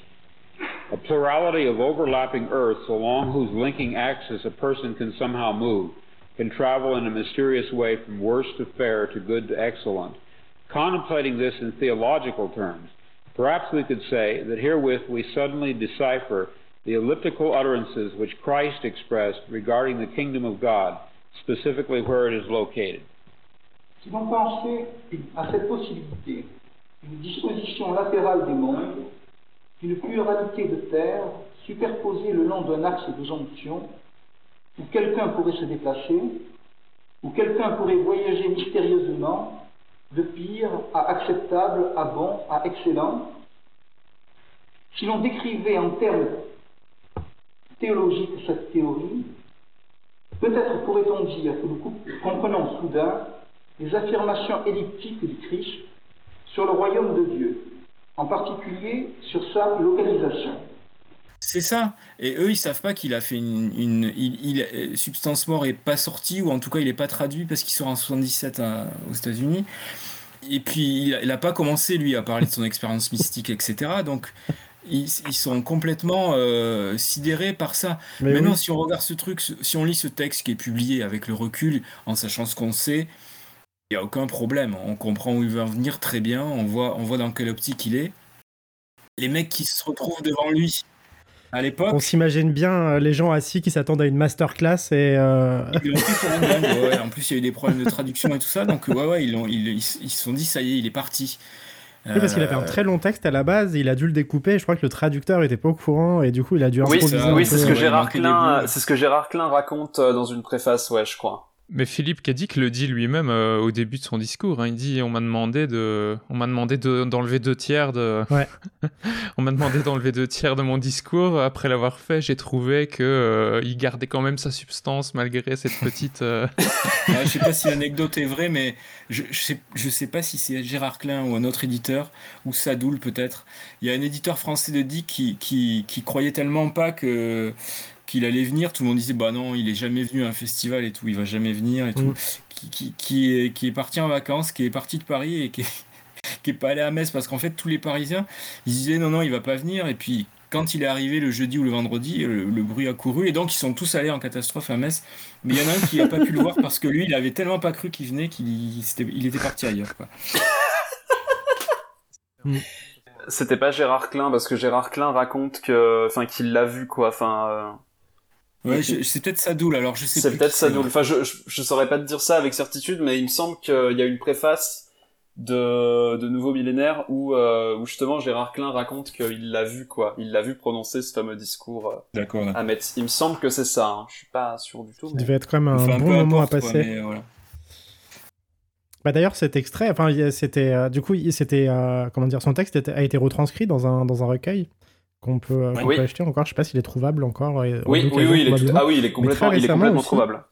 a plurality of overlapping Earths along whose linking axis a person can somehow move, can travel in a mysterious way from worse to fair to good to excellent. Contemplating this in theological terms, perhaps we could say that herewith we suddenly decipher the elliptical utterances which Christ expressed regarding the kingdom of God specifically where it is located. Si l'on pensait à cette possibilité une disposition latérale des mondes, d'une pluralité de terres superposées le long d'un axe de jonction, où quelqu'un pourrait se déplacer, où quelqu'un pourrait voyager mystérieusement de pire à acceptable, à bon, à excellent, si l'on décrivait en termes théologiques cette théorie, peut-être pourrait-on dire que nous comprenons soudain les affirmations elliptiques du Christ sur le royaume de Dieu, en particulier sur sa localisation. C'est ça. Et eux, ils savent pas qu'il a fait une, une il, il, Substance Mort est pas sorti ou en tout cas il est pas traduit parce qu'il sort en 77 à, aux États-Unis. Et puis il, a pas commencé lui à parler de son expérience [laughs] mystique, etc. Donc ils, ils sont complètement euh, sidérés par ça. Mais Maintenant, oui. si on regarde ce truc, si on lit ce texte qui est publié avec le recul, en sachant ce qu'on sait, il n'y a aucun problème. On comprend où il va en venir très bien. On voit, on voit dans quelle optique il est. Les mecs qui se retrouvent devant lui à l'époque, On s'imagine bien euh, les gens assis qui s'attendent à une masterclass et. euh, [laughs] dingue. Ouais. En plus, il y a eu des problèmes de traduction et tout ça. Donc, ouais, ouais, ils, l'ont- ils, ils, ils se sont dit, ça y est, il est parti. Oui, parce qu'il avait un Euh, très long texte à la base, il a dû le découper, je crois que le traducteur était pas au courant et du coup il a dû Oui, improviser. oui, c'est ce que ouais, euh, Gérard Klein, c'est ce que Gérard Klein raconte dans une préface, ouais, je crois. Mais Philippe Cadic le dit lui-même euh, au début de son discours. hein. Il dit on m'a demandé de, on m'a demandé de- d'enlever deux tiers de, Ouais. [laughs] on m'a demandé d'enlever deux tiers de mon discours. Après l'avoir fait, j'ai trouvé que euh, il gardait quand même sa substance malgré cette petite. euh, Ouais, [laughs] je sais pas si l'anecdote est vraie, mais je, je, sais, je sais pas si c'est Gérard Klein ou un autre éditeur, ou Sadoul peut-être. Il y a un éditeur français de Dick qui, qui, qui croyait tellement pas que qu'il allait venir, tout le monde disait bah non, il est jamais venu à un festival et tout, il va jamais venir et tout, Mm. qui, qui, qui, est, qui est parti en vacances, qui est parti de Paris et qui est, [laughs] qui est pas allé à Metz parce qu'en fait tous les Parisiens ils disaient non non il va pas venir et puis quand il est arrivé le jeudi ou le vendredi, le, le bruit a couru et donc ils sont tous allés en catastrophe à Metz. Mais il y en a un qui n'a pas pu le voir [laughs] parce que lui, il avait tellement pas cru qu'il venait qu'il il était, il était parti ailleurs. Quoi. C'était pas Gérard Klein parce que Gérard Klein raconte que, enfin, qu'il l'a vu quoi. Enfin, euh, Ouais, c'est peut-être Sadoul, alors je sais c'est peut-être Sadoul. Enfin, je, je, je saurais pas te dire ça avec certitude, mais il me semble qu'il y a une préface de, de Nouveau Millénaire où, euh, où justement Gérard Klein raconte qu'il l'a vu quoi. Il l'a vu prononcer ce fameux discours euh, à Metz. Il me semble que c'est ça. Hein. Je suis pas sûr du tout. Il mais- devait être quand même un Enfin, bon moment importe, à quoi, passer. mais voilà. Bah d'ailleurs cet extrait, enfin c'était, euh, du coup c'était, euh, comment dire, son texte était- a été retranscrit dans un dans un recueil qu'on peut, euh, Oui. peut acheter encore. Je sais pas s'il est trouvable encore. en Oui, oui, oui. Il est. Ah oui, il est complètement, il est récemment complètement aussi. trouvable.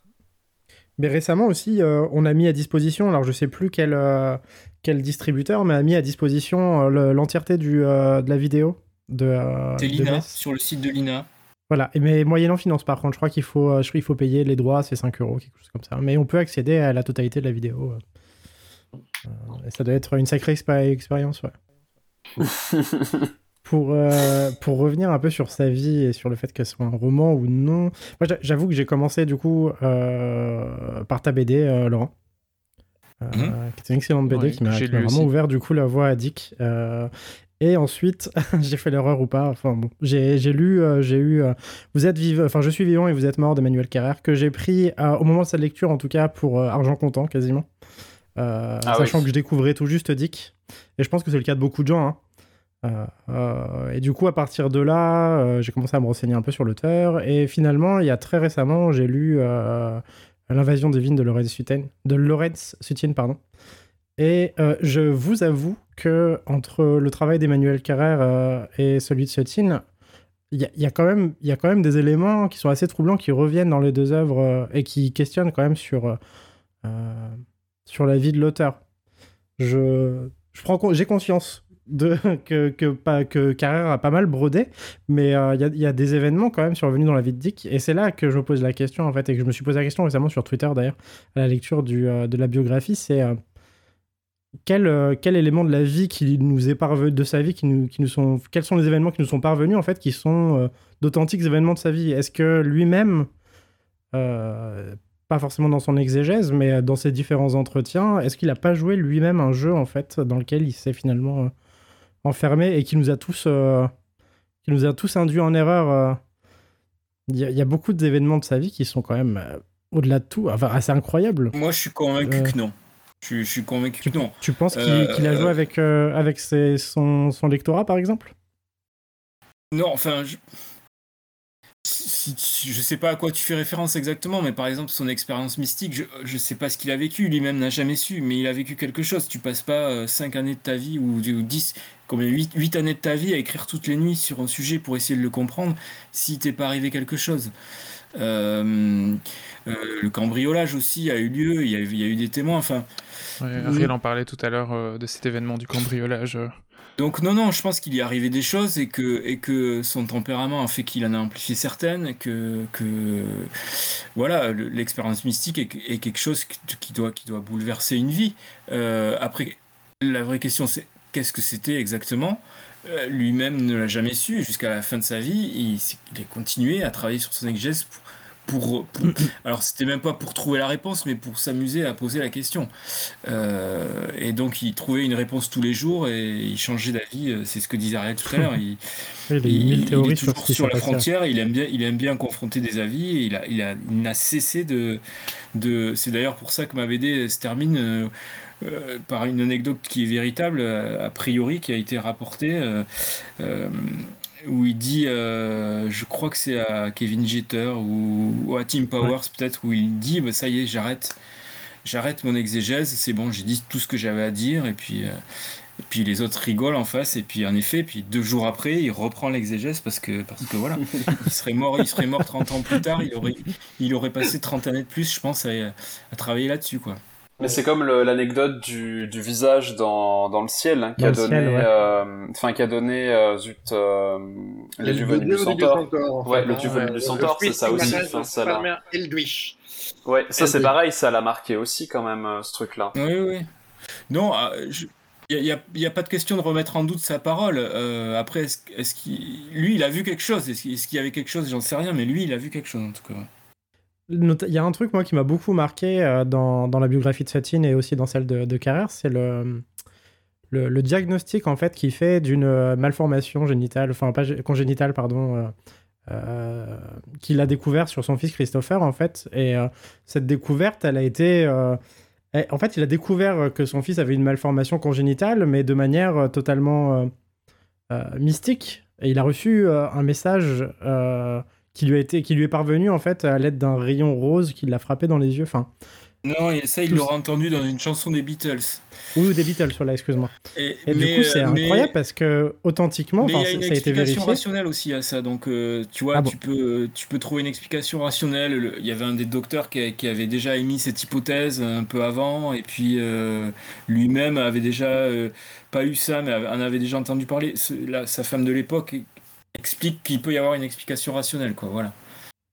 Mais récemment aussi, euh, on a mis à disposition, alors je sais plus quel, euh, quel distributeur, mais a mis à disposition euh, le- l'entièreté du, euh, de la vidéo de, euh, Lina, sur le site de Lina. Voilà, et mais moyennant finance par contre, je crois qu'il faut, euh, je crois qu'il faut payer les droits, c'est 5 euros, quelque chose comme ça. Mais on peut accéder à la totalité de la vidéo. euh. Euh, et ça doit être une sacrée expé- expérience, ouais. [laughs] pour, euh, pour revenir un peu sur sa vie et sur le fait qu'elle soit un roman ou non, moi j'a- j'avoue que j'ai commencé du coup euh, par ta BD, euh, Laurent. Euh, Mhm. qui est une excellente BD Ouais, qui m'a vraiment aussi. ouvert du coup la voie à Dick. Euh, et ensuite, [laughs] j'ai fait l'erreur ou pas. Enfin bon, j'ai j'ai lu, euh, j'ai eu. euh, vous êtes vivant, enfin je suis vivant et vous êtes mort d'Emmanuel Carrère que j'ai pris euh, au moment de sa lecture en tout cas pour euh, argent comptant quasiment. Euh, Ah sachant oui. que je découvrais tout juste Dick. Et je pense que c'est le cas de beaucoup de gens. hein. Euh, euh, et du coup, à partir de là, euh, j'ai commencé à me renseigner un peu sur l'auteur. Et finalement, il y a très récemment, j'ai lu L'invasion divine de Lorenz Sutin, de Lorenz Sutin, pardon. Et je vous avoue que entre le travail d'Emmanuel Carrère et celui de Sutin, il y, a- quand même, des éléments qui sont assez troublants qui reviennent dans les deux œuvres et qui questionnent quand même sur, sur la vie de l'auteur. Je, j'ai conscience de [laughs] que que Carrère a pas mal brodé, mais euh, il y, a, des événements quand même survenus dans la vie de Dick, et c'est là que je me pose la question en fait, et que je me suis posé la question récemment sur Twitter d'ailleurs à la lecture euh, de la biographie, c'est euh, quel, quel élément de la vie qui nous est parvenu, de sa vie, qui nous, qui nous sont, quels sont les événements qui nous sont parvenus en fait, qui sont d'authentiques événements de sa vie? Est-ce que lui-même, pas forcément dans son exégèse, mais dans ses différents entretiens, est-ce qu'il n'a pas joué lui-même un jeu en fait dans lequel il s'est finalement enfermé et qui nous a tous, euh, qui nous a tous induits en erreur euh, Il y, a- il y a beaucoup d'événements de sa vie qui sont quand même euh, au-delà de tout, enfin, c'est incroyable. Moi, je suis convaincu que non. Je, je suis convaincu Tu, que non. tu penses qu'il a joué avec, avec ses- son, son lectorat, par exemple? Non, enfin, je... si- si- je sais pas à quoi tu fais référence exactement, mais par exemple, son expérience mystique, je, je sais pas ce qu'il a vécu, lui-même n'a jamais su, mais il a vécu quelque chose. Tu passes pas 5 années de ta vie ou, ou 10, combien 8, années de ta vie à écrire toutes les nuits sur un sujet pour essayer de le comprendre si t'es pas arrivé quelque chose. Euh, euh, le cambriolage aussi a eu lieu, il y a, eu- des témoins, enfin. En parlait tout à l'heure euh, de cet événement du cambriolage. Donc non, non, je pense qu'il y est arrivé des choses et que, son tempérament a fait qu'il en a amplifié certaines, que, que voilà, le- l'expérience mystique est, quelque chose qui doit, bouleverser une vie. Euh, après, la vraie question c'est qu'est-ce que c'était exactement? Euh, Lui-même ne l'a jamais su jusqu'à la fin de sa vie. Il, il a continué à travailler sur son exégèse. Pour- pour- alors c'était même pas pour trouver la réponse, mais pour s'amuser à poser la question. Euh, et donc il trouvait une réponse tous les jours et il changeait d'avis. euh, C'est ce que disait Ariel tout à l'heure. Il, [laughs] est toujours sur la frontière. Il aime bien, il aime bien confronter des avis. Et il a, il a, n'a cessé de, de. C'est d'ailleurs pour ça que ma BD se termine. euh, euh, par une anecdote qui est véritable, euh, a priori, qui a été rapportée, euh, où il dit, euh, je crois que c'est à Kevin Jeter ou, ou à Tim Powers peut-être, où il dit, bah, ça y est, j'arrête, j'arrête mon exégèse, c'est bon, j'ai dit tout ce que j'avais à dire, et puis, euh, et puis les autres rigolent en face, et puis en effet, puis deux jours après, il reprend l'exégèse parce que, parce que voilà, il serait mort, il serait mort 30 ans plus tard, il aurait, il aurait passé 30 années de plus, je pense, à, à travailler là-dessus, quoi. Mais c'est comme l'anecdote du, du visage dans, dans le ciel, hein, qui Dans a le donné, ciel, ouais. euh, enfin qui a donné, euh, zut, euh, les venus du centaure. Ouais, le dieu venu du centaure, c'est ça aussi. Enfin, ça l'a- Eldwish. Ouais, ça c'est pareil, ça l'a marqué aussi quand même euh, ce truc-là. Oui, oui. Non, euh, je- il n'y a, y a pas de question de remettre en doute sa parole. Euh, après, est-ce, qu'il, lui, il a vu quelque chose. Est-ce qu'il, est-ce qu'il y avait quelque chose? J'en sais rien, mais lui, il a vu quelque chose en tout cas. Il y a un truc, moi, qui m'a beaucoup marqué euh, dans, dans la biographie de Satine et aussi dans celle de, de Carrère, c'est le, le, le diagnostic, en fait, qu'il fait d'une euh, malformation génitale, enfin, pas gé- congénitale, pardon, euh, euh, qu'il a découvert sur son fils Christopher, en fait. Et euh, cette découverte, elle a été... euh, elle- en fait, il a découvert que son fils avait une malformation congénitale, mais de manière totalement mystique. Et il a reçu un message qui lui a été, qui lui est parvenu en fait à l'aide d'un rayon rose qui l'a frappé dans les yeux. Enfin, Non, et ça, il l'aura entendu dans une chanson des Beatles. ou des Beatles sur là, excuse-moi. Et, Et mais, du coup, c'est euh, mais- incroyable parce que authentiquement, Mais il y a une ça a été explication rationnelle aussi à ça. Donc, euh, tu vois, Ah bon tu, peux, tu peux trouver une explication rationnelle. Le- Il y avait un des docteurs qui, avait déjà émis cette hypothèse un peu avant, et puis euh, lui-même avait déjà euh, pas eu ça, mais en avait déjà entendu parler. La- sa femme de l'époque explique qu'il peut y avoir une explication rationnelle, quoi. Voilà.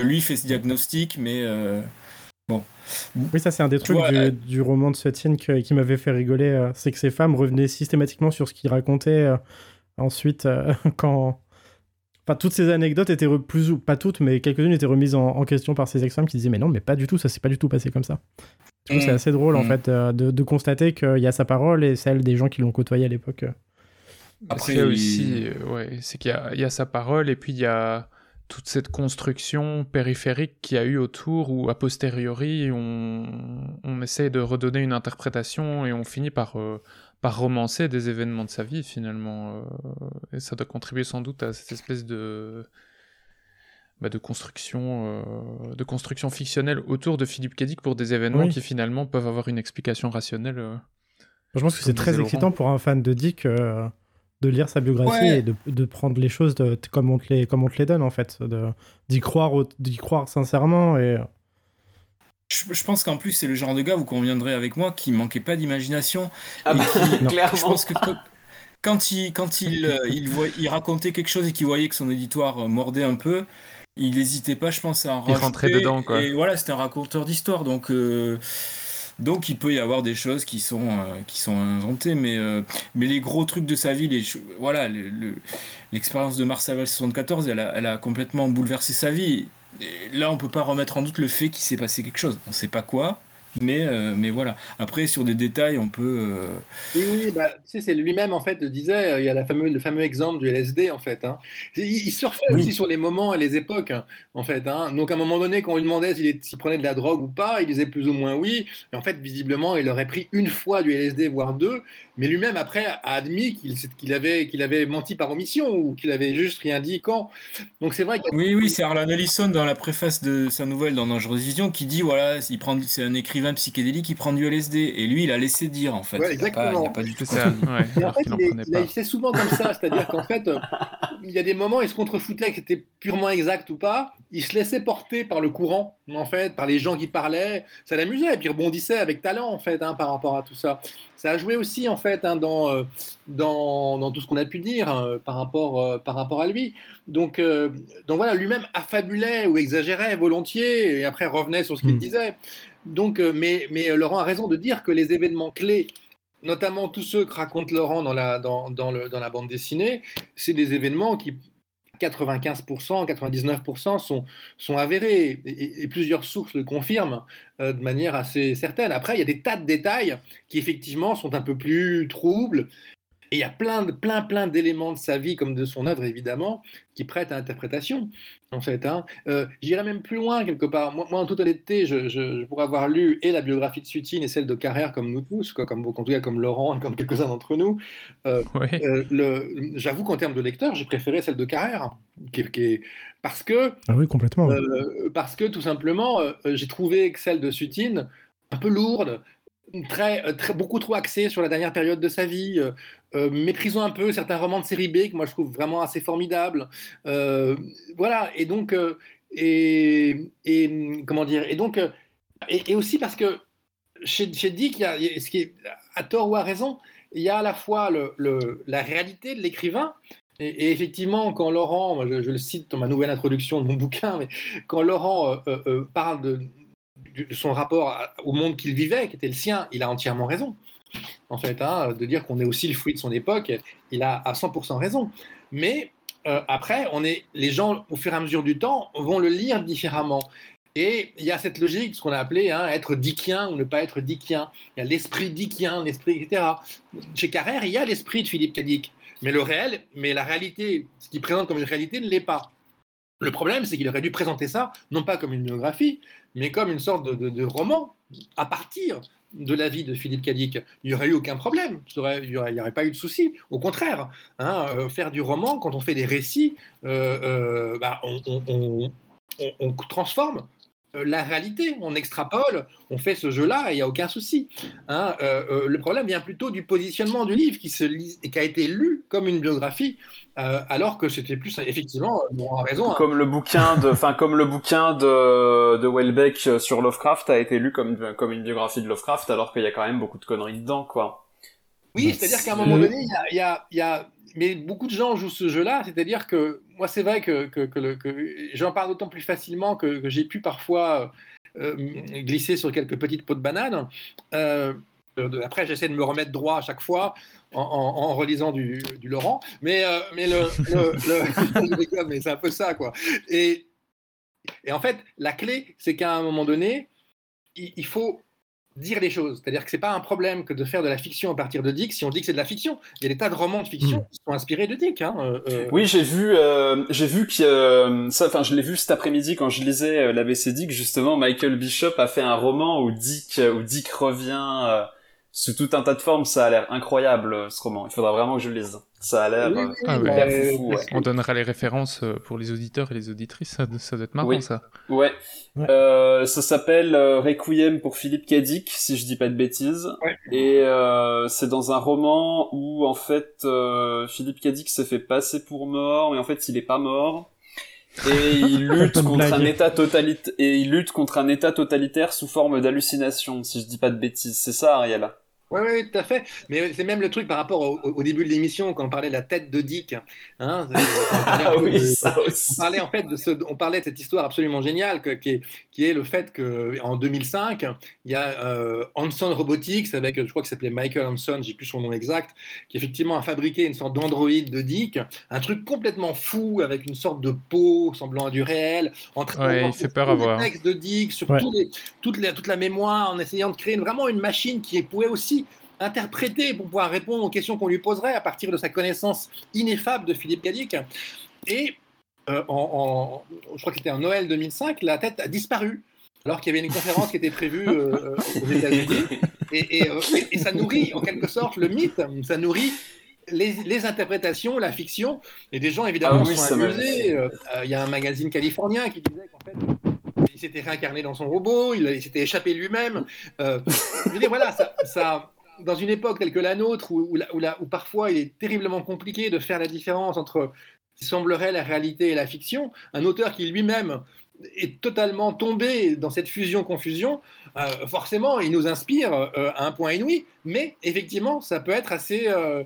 Lui fait ce diagnostic, mais euh, bon. Oui, ça c'est un des trucs vois, du, euh, du roman de Satine que- qui m'avait fait rigoler, euh, c'est que ces femmes revenaient systématiquement sur ce qu'il racontait euh, ensuite [laughs] quand... Enfin, toutes ces anecdotes étaient re- plus ou pas toutes, mais quelques-unes étaient remises en, en question par ces ex-femmes qui disaient mais non, mais pas du tout, ça s'est pas du tout passé comme ça. C'est Mm. assez drôle en Mm. fait de, de constater qu'il y a sa parole et celle des gens qui l'ont côtoyé à l'époque. Après, il- aussi, euh, ouais, c'est qu'il y a, il y a sa parole et puis il y a toute cette construction périphérique qu'il y a eu autour où a posteriori on, on essaye de redonner une interprétation et on finit par, euh, par romancer des événements de sa vie finalement. euh, et ça doit contribuer sans doute à cette espèce de, bah, de construction, euh, de construction fictionnelle autour de Philippe Cadic pour des événements Oui. qui finalement peuvent avoir une explication rationnelle. euh. Je pense que c'est très excitant pour un fan de Dick euh, de lire sa biographie Ouais. et de, de prendre les choses de- comme, on te les, comme on te les donne en fait, de- d'y croire, d'y croire sincèrement et Je, je pense qu'en plus, c'est le genre de gars, vous conviendrez avec moi, qui manquait pas d'imagination. Ah bah, [laughs] clairement. Je pense que quand- quand il, quand il, euh, il, voit- il racontait quelque chose et qu'il voyait que son éditoire euh, mordait un peu, il n'hésitait pas, je pense, à en Il rentrait rajouter. dedans, quoi. Et voilà, c'était un raconteur d'histoire. Donc, euh, donc, il peut y avoir des choses qui sont, euh, qui sont inventées. Mais, euh, mais les gros trucs de sa vie, les, voilà, le- le- l'expérience de Mars Aval 74, elle a, complètement bouleversé sa vie. Là, on peut pas remettre en doute le fait qu'il s'est passé quelque chose. On sait pas quoi, Mais, euh, mais voilà. Après, sur des détails, on peut. euh, Oui, oui, bah, tu sais, c'est lui-même en fait le disait. euh, Il y a la fameux, le fameux exemple du LSD en fait. Hein. Il, il surfait Oui. aussi sur les moments et les époques hein, en fait. Hein. Donc à un moment donné, quand on lui demandait s'il prenait de la drogue ou pas, il disait plus ou moins oui. Et en fait, visiblement, il aurait pris une fois du LSD, voire deux. Mais lui-même après a admis qu'il avait, qu'il avait menti par omission ou qu'il avait juste rien dit quand. Donc c'est vrai a- Oui, oui, c'est Arlan Ellison dans la préface de sa nouvelle dans Dangereuse Vision qui dit voilà, il prend, c'est un écrivain psychédélique qui prend du LSD. Et lui, il a laissé dire en fait. Ouais, il a pas, exactement. pas du tout ça, compris. ouais, Et en fait, il, il souvent comme ça, c'est-à-dire qu'en fait, euh, il y a des moments, il se contrefoutait que c'était purement exact ou pas, il se laissait porter par le courant, en fait, par les gens qui parlaient, ça l'amusait, et puis il rebondissait avec talent, en fait, hein, par rapport à tout ça. Ça a joué aussi, en fait, hein, dans, euh, dans, dans tout ce qu'on a pu dire hein, par, rapport, euh, par rapport à lui. Donc, euh, donc voilà, lui-même affabulait ou exagérait volontiers, et après revenait sur ce qu'il Mm. disait. Donc, euh, mais, mais Laurent a raison de dire que les événements clés notamment tous ceux que raconte Laurent dans la, dans, dans le, dans la bande dessinée, c'est des événements qui, 95%, 99% sont, sont avérés et, et- et plusieurs sources le confirment euh, de manière assez certaine. Après, il y a des tas de détails qui effectivement sont un peu plus troubles. Et il y a plein, plein, plein d'éléments de sa vie, comme de son œuvre évidemment, qui prêtent à interprétation. En fait, hein. Euh, j'irais même plus loin quelque part. Moi, moi, en toute honnêteté, je, je, je pourrais avoir lu et la biographie de Sutine et celle de Carrère, comme nous tous, quoi, comme en tout cas comme Laurent et [laughs] comme quelques-uns d'entre nous. Euh, Ouais. euh, J'avoue qu'en termes de lecteur, j'ai préféré celle de Carrère, qui, qui est- parce que Ah oui, complètement. ouais. parce que tout simplement, j'ai trouvé que celle de Sutine un peu lourde, très, très, beaucoup trop axée sur la dernière période de sa vie, euh, méprisant un peu certains romans de série B que moi je trouve vraiment assez formidables. Euh, voilà, et donc, euh, et, comment dire, et donc, euh, et, aussi parce que chez, chez Dick, il y a, ce qui à tort ou à raison, il y a à la fois la réalité de l'écrivain. Et, effectivement, quand Laurent, je, le cite dans ma nouvelle introduction de mon bouquin, mais quand Laurent parle de, son rapport au monde qu'il vivait, qui était le sien, il a entièrement raison. En fait, hein, de dire qu'on est aussi le fruit de son époque, il a à 100% raison. Mais euh, après, on est, les gens, au fur et à mesure du temps, vont le lire différemment. Et il y a cette logique, ce qu'on a appelé hein, être dickien ou ne pas être dickien. Il y a l'esprit dickien, l'esprit, etc. Chez Carrère, il y a l'esprit de Philippe Cadic. Mais le réel, mais la réalité, ce qu'il présente comme une réalité ne l'est pas. Le problème, c'est qu'il aurait dû présenter ça, non pas comme une biographie, mais comme une sorte de, roman à partir de la vie de Philippe Cadic. Il n'y aurait eu aucun problème, il n'y aurait, pas eu de souci. Au contraire, hein, euh, faire du roman, quand on fait des récits, euh, euh, bah, on, transforme la réalité, on extrapole, on fait ce jeu-là et il n'y a aucun souci. Hein, euh, euh, le problème vient plutôt du positionnement du livre qui, se lit, et qui a été lu comme une biographie, euh, alors que c'était plus, effectivement, on a raison, hein, Comme le bouquin de, enfin comme le bouquin de, de Welbeck sur Lovecraft a été lu comme comme une biographie de Lovecraft, alors qu'il y a quand même beaucoup de conneries dedans, quoi. Oui, c'est-à-dire qu'à un moment donné, il y a, y a- Mais beaucoup de gens jouent ce jeu-là, c'est-à-dire que moi, c'est vrai que, que, j'en parle d'autant plus facilement que, j'ai pu parfois euh, glisser sur quelques petites pots de banane. Euh, euh, après, j'essaie de me remettre droit à chaque fois en, en- relisant du, du Laurent, mais, euh, mais le, [laughs] mais c'est un peu ça, quoi. Et, et en fait, la clé, c'est qu'à un moment donné, il faut dire les choses. C'est-à-dire que c'est pas un problème que de faire de la fiction à partir de Dick si on dit que c'est de la fiction. Il y a des tas de romans de fiction Mm. qui sont inspirés de Dick. Hein, euh, euh, Oui, j'ai vu, euh, j'ai vu que euh, ça, enfin, je l'ai vu cet après-midi quand je lisais euh, l'ABC Dick. Justement, Michael Bishop a fait un roman où Dick, où Dick revient sous tout un tas de formes. Ça a l'air incroyable ce roman. Il faudra vraiment que je le lise. Ça a l'air Oui, euh, oui, Ah hyper ouais. ouais. On donnera les références euh, pour les auditeurs et les auditrices, ça, ça doit être marrant Oui. ça. Ouais. Ouais. Euh, ça s'appelle euh, Requiem pour Philippe Cadic, si je dis pas de bêtises. Ouais. Et euh, c'est dans un roman où en fait euh, Philippe Cadic se fait passer pour mort, mais en fait il est pas mort. Et il [laughs] lutte contre un état totalitaire et il lutte contre un état totalitaire sous forme d'hallucination, si je dis pas de bêtises. C'est ça, Ariel? Oui, oui, tout à fait. Mais c'est même le truc par rapport au, au début de l'émission, quand on parlait de la tête de Dick. Hein, [laughs] ah oui, de, ça aussi. On parlait en fait de, ce, on parlait de cette histoire absolument géniale que, qui, est, qui, est, le fait qu'en 2005, il y a euh, Hanson Robotics, avec, je crois que s'appelait Michael Hanson, j'ai plus son nom exact, qui effectivement a fabriqué une sorte d'androïde de Dick, un truc complètement fou, avec une sorte de peau semblant à du réel, en ouais, fait peur à voir. textes de Dick, sur ouais. les, toute, la, toute la mémoire, en essayant de créer vraiment une machine qui pouvait aussi interpréter pour pouvoir répondre aux questions qu'on lui poserait à partir de sa connaissance ineffable de Philippe Cadic. Et euh, en, en, je crois que c'était en Noël 2005, la tête a disparu alors qu'il y avait une conférence qui était prévue euh, aux États-Unis. Et, et, euh, et, ça nourrit en quelque sorte le mythe, ça nourrit les, les, interprétations, la fiction, et des gens évidemment ah oui, sont amusés. Il euh, y a un magazine californien qui disait qu'en fait, il s'était réincarné dans son robot, il, il s'était échappé lui-même. Euh, je veux dire, voilà, ça, ça, dans une époque telle que la nôtre, où, où, où, où, parfois il est terriblement compliqué de faire la différence entre ce qui semblerait la réalité et la fiction, un auteur qui lui-même est totalement tombé dans cette fusion-confusion, euh, forcément, il nous inspire euh, à un point inouï, mais effectivement, ça peut être assez, euh,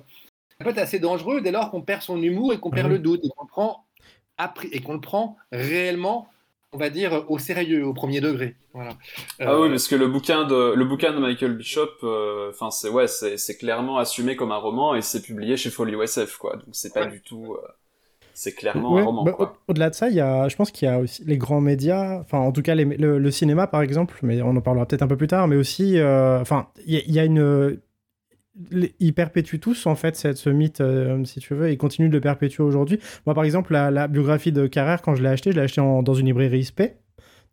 ça peut être assez dangereux dès lors qu'on perd son humour et qu'on perd Ah le doute et qu'on le prend, et qu'on le prend réellement, on va dire, au sérieux, au premier degré. Voilà. Ah Euh, oui, parce que le bouquin de, le bouquin de Michael Bishop, euh, enfin, c'est, ouais, c'est, c'est clairement assumé comme un roman et c'est publié chez Folio SF, quoi. Donc c'est pas Ouais. du tout, euh, c'est clairement Ouais, un roman, bah, quoi. au- Au-delà de ça, il y a, je pense qu'il y a aussi les grands médias, enfin en tout cas les- le, le cinéma par exemple, mais on en parlera peut-être un peu plus tard, mais aussi, euh, enfin il y, a- il y a une, ils perpétuent tous en fait cette, ce mythe, euh, si tu veux, et ils continuent de le perpétuer aujourd'hui. Moi par exemple, la, la biographie de Carrère, quand je l'ai acheté, je l'ai acheté en- dans une librairie SP,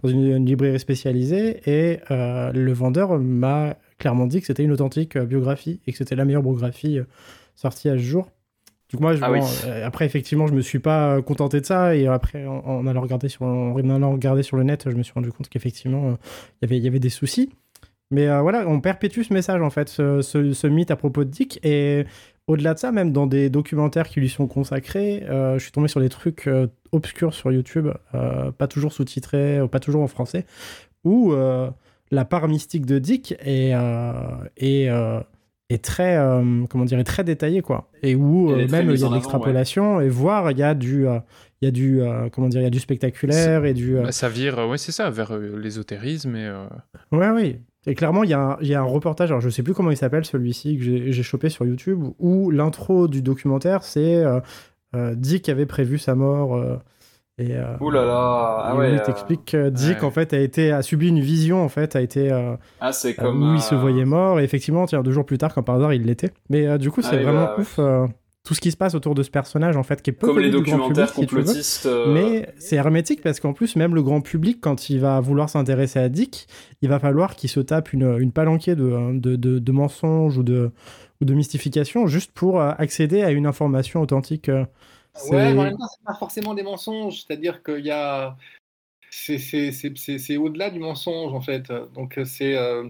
dans une, une librairie spécialisée, et euh, le vendeur m'a clairement dit que c'était une authentique euh, biographie et que c'était la meilleure biographie sortie à ce jour. Coup, moi, je, Ah bon, oui. après, effectivement, je me suis pas contenté de ça. Et après, en, en allant regarder sur, en allant regarder sur le net, je me suis rendu compte qu'effectivement, euh, il y avait- il y avait des soucis. Mais euh, voilà, on perpétue ce message, en fait, ce, ce- ce mythe à propos de Dick. Et au-delà de ça, même dans des documentaires qui lui sont consacrés, euh, je suis tombé sur des trucs euh, obscurs sur YouTube, pas toujours sous-titrés, ou pas toujours en français, où la part mystique de Dick est, est, est très, comment dire, très détaillée, quoi. Et où même il y a de l'extrapolation, et voire il y a du, il y a du, euh, comment dire, il y a du spectaculaire et du. euh, Bah, ça vire, ouais, c'est ça, vers euh, l'ésotérisme et. Ouais, oui. Et clairement, il y, a un- il y a un reportage, alors je sais plus comment il s'appelle celui-ci, que j'ai chopé sur YouTube, où l'intro du documentaire, c'est euh, euh, Dick avait prévu sa mort. euh, et, euh, Ouh là là, ah ouais. il euh, t'explique que Dick, ouais. en fait, a, été, a subi une vision, en fait, a été. euh, Ah, c'est euh, comme. où il se voyait mort, et effectivement, tiens, deux jours plus tard, comme par hasard, il l'était. Mais euh, du coup, Ah c'est vraiment bah, ouais. ouf euh, tout ce qui se passe autour de ce personnage, en fait, qui est peu Comme les connu du grand documentaires public, si tu veux. complotistes. euh, Mais c'est hermétique parce qu'en plus, même le grand public, quand il va vouloir s'intéresser à Dick, il va falloir qu'il se tape une, une palanquée de, de, de- de mensonges ou de, ou de mystifications juste pour euh, accéder à une information authentique. euh. C'est- Ouais, mais en même temps, c'est pas forcément des mensonges. C'est-à-dire qu'il y a. C'est c'est- c'est- c'est- c'est au-delà du mensonge, en fait. Donc, c'est. euh,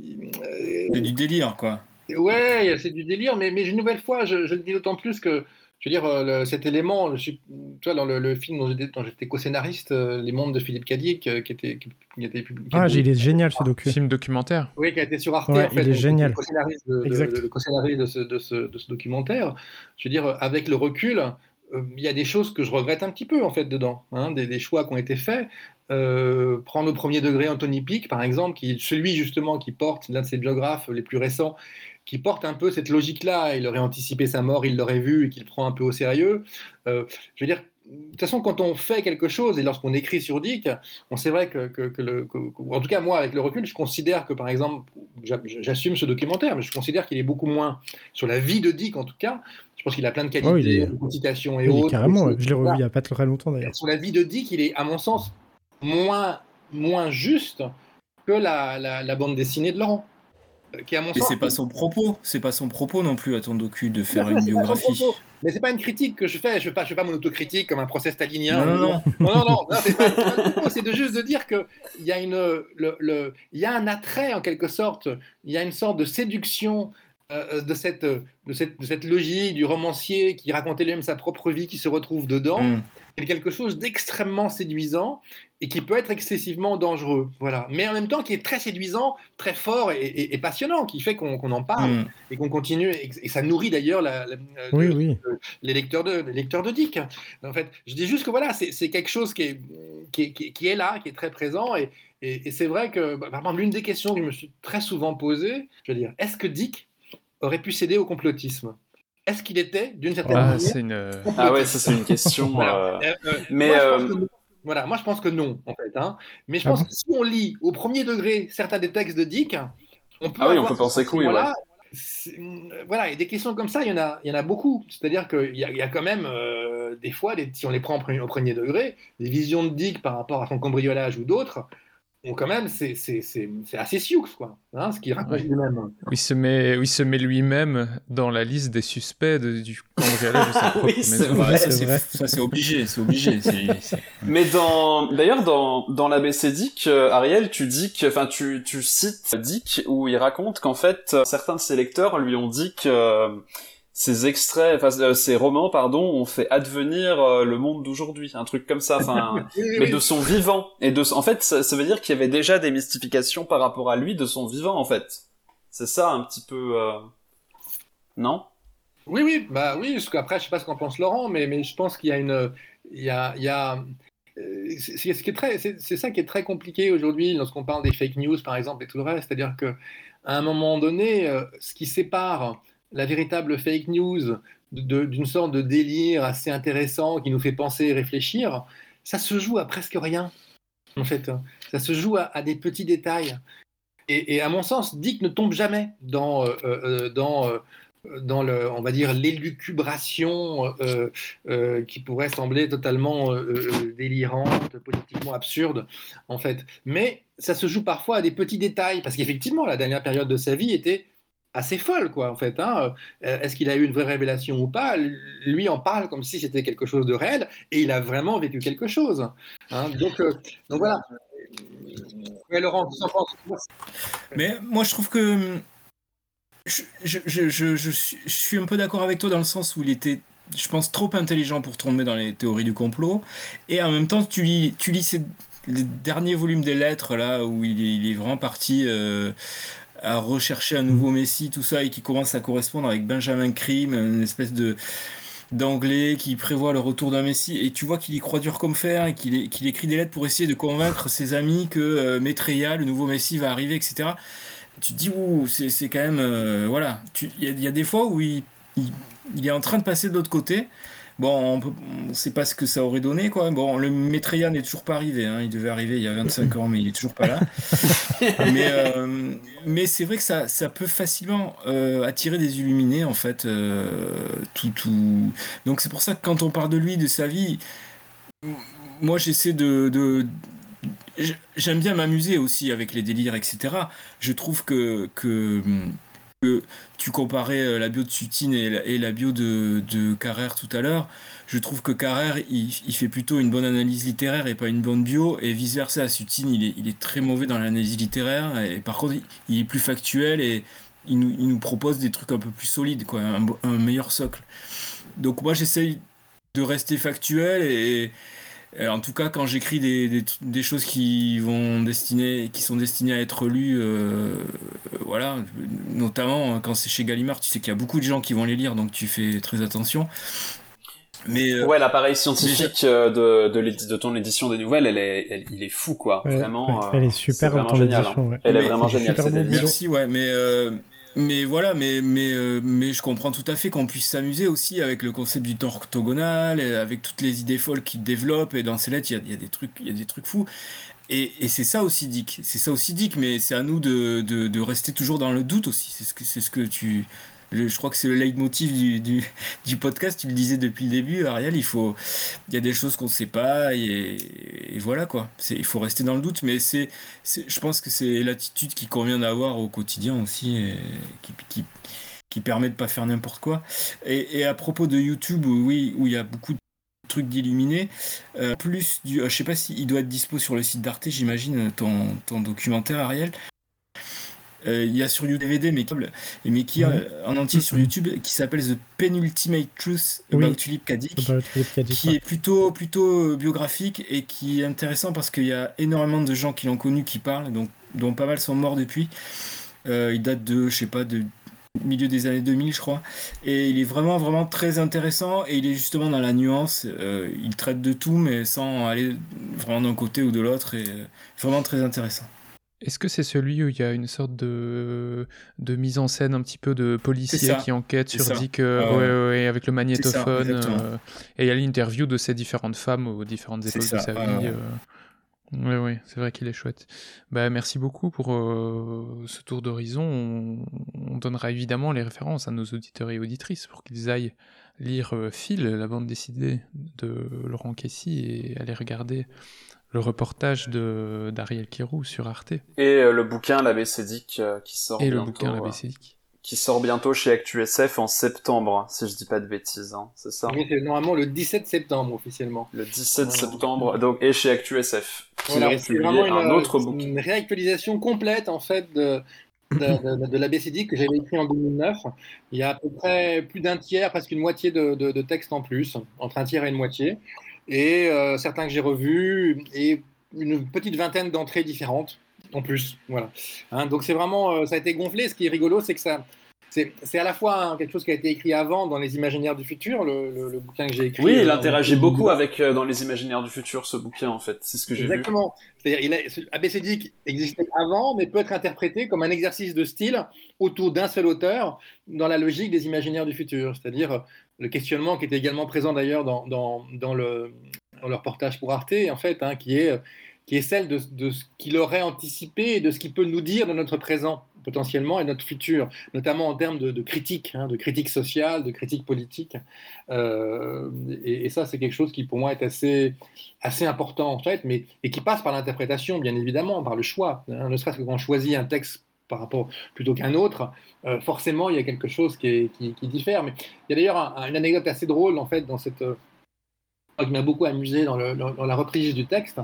euh, C'est du délire, quoi. Ouais, c'est du délire, mais, mais une nouvelle fois, je, je le dis d'autant plus que, je veux dire, euh, le- cet élément, je suis, tu vois, dans le, le film dont j'étais co-scénariste, euh, Les Mondes de Philippe Cadic, euh, qui était, qui, qui était publié. Ah, il est génial ce docu. Film documentaire. Oui, qui a été sur Arte, Ouais, en fait. il est donc, génial. Le co-scénariste de, de- Exact. le co-scénariste de ce, de, ce, de ce documentaire. Je veux dire, avec le recul, euh, il y a des choses que je regrette un petit peu, en fait, dedans. hein, des, des choix qui ont été faits. Euh, prendre au premier degré Anthony Pic, par exemple, qui est celui, justement, qui porte, l'un de ses biographes les plus récents, qui porte un peu cette logique-là. Il aurait anticipé sa mort, il l'aurait vu et qu'il prend un peu au sérieux. Euh, je veux dire, de toute façon, quand on fait quelque chose et lorsqu'on écrit sur Dick, on sait vrai que, que- que le, que- que- en tout cas moi, avec le recul, je considère que par exemple, j'a- j'assume ce documentaire, mais je considère qu'il est beaucoup moins sur la vie de Dick en tout cas. Je pense qu'il a plein de qualités, Oh, il est- de citation et Oui, autres. carrément, je l'ai revu il n'y a pas très longtemps d'ailleurs. Sur la vie de Dick, il est à mon sens moins, moins juste que la, la- la bande dessinée de Laurent. Euh, Qui, à mon Et sens, c'est pas son propos, c'est pas son propos non plus à ton docu de faire une biographie. propos. Mais c'est pas une critique que je fais. Je fais pas, je fais pas mon autocritique comme un procès stalinien. Non, non, non. non, non, non, non, c'est pas- c'est de juste de dire que il y a une, le, y a un attrait en quelque sorte. Il y a une sorte de séduction euh, de cette, de cette, de cette logique du romancier qui racontait lui-même sa propre vie, qui se retrouve dedans. Mm. Est quelque chose d'extrêmement séduisant et qui peut être excessivement dangereux. Voilà. Mais en même temps, qui est très séduisant, très fort et, passionnant, qui fait qu'on en parle mm. et qu'on continue. Et, ça nourrit d'ailleurs les, lecteurs de, les lecteurs de Dick. En fait, je dis juste que voilà, c'est quelque chose qui est, qui, qui, est là, qui est très présent. Et, c'est vrai que, bah, l'une des questions que je me suis très souvent posée, je veux dire, est-ce que Dick aurait pu céder au complotisme? Est-ce qu'il était d'une certaine ah, manière? Ah ouais, ça c'est une question. [laughs] Euh, euh, euh, mais voilà, moi je pense que non, en fait. Hein. Mais je ah pense que si on lit au premier degré certains des textes de Dick, on peut, ah oui, on peut penser que oui. Voilà, voilà, et des questions comme ça, il y en a, il y en a beaucoup. C'est-à-dire qu'il y, y, a quand même des fois, si on les prend au premier, au premier, degré, des visions de Dick par rapport à son cambriolage ou d'autres, Bon, quand même, c'est assez sioux, quoi, hein, ce qu'il raconte lui-même. Il se met, il se met lui-même dans la liste des suspects de, du cambriolage de sa [laughs] propre oui, maison. Vrai, vrai. Ça, c'est obligé, c'est obligé. Mais dans, d'ailleurs, dans, dans l'ABC Dick, euh, Ariel, tu dis que, enfin, tu, tu cites Dick où il raconte qu'en fait, certains de ses lecteurs lui ont dit que euh, ces extraits, enfin euh, ces romans, pardon, ont fait advenir euh, le monde d'aujourd'hui, un truc comme ça, enfin, [laughs] mais de son vivant. Et de, en fait, ça, veut dire qu'il y avait déjà des mystifications par rapport à lui de son vivant, en fait. C'est ça un petit peu, euh... non? Oui, oui, bah oui. Parce qu'après, je sais pas ce qu'en pense Laurent, mais mais je pense qu'il y a une, il y a, il y a c'est ce qui est très, c'est ça qui est très compliqué aujourd'hui lorsqu'on parle des fake news, par exemple, et tout le reste. C'est-à-dire que à un moment donné, ce qui sépare la véritable fake news d'une sorte de délire assez intéressant qui nous fait penser et réfléchir, ça se joue à presque rien, en fait. Ça se joue à, des petits détails. Et, à mon sens, Dick ne tombe jamais dans, euh, euh, dans, euh, dans le, on va dire, l'élucubration qui pourrait sembler totalement délirante, politiquement absurde, en fait. Mais ça se joue parfois à des petits détails, parce qu'effectivement, la dernière période de sa vie était assez folle, quoi, en fait. Hein. Euh, est-ce qu'il a eu une vraie révélation ou pas? Lui en parle comme si c'était quelque chose de réel, et il a vraiment vécu quelque chose. Hein. Donc, euh, donc, voilà. Mais Laurent, Mais moi, je trouve que je, je, je, je suis un peu d'accord avec toi dans le sens où il était je pense, trop intelligent pour tomber dans les théories du complot. Et en même temps, tu lis, tu lis ces, les derniers volumes des lettres, là, où il est vraiment parti euh, à rechercher un nouveau Messi, tout ça, et qui commence à correspondre avec Benjamin Krim, une espèce de d'anglais qui prévoit le retour d'un Messi, et tu vois qu'il y croit dur comme fer, et qu'il écrit des lettres pour essayer de convaincre ses amis que euh, le nouveau Messi, va arriver, etc. Tu te dis, c'est quand même... Euh, voilà, il y, a des fois où il, il, est en train de passer de l'autre côté, Bon, on ne sait pas ce que ça aurait donné, quoi. Bon, le Maitreya n'est toujours pas arrivé. Hein. Il devait arriver il y a 25 ans, mais il est toujours pas là. [laughs] mais euh, mais c'est vrai que ça, ça peut facilement euh, attirer des illuminés, en fait. Euh, tout, tout. Donc c'est pour ça que quand on parle de lui, de sa vie, moi j'essaie de, de J'aime bien m'amuser aussi avec les délires, etc. Je trouve que, que que tu comparais euh, la bio de Sutine et la, bio de, Carrère tout à l'heure. Je trouve que Carrère, il, fait plutôt une bonne analyse littéraire et pas une bonne bio, et vice-versa. Sutine, il est, très mauvais dans l'analyse littéraire, et par contre, il est plus factuel et il nous, propose des trucs un peu plus solides, quoi, un, meilleur socle. Donc moi, j'essaye de rester factuel et, en tout cas, quand j'écris des, des, choses qui, vont destiner, qui sont destinées à être lues, euh, voilà, notamment quand c'est chez Gallimard, tu sais qu'il y a beaucoup de gens qui vont les lire, donc tu fais très attention. Mais euh, ouais, l'appareil scientifique de, de, de, ton édition des nouvelles, elle est, il est fou, quoi. vraiment. elle est super en génial. Hein. Elle est vraiment géniale. Merci, ouais, mais mais voilà, mais, mais, euh, mais je comprends tout à fait qu'on puisse s'amuser aussi avec le concept du temps orthogonal, et avec toutes les idées folles qu'il développe, et dans ces lettres, il y a, des, trucs, il y a des trucs fous. Et, et c'est ça aussi Dick, c'est ça aussi Dick, mais c'est à nous de, de, de, rester toujours dans le doute aussi, c'est ce que, c'est ce que tu, je crois que c'est le leitmotiv du, du, podcast, tu le disais depuis le début, Ariel, il faut, y a des choses qu'on ne sait pas, et, voilà quoi. Il faut rester dans le doute, mais c'est, je pense que c'est l'attitude qui convient d'avoir au quotidien aussi, et qui, qui, permet de pas faire n'importe quoi. Et, à propos de YouTube, oui, où il y a beaucoup de trucs d'illuminés, euh, plus du, je sais pas s'il doit être dispo sur le site d'Arte, j'imagine, ton, ton documentaire, Ariel. Euh, il y a sur DVD, mais, mais qui Mhm. euh, en entier sur YouTube, qui s'appelle The Penultimate Truth. About Philip K. Dick, About Philip K. Dick, qui ouais. est plutôt, plutôt euh, biographique et qui est intéressant parce qu'il y a énormément de gens qui l'ont connu qui parlent, donc, dont pas mal sont morts depuis. Euh, il date de, je sais pas, de milieu des années 2000, je crois. Et il est vraiment, vraiment très intéressant et il est justement dans la nuance. Euh, il traite de tout, mais sans aller vraiment d'un côté ou de l'autre. Et vraiment très intéressant. Est-ce que c'est celui où il y a une sorte de, de mise en scène un petit peu de ça. qui enquêtent C'est sur. Dick, euh, ouais, ouais. avec le magnétophone, euh, et il y a l'interview de ces différentes femmes aux différentes époques de sa vie. ouais. euh. Ouais, ouais, c'est vrai qu'il est chouette. Bah, merci beaucoup pour euh, ce tour d'horizon. On, on donnera évidemment les références à nos auditeurs et auditrices pour qu'ils aillent lire euh, Phil, la bande dessinée de Laurent Kessy, et aller regarder le reportage de d'Ariel Kirou sur Arte. Et euh, le bouquin l'ABCDIC euh, qui sort Et le bientôt. bouquin, la euh, qui sort bientôt chez ActuSF en septembre, si je dis pas de bêtises, hein, c'est ça? Oui, c'est normalement le 17 septembre officiellement. Le 17 Voilà. septembre, donc, et chez ActuSF, qui Voilà, publié vraiment un une, autre une bouquin. réactualisation complète en fait de, de, de, de l'ABCD que j'avais écrit en 2009. Il y a à peu près plus d'un tiers, presque une moitié de, de, de texte en plus, entre un tiers et une moitié, et euh, certains que j'ai revus et une petite vingtaine d'entrées différentes en plus. Voilà. Hein, donc c'est vraiment, euh, ça a été gonflé. Ce qui est rigolo, c'est que ça, c'est à la fois hein, quelque chose qui a été écrit avant dans les Imaginaires du futur, le, le, le bouquin que j'ai écrit. Oui, il euh, interagit beaucoup avec euh, dans les imaginaires du futur, ce bouquin, en fait, c'est ce que j'ai vu. Exactement. C'est-à-dire, il a- ce ABCD existait avant, mais peut être interprété comme un exercice de style autour d'un seul auteur dans la logique des imaginaires du futur. C'est-à-dire le questionnement qui était également présent d'ailleurs dans, dans, dans le, dans le reportage pour Arte, en fait, hein, qui, est, qui est celle de, de ce qu'il aurait anticipé et de ce qu'il peut nous dire de notre présent potentiellement et notre futur, notamment en termes de, de critique, hein, de critique sociale, de critique politique. Euh, et, et ça, c'est quelque chose qui pour moi est assez, assez important en fait, mais et qui passe par l'interprétation, bien évidemment, par le choix. hein. ne serait-ce que quand on choisit un texte par rapport plutôt qu'un autre, euh, forcément il y a quelque chose qui, diffère. Mais il y a d'ailleurs un- un- une anecdote assez drôle en fait dans cette euh, qui m'a beaucoup amusé dans, la reprise du texte.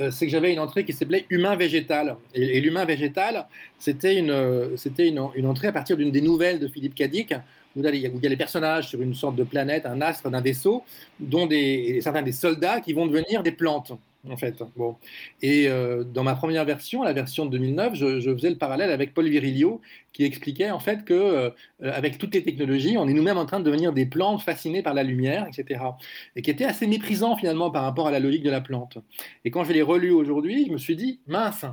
euh, C'est que j'avais une entrée qui s'appelait humain végétal. Et, l'humain végétal, c'était une, entrée à partir d'une des nouvelles de Philippe Cadic, où il y a où il y a les personnages sur une sorte de planète, un astre d'un vaisseau, dont certains des soldats qui vont devenir des plantes, en fait. Bon. Et euh, dans ma première version, la version de 2009, je, faisais le parallèle avec Paul Virilio, qui expliquait en fait que euh, avec toutes les technologies, on est nous-mêmes en train de devenir des plantes fascinées par la lumière, etc. Et qui était assez méprisant finalement par rapport à la logique de la plante. Et quand je l'ai relu aujourd'hui, je me suis dit, mince,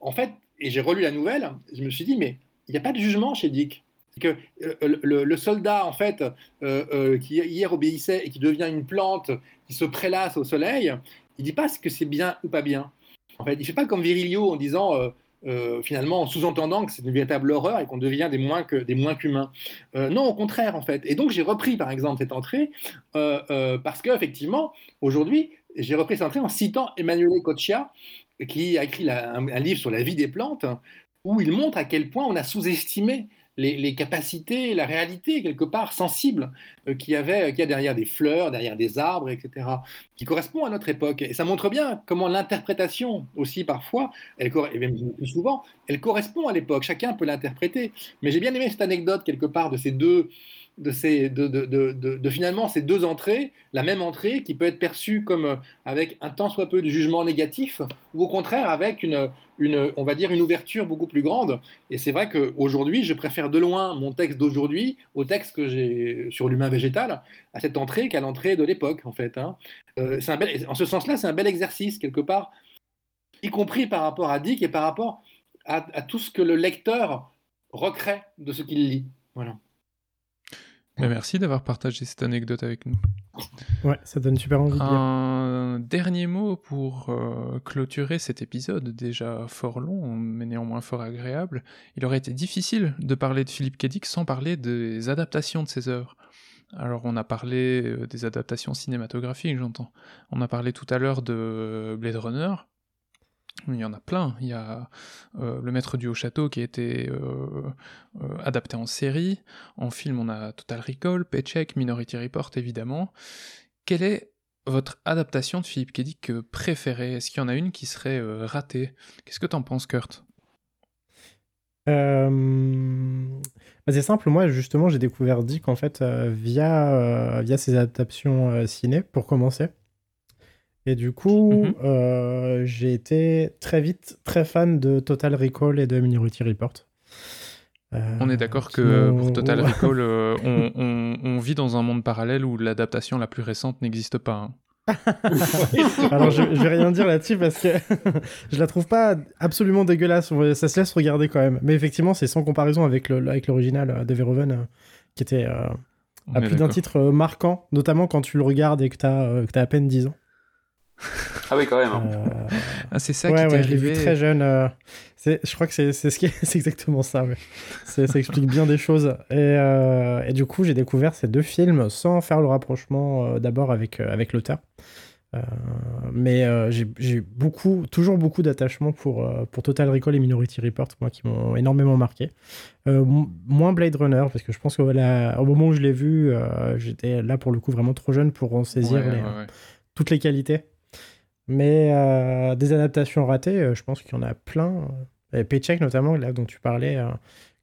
en fait, et j'ai relu la nouvelle, je me suis dit, mais il n'y a pas de jugement chez Dick. Que euh, le, soldat, en fait, euh, euh, qui hier obéissait et qui devient une plante, qui se prélasse au soleil, il dit pas ce que c'est bien ou pas bien. En fait, il fait pas comme Virilio en disant, euh, euh, finalement, en sous-entendant que c'est une véritable horreur et qu'on devient des moins que qu'humains. Euh, non, au contraire, en fait. Et donc j'ai repris, par exemple, cette entrée parce que effectivement, aujourd'hui, j'ai repris cette entrée en citant Emanuele Coccia, qui a écrit un, un livre sur la vie des plantes, où il montre à quel point on a sous-estimé les, capacités, la réalité quelque part sensible euh, qu'il y avait, qu'il y a derrière des fleurs, derrière des arbres, etc., qui correspond à notre époque. Et ça montre bien comment l'interprétation aussi parfois, et même plus souvent, elle correspond à l'époque. Chacun peut l'interpréter. Mais j'ai bien aimé cette anecdote quelque part de ces deux, de, finalement ces deux entrées, la même entrée qui peut être perçue comme euh, avec un tant soit peu de jugement négatif, ou au contraire avec une, on va dire une ouverture beaucoup plus grande. Et c'est vrai qu'aujourd'hui, je préfère de loin mon texte d'aujourd'hui au texte que j'ai sur l'humain végétal, à cette entrée qu'à l'entrée de l'époque, en fait. hein. Euh, un en ce sens-là, c'est un bel exercice, quelque part, y compris par rapport à Dick et par rapport à, à tout ce que le lecteur recrée de ce qu'il lit. Voilà. Mais merci d'avoir partagé cette anecdote avec nous. Ouais, ça donne super envie de. Un dernier mot pour euh, clôturer cet épisode, déjà fort long, mais néanmoins fort agréable. Il aurait été difficile de parler de Philippe K. Dick sans parler des adaptations de ses œuvres. Alors on a parlé euh, des adaptations cinématographiques, j'entends. On a parlé tout à l'heure de Blade Runner. Il y en a plein. Il y a euh, Le Maître du Haut Château qui a été euh, euh, adapté en série. En film, on a Total Recall, Paycheck, Minority Report, évidemment. Quelle est votre adaptation de Philippe K. Dick euh, préférée? Est-ce qu'il y en a une qui serait ratée? Qu'est-ce que t'en penses, Kurt? Bah, c'est simple, moi justement j'ai découvert Dick en fait via, via ses adaptations ciné pour commencer. Et du coup, Mhm. euh, j'ai été très vite très fan de Total Recall et de Minority Report. Euh, On est d'accord que pour Total. Recall, euh, [laughs] on, on- on vit dans un monde parallèle où l'adaptation la plus récente n'existe pas. hein. [laughs] Alors je, je vais rien dire là-dessus parce que [laughs] je la trouve pas absolument dégueulasse. Ça se laisse regarder quand même. Mais effectivement, c'est sans comparaison avec le avec l'original de Verhoeven, qui était euh, à plus d'un titre marquant, notamment quand tu le regardes et que que t'as à peine 10 ans. Ah oui, quand même. hein. Euh, Ah, c'est ça ouais, qui t'est ouais, je l'ai vu arrivé. très jeune. euh, c'est- je crois que c'est c'est ce qui est- [laughs] c'est exactement ça. Ça explique bien des choses. Et, euh, et du coup, j'ai découvert ces deux films sans faire le rapprochement euh, d'abord avec, euh, avec l'auteur. Euh, mais euh, j'ai j'ai beaucoup, toujours beaucoup d'attachement pour, euh, pour Total Recall et Minority Report, moi, qui m'ont énormément marqué. Euh, m- moins Blade Runner, parce que je pense qu'au moment où je l'ai vu, euh, j'étais là pour le coup vraiment trop jeune pour en saisir Ouais, les, ouais, ouais. toutes les qualités. Mais euh, des adaptations ratées, euh, je pense qu'il y en a plein. Et Paycheck notamment, là dont tu parlais, euh,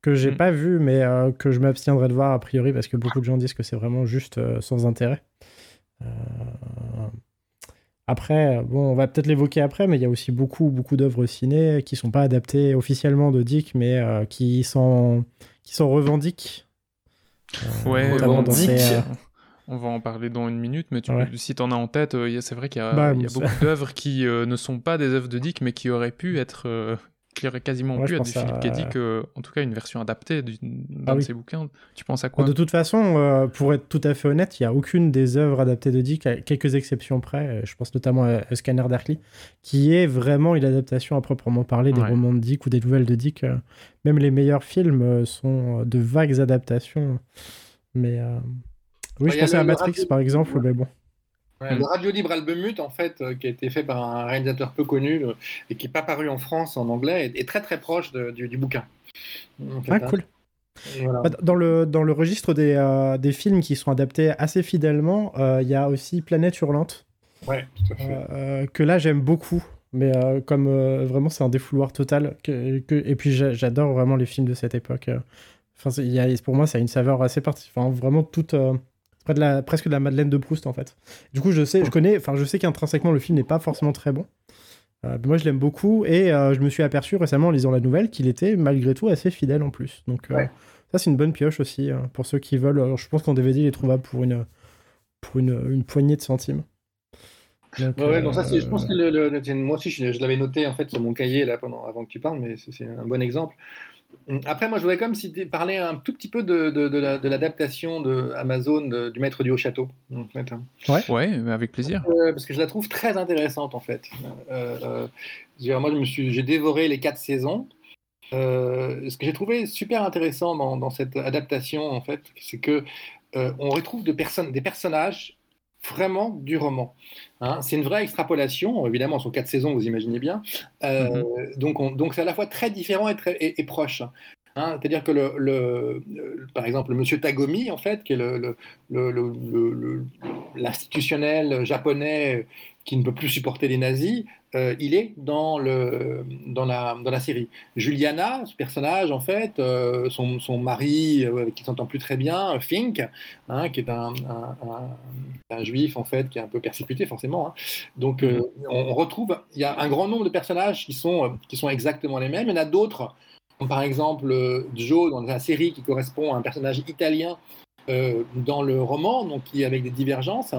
que j'ai Mm. pas vu, mais euh, que je m'abstiendrai de voir a priori parce que beaucoup de gens disent que c'est vraiment juste euh, sans intérêt. Euh, Après, bon, on va peut-être l'évoquer après, mais il y a aussi beaucoup, beaucoup d'œuvres ciné qui sont pas adaptées officiellement de Dick, mais euh, qui s'en qui s'en revendiquent. Euh, Ouais, notamment on, dans Dick. ces, euh, on va en parler dans une minute, mais tu, Ouais. si t'en as en tête, euh, c'est vrai qu'il y a, Bah, y a beaucoup [laughs] d'œuvres qui euh, ne sont pas des œuvres de Dick, mais qui auraient pu être, euh, qui auraient quasiment Ouais, pu être du Philippe à- K. Dick, en tout cas une version adaptée d'un Ah de oui. ses bouquins. Tu penses à quoi? De toute façon, euh, pour être tout à fait honnête, il n'y a aucune des œuvres adaptées de Dick, à quelques exceptions près, euh, je pense notamment à, Scanner Darkly, qui est vraiment une adaptation à proprement parler des Ouais. romans de Dick ou des nouvelles de Dick. Même les meilleurs films sont de vagues adaptations. Mais euh, oui, Bah, je a pensais le- à Matrix radio- par exemple, mais bon. Ouais, Le Radio Libre Albumut, en fait, euh, qui a été fait par un réalisateur peu connu euh, et qui n'est pas paru en France en anglais, est, est très très proche de- du, du bouquin. En fait, Ah, hein. cool. Voilà. Bah, Dans le, dans le registre des, euh, des films qui sont adaptés assez fidèlement, il y a aussi Planète Hurlante. Ouais, tout à fait. Que là j'aime beaucoup mais comme vraiment c'est un défouloir total que, que- et puis j'a- j'adore vraiment les films de cette époque enfin y a, pour moi ça a une saveur assez particulière enfin vraiment toute près de la, presque de la Madeleine de Proust en fait du coup je sais je connais enfin je sais qu'intrinsèquement le film n'est pas forcément très bon Euh, moi je l'aime beaucoup et euh, je me suis aperçu récemment en lisant la nouvelle qu'il était malgré tout assez fidèle en plus donc euh, Ouais. ça c'est une bonne pioche aussi euh, pour ceux qui veulent Alors, je pense qu'en DVD il est trouvable pour une pour une, une poignée de centimes donc, Ouais, ouais, donc ça, c'est- je pense que le, le- c'est- moi aussi, je, je l'avais noté en fait sur mon cahier là pendant, avant que tu parles, mais c'est c'est un bon exemple. Après, moi, je voudrais quand même citer- parler un tout petit peu de, de, de la- de l'adaptation de Amazon de- du Maître du Haut Château, en fait. Ouais, mais avec plaisir. Euh, parce que je la trouve très intéressante en fait. Euh, euh, moi, je me suis, j'ai dévoré les quatre saisons. Euh, ce que j'ai trouvé super intéressant dans, dans cette adaptation en fait, c'est que euh, on retrouve de personnes, des personnages vraiment du roman. Hein, c'est une vraie extrapolation, évidemment, sur quatre saisons, vous imaginez bien. Euh, Donc, on- donc c'est à la fois très différent et, très, et, et proche. Hein, C'est-à-dire que le, le- le- par exemple, le monsieur Tagomi, en fait, qui est l'institutionnel japonais qui ne peut plus supporter les nazis, euh, il est dans, le, dans, la, dans la série. Juliana, ce personnage, en fait, euh, son, son mari, euh, qui s'entend plus très bien, Fink, hein, qui est un, un- juif, en fait, qui est un peu persécuté, forcément. hein. Donc, euh, on, retrouve, il y a un grand nombre de personnages qui sont, qui sont exactement les mêmes. Il y en a d'autres, comme par exemple Joe, dans la série, qui correspond à un personnage italien euh, dans le roman, donc avec des divergences.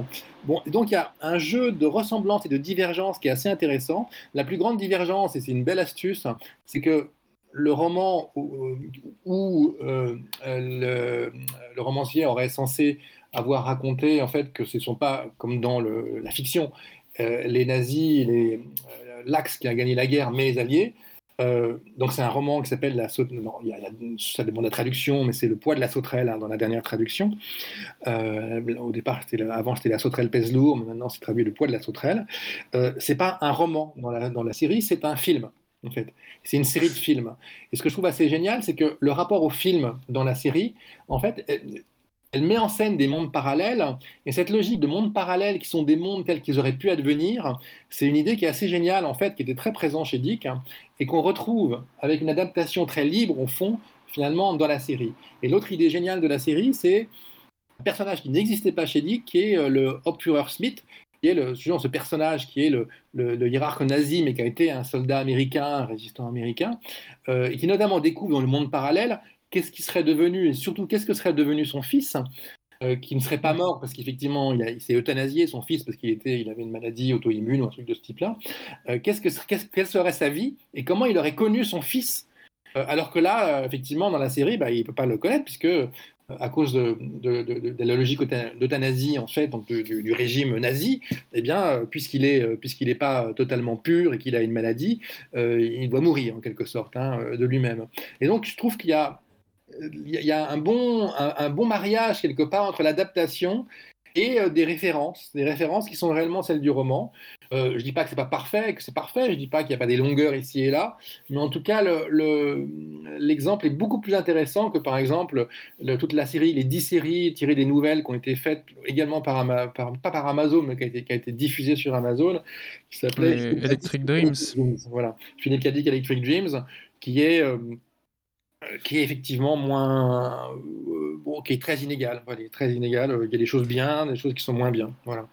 Bon, donc il y a un jeu de ressemblance et de divergence qui est assez intéressant. La plus grande divergence, et c'est une belle astuce, c'est que le roman où, où, euh, le, romancier aurait censé avoir raconté en fait que ce ne sont pas comme dans la fiction euh, les nazis, euh, l'Axe qui a gagné la guerre, mais les Alliés. Euh, donc c'est un roman qui s'appelle la saute. non, il y a la- ça demande la traduction, mais c'est le poids de la sauterelle hein, dans la dernière traduction. Euh, au départ, avant c'était la sauterelle pèse lourd, mais maintenant c'est traduit le poids de la sauterelle. Euh, c'est pas un roman dans la, dans la série, c'est un film en fait. C'est une série de films. Et ce que je trouve assez génial, c'est que le rapport au film dans la série, en fait, euh, elle met en scène des mondes parallèles, et cette logique de mondes parallèles qui sont des mondes tels qu'ils auraient pu advenir, c'est une idée qui est assez géniale, en fait, qui était très présente chez Dick, et qu'on retrouve avec une adaptation très libre, au fond, finalement, dans la série. Et l'autre idée géniale de la série, c'est un personnage qui n'existait pas chez Dick, qui est euh, le Hopführer Smith, qui est le, ce personnage qui est le, le, hiérarque nazi, mais qui a été un soldat américain, un résistant américain, euh, et qui notamment découvre dans le monde parallèle qu'est-ce qui serait devenu, et surtout qu'est-ce que serait devenu son fils, euh, qui ne serait pas mort parce qu'effectivement il, s'est euthanasié son fils parce qu'il était, il avait une maladie auto-immune ou un truc de ce type-là. Euh, qu'est-ce que, quelle serait sa vie et comment il aurait connu son fils? Euh, alors que là, effectivement, dans la série, bah, il ne peut pas le connaître puisque à cause de, la logique d'euthanasie en fait, donc du, régime nazi, eh bien, puisqu'il est puisqu'il n'est pas totalement pur et qu'il a une maladie, il doit mourir en quelque sorte hein, de lui-même. Et donc, je trouve qu'il y a il y a un bon, un, bon mariage quelque part entre l'adaptation et euh, des références, des références qui sont réellement celles du roman. Euh, je ne dis pas que c'est pas parfait, que c'est parfait, je ne dis pas qu'il n'y a pas des longueurs ici et là, mais en tout cas, l'exemple le, est beaucoup plus intéressant que par exemple toute la série, les dix séries tirées des nouvelles qui ont été faites également par, par pas par Amazon, mais qui a été, qui a été diffusée sur Amazon, qui s'appelait Electric Dreams. Voilà, Philippe Cadic Electric Dreams, qui est euh, qui est effectivement moins, euh, qui est très inégal. Très inégal. Il y a des choses bien, des choses qui sont moins bien. Voilà.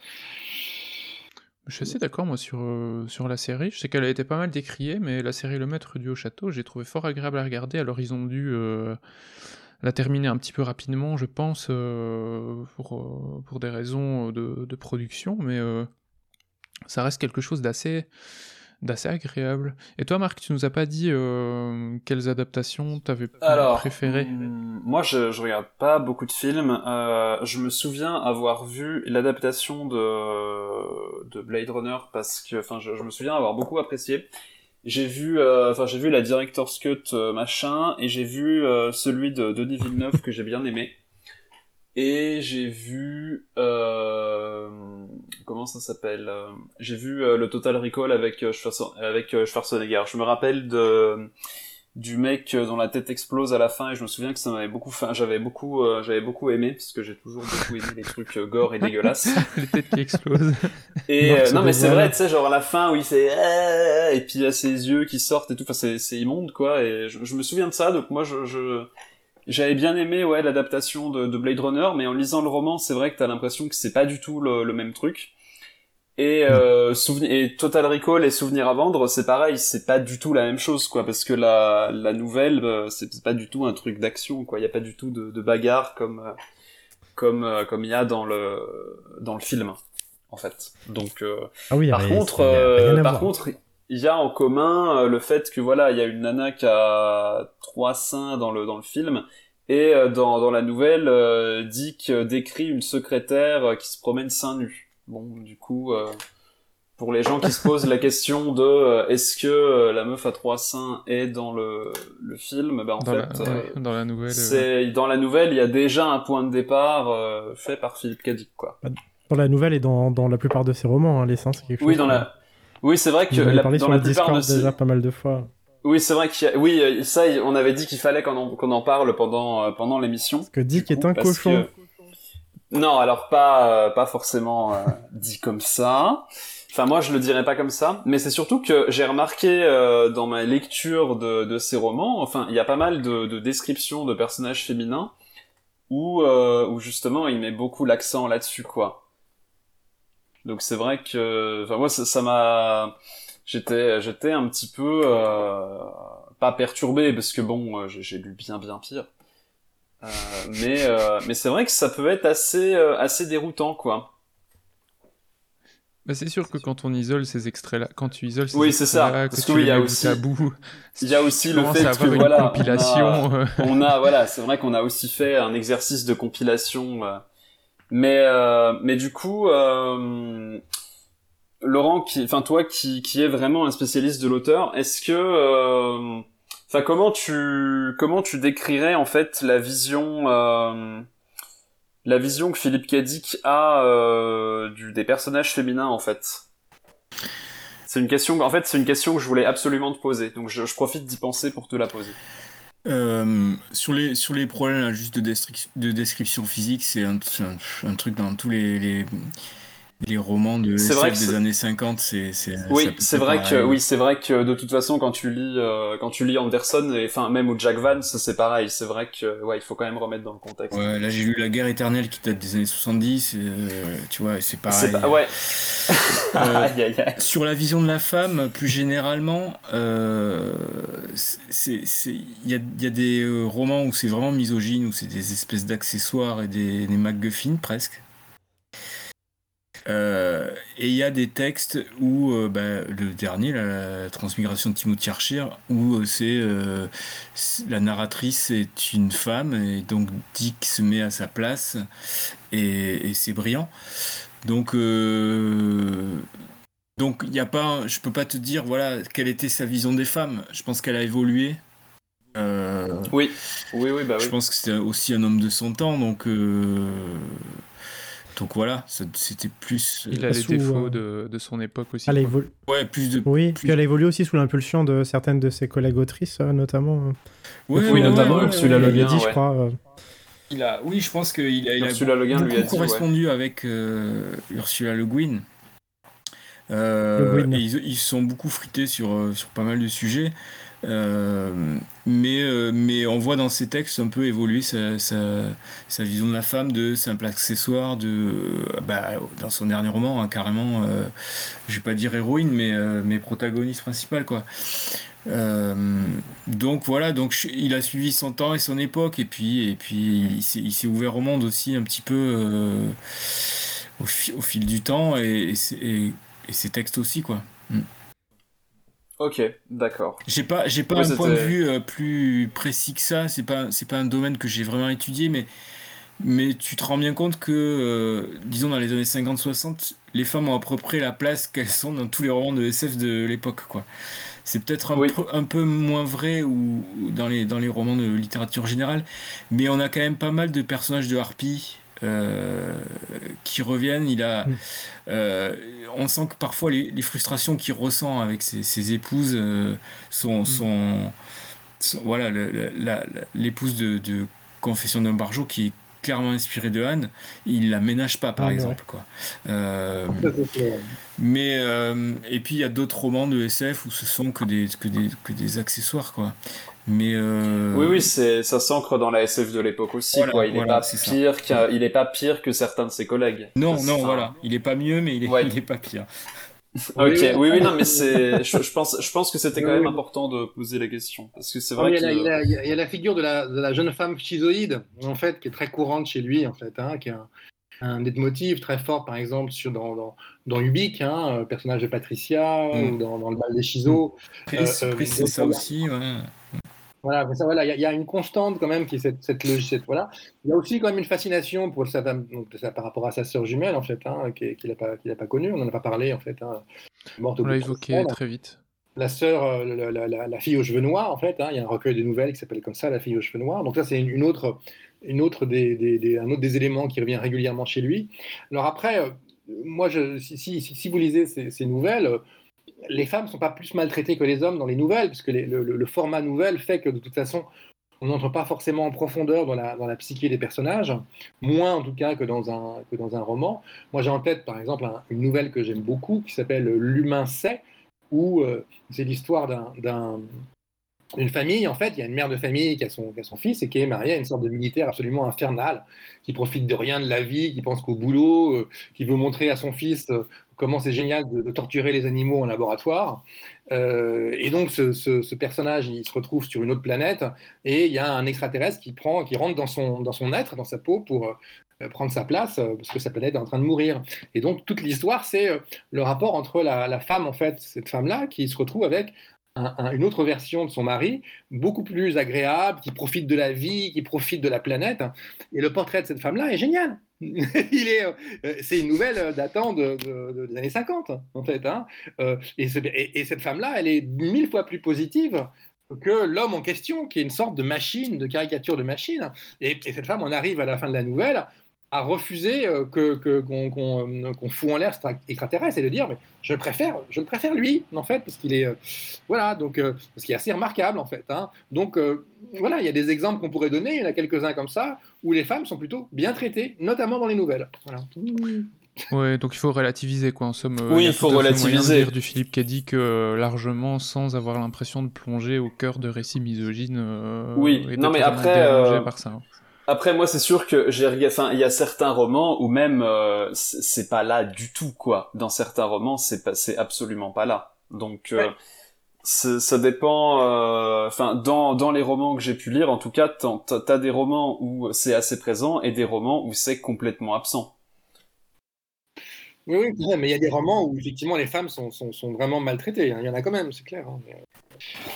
Je suis assez d'accord moi sur, euh, sur la série. Je sais qu'elle a été pas mal décriée, mais la série Le Maître du Haut Château, j'ai trouvé fort agréable à regarder. Alors ils ont dû la terminer un petit peu rapidement, je pense, pour, pour des raisons de, de production, mais ça reste quelque chose d'assez d'assez agréable. Et toi, Marc, tu nous as pas dit euh, quelles adaptations t'avais préférées hmm, Moi, je, je regarde pas beaucoup de films. Euh, je me souviens avoir vu l'adaptation de, de Blade Runner parce que, enfin, je, me souviens avoir beaucoup apprécié. J'ai vu, euh, enfin, j'ai vu la director's cut machin, et j'ai vu celui de Denis Villeneuve que j'ai bien aimé. Et j'ai vu euh, comment ça s'appelle euh, J'ai vu euh, le Total Recall avec avec Schwarzenegger. Je me rappelle de du mec dont la tête explose à la fin et je me souviens que ça m'avait beaucoup enfin j'avais beaucoup j'avais beaucoup aimé parce que j'ai toujours beaucoup aimé les trucs gore et dégueulasses. [laughs] Les têtes qui explosent. Et non mais c'est vrai tu sais genre à la fin où il fait et puis il y a ses yeux qui sortent et tout enfin c'est c'est immonde quoi et je, je, me souviens de ça donc moi je, je j'avais bien aimé ouais l'adaptation de, de, Blade Runner, mais en lisant le roman, c'est vrai que t'as l'impression que c'est pas du tout le, le même truc. Et, euh, et Total Recall et Souvenir à vendre, c'est pareil, c'est pas du tout la même chose, quoi, parce que la, la nouvelle, euh, c'est pas du tout un truc d'action, quoi. Il y a pas du tout de, de bagarre comme euh, comme euh, comme il y a dans le dans le film, en fait. Donc, ah oui, par contre, par contre, il y a en commun euh, le fait que voilà, il y a une nana qui a trois seins dans le dans le film et euh, dans dans la nouvelle, euh, Dick décrit une secrétaire qui se promène seins nus. Bon, du coup, pour les gens qui se posent la question de est-ce que la meuf à trois seins est dans le le film, ben en dans fait, la, dans la nouvelle, c'est dans la nouvelle, il y a déjà un point de départ fait par Philippe Cadic, quoi. Dans la nouvelle et dans, dans la plupart de ses romans, hein, les seins, c'est quelque chose. Oui, dans la oui, c'est vrai que la, parlé dans sur la le Discord de... déjà pas mal de fois. Oui, c'est vrai qu'il y a... oui, euh, ça, on avait dit qu'il fallait qu'on en, parle pendant euh, pendant l'émission. Parce que Dick est un cochon. Non, alors pas euh, pas forcément [laughs] dit comme ça. Enfin, moi, je le dirais pas comme ça, mais c'est surtout que j'ai remarqué dans ma lecture de, de ces romans, enfin, il y a pas mal de, de descriptions de personnages féminins où où justement il met beaucoup l'accent là-dessus, quoi. Donc c'est vrai que, enfin moi ça m'a, j'étais j'étais un petit peu euh, pas perturbé parce que bon euh, j'ai lu bien bien pire. Euh, mais euh, mais c'est vrai que ça peut être assez euh, assez déroutant quoi. Bah c'est sûr que quand on isole ces extraits-là, quand tu isoles ces oui, ça. Parce que il y a aussi, [laughs] il y a aussi le fait que voilà, compilation. On a, on a voilà, c'est vrai qu'on a aussi fait un exercice de compilation mais euh, mais du coup, euh, Laurent, enfin toi, qui qui est vraiment un spécialiste de l'auteur, est-ce que, euh, enfin comment tu comment tu décrirais en fait la vision euh, la vision que Philippe Cadic a euh, du, des personnages féminins en fait? C'est une question, en fait, c'est une question que je voulais absolument te poser, donc je, je profite d'y penser pour te la poser. Euh, sur, les, sur les problèmes juste de, de description physique, c'est un, truc dans tous les, les romans de SF des années 50. C'est, c'est, Oui, c'est vrai pareil. que oui, c'est vrai que de toute façon quand tu lis euh, quand tu lis Anderson et enfin même ou Jack Vance, c'est pareil, c'est vrai que ouais, il faut quand même remettre dans le contexte. Ouais, là j'ai lu La guerre éternelle qui date des années 70, et, euh, tu vois, c'est pareil. Pas- ouais. Euh, [laughs] Aïe, aïe, aïe. Sur la vision de la femme, plus généralement, euh, c'est, il y a, y a des romans où c'est vraiment misogyne, où c'est des espèces d'accessoires et des, des MacGuffin presque. Euh, et il y a des textes où, euh, bah, le dernier, la, la transmigration de Timothy Archer, où euh, c'est la narratrice est une femme et donc Dick se met à sa place et, et c'est brillant. Donc, donc il y a pas, je peux pas te dire voilà quelle était sa vision des femmes. Je pense qu'elle a évolué. Oui, oui, oui, bah je oui. pense que c'était aussi un homme de son temps, donc donc voilà, c'était plus. Il a les défauts euh, de, de son époque aussi. Elle évolu- Ouais, plus de. Oui, plus- puis elle a évolué aussi sous l'impulsion de certaines de ses collègues autrices, euh, notamment. euh, Oui, notamment Ursula. Le Guin, dit, je crois. euh, Il a, oui, je pense qu'il a, il a Ursula Le Guin lui a beaucoup dit, ouais. correspondu avec euh, Ursula Le Guin. Euh, Le Guin. et ils, ils se sont beaucoup frités sur, euh, sur pas mal de sujets. Euh, mais, euh, mais on voit dans ses textes un peu évoluer sa, vision de la femme, de simple accessoire, de, euh, bah, dans son dernier roman, hein, carrément, je vais pas dire héroïne, mais, protagoniste principale, quoi. Donc voilà, donc il a suivi son temps et son époque, et puis, et puis il s'est ouvert au monde aussi un petit peu au, fi- au fil du temps, et, ses- textes aussi, quoi. Ok, d'accord. J'ai pas, j'ai pas un point de vue euh, plus précis que ça. C'est pas, c'est pas un domaine que j'ai vraiment étudié, mais, mais tu te rends bien compte que, euh, disons dans les années 50-60, les femmes ont à peu près la place qu'elles sont dans tous les romans de SF de l'époque, quoi. C'est peut-être un, Oui. peu- un peu moins vrai ou, ou dans les, dans les romans de littérature générale, mais on a quand même pas mal de personnages de Harpy euh, qui reviennent. Il a, Mm. euh, on sent que parfois les, les frustrations qu'il ressent avec ses, ses épouses euh, sont, sont, sont- voilà, l'épouse de, de Confession d'un barjot qui est clairement inspirée de Anne, il la ménage pas par Ah, ouais. exemple quoi. Mais et puis il y a d'autres romans de SF où ce sont que des que des, que des accessoires quoi. Mais euh, Oui, oui, c'est ça s'ancre dans la SF de l'époque aussi. Voilà, quoi. Il est voilà, pas pire il est pas pire que certains de ses collègues. non non voilà, il est pas mieux mais il est, Ouais. [laughs] il est pas pire. [laughs] Ok, Oui, oui, oui, non, mais c'est, je, je pense, je pense que c'était quand Oui, même oui. important de poser la question parce que c'est Ah, vrai que. il, y a, la- il y a- il y a- il y a la figure de la, de la jeune femme schizoïde, en fait, qui est très courante chez lui, en fait, hein, qui est un, un leitmotiv très fort, par exemple, sur, dans, dans, dans Ubik, hein, le personnage de Patricia, Mm. ou dans, dans le bal des schizos. Après, Euh, euh, c'est ça aussi. ouais. Voilà, ça, voilà, il y, a- il y a une constante quand même qui est cette, cette logique. cette- voilà. Il y a aussi quand même une fascination pour sa femme, donc, ça, par rapport à sa sœur jumelle, en fait, hein, qui- qu'il n'a pas, qu'il a pas connue. On n'en a pas parlé, en fait. Hein, morte On l'a évoqué très vite. la sœur, euh, la, la- la- la fille aux cheveux noirs, en fait. hein, il y a un recueil de nouvelles qui s'appelle comme ça, La fille aux cheveux noirs. Donc ça, c'est une, une autre, une autre des, des- des- un autre des éléments qui revient régulièrement chez lui. Alors après, euh, moi, je, si, si, vous lisez ces, ces nouvelles, les femmes ne sont pas plus maltraitées que les hommes dans les nouvelles, puisque les- le, format nouvelle fait que de toute façon, on n'entre pas forcément en profondeur dans la, psyché des personnages, moins en tout cas que dans un, que dans un roman. Moi, j'ai en tête, par exemple, un- une nouvelle que j'aime beaucoup qui s'appelle L'humain sait, où euh, c'est l'histoire d'un- d'un- d'une famille. En fait, il y a une mère de famille qui a, son, qui a son fils et qui est mariée à une sorte de militaire absolument infernal, qui profite de rien de la vie, qui pense qu'au boulot, euh, qui veut montrer à son fils euh, comment c'est génial de, torturer les animaux en laboratoire. Euh, et donc, ce, personnage, il se retrouve sur une autre planète et il y a un extraterrestre qui, prend, qui rentre dans son, dans son être, dans sa peau, pour euh, prendre sa place, euh, parce que sa planète est en train de mourir. Et donc, toute l'histoire, c'est le rapport entre la, femme, en fait, cette femme-là, qui se retrouve avec un- un- une autre version de son mari, beaucoup plus agréable, qui profite de la vie, qui profite de la planète. Et le portrait de cette femme-là est génial. [laughs] Est, euh, c'est une nouvelle euh, datant de, de- de- des années 50, en fait. hein. Euh, et cette femme-là, elle est mille fois plus positive que l'homme en question, qui est une sorte de machine, de caricature de machine. Et, et cette femme, on arrive à la fin de la nouvelle à refuser euh, que que- qu'on qu'on, euh, qu'on fout en l'air cet extraterrestre et de dire mais je le préfère je le préfère lui en fait parce qu'il est euh, voilà donc euh, parce qu'il est assez remarquable en fait hein. donc euh, voilà il y a des exemples qu'on pourrait donner il y en a quelques uns comme ça où les femmes sont plutôt bien traitées notamment dans les nouvelles voilà. [laughs] Ouais, donc il faut relativiser quoi. En somme, Oui, a il faut relativiser. lire du Philippe Cadic euh, largement sans avoir l'impression de plonger au cœur de récits misogynes. euh, Oui, et non, mais après, euh, par ça. hein. Après, moi, c'est sûr que j'ai regardé. Enfin, il y a certains romans où même euh, c'est pas là du tout, quoi. Dans certains romans, c'est pas, c'est absolument pas là. Donc, euh, Ouais. ça dépend. euh, Enfin, dans dans les romans que j'ai pu lire, en tout cas, t'as des romans où c'est assez présent et des romans où c'est complètement absent. Oui, oui, mais il y a des romans où effectivement les femmes sont, sont, sont vraiment maltraitées. hein. Il y en a quand même, c'est clair. hein. Mais,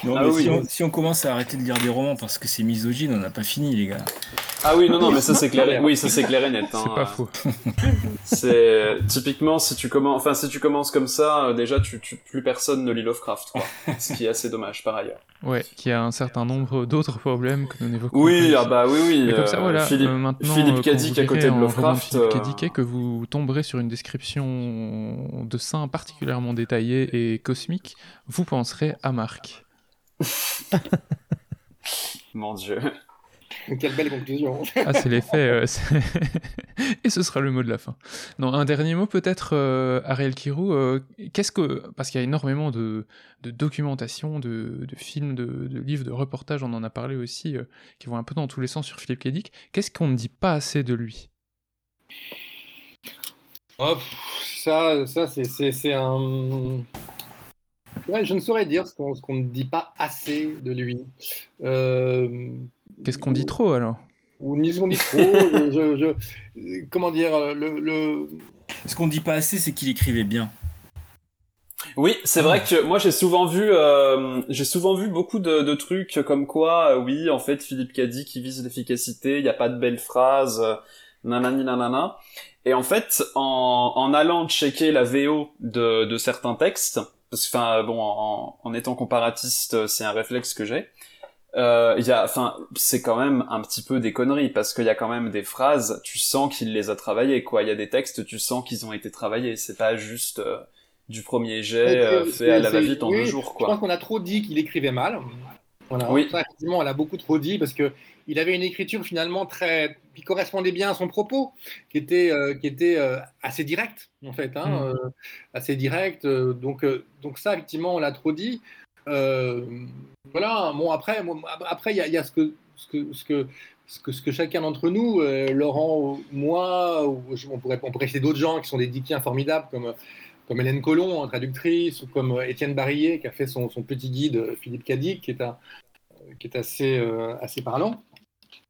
Non, Ah mais oui. si, on, si on commence à arrêter de lire des romans parce que c'est misogyne, on n'a pas fini, les gars. Ah oui, non, non, mais ça c'est clair. et- Oui, ça c'est clair et net. hein. C'est pas faux. [laughs] C'est typiquement si tu commences, enfin si tu commences comme ça, euh, déjà tu, tu plus personne ne lit Lovecraft, quoi. [laughs] Ce qui est assez dommage par ailleurs. Ouais, qui a un certain nombre d'autres problèmes que nous n'évoquons Oui, ah bah oui, oui. Mais comme ça, euh, voilà, Philippe, euh, maintenant, Philippe euh, à côté de Lovecraft. Philippe Cadic, que vous tomberez sur une description de seins particulièrement détaillée et cosmique, vous penserez à Marc. [laughs] Mon dieu. quelle belle conclusion. Ah, c'est l'effet. euh, [laughs] et ce sera le mot de la fin. Non, un dernier mot peut-être, euh, Ariel Kirou. euh, Qu'est-ce que. Parce qu'il y a énormément de, de documentation, de, de films, de, de livres, de reportages, on en a parlé aussi, euh, qui vont un peu dans tous les sens sur Philippe Cadic. Qu'est-ce qu'on ne dit pas assez de lui? Oh, ça, ça c'est un. Ouais, je ne saurais dire ce qu'on, ne dit pas assez de lui. Euh, Qu'est-ce qu'on dit trop alors? Ou ni ce qu'on dit trop. [laughs] je, je- je- comment dire le, le- Ce qu'on dit pas assez, c'est qu'il écrivait bien. Oui, c'est vrai que moi j'ai souvent vu, euh, j'ai souvent vu beaucoup de, de trucs comme quoi, euh, oui, en fait, Philippe Cadic qui vise l'efficacité, il n'y a pas de belles phrases, euh, nanani nanana. Et en fait, en, en allant checker la VO de, de certains textes, parce que, enfin, bon, en, en étant comparatiste, c'est un réflexe que j'ai. Euh, il y a, enfin, c'est quand même un petit peu des conneries parce qu'il y a quand même des phrases, tu sens qu'il les a travaillées, quoi. Il y a des textes, tu sens qu'ils ont été travaillés. C'est pas juste euh, du premier jet euh, fait à la va-vite en oui, deux jours, Je pense quoi. qu'on a trop dit qu'il écrivait mal. Voilà. Oui. Ça, effectivement, on l'a beaucoup trop dit parce que il avait une écriture finalement très qui correspondait bien à son propos, qui était euh, qui était euh, assez directe en fait, hein, Mm. euh, assez directe. euh, donc donc ça effectivement on l'a trop dit. Voilà. Bon après bon, après il y a, il y a ce que ce que ce que ce que, ce que chacun d'entre nous, euh, Laurent, moi, ou on pourrait, on pourrait citer d'autres gens qui sont des diquiens formidables comme, comme Hélène Collomb, traductrice, ou comme Étienne Barillet qui a fait son, son petit guide Philippe Cadic, qui est, un, qui est assez, euh, assez parlant.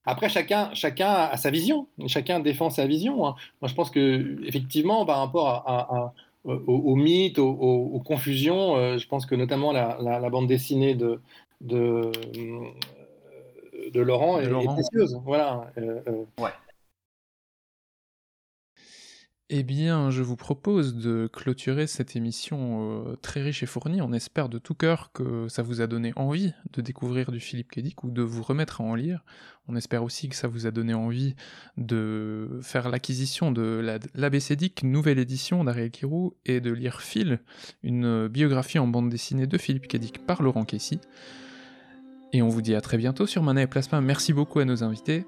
Après, chacun, chacun a sa vision, chacun défend sa vision. hein. Moi, je pense que effectivement, par rapport à, à- à- aux, aux mythes, aux, aux- aux confusions, euh, je pense que notamment la, la- la bande dessinée de, de, euh, de Laurent De est, est Laurent. précieuse. Voilà. euh, euh, Eh bien, je vous propose de clôturer cette émission euh, très riche et fournie. On espère de tout cœur que ça vous a donné envie de découvrir du Philippe Cadic ou de vous remettre à en lire. On espère aussi que ça vous a donné envie de faire l'acquisition de la- l'ABCDIC, nouvelle édition d'Ariel Kirou, et de lire Phil, une biographie en bande dessinée de Philippe Cadic par Laurent Casey. Et on vous dit à très bientôt sur Mana et Plasma. Merci beaucoup à nos invités.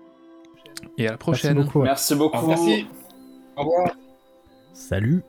Et à la Merci prochaine. beaucoup. ouais. Merci beaucoup. Merci. Au revoir. Salut.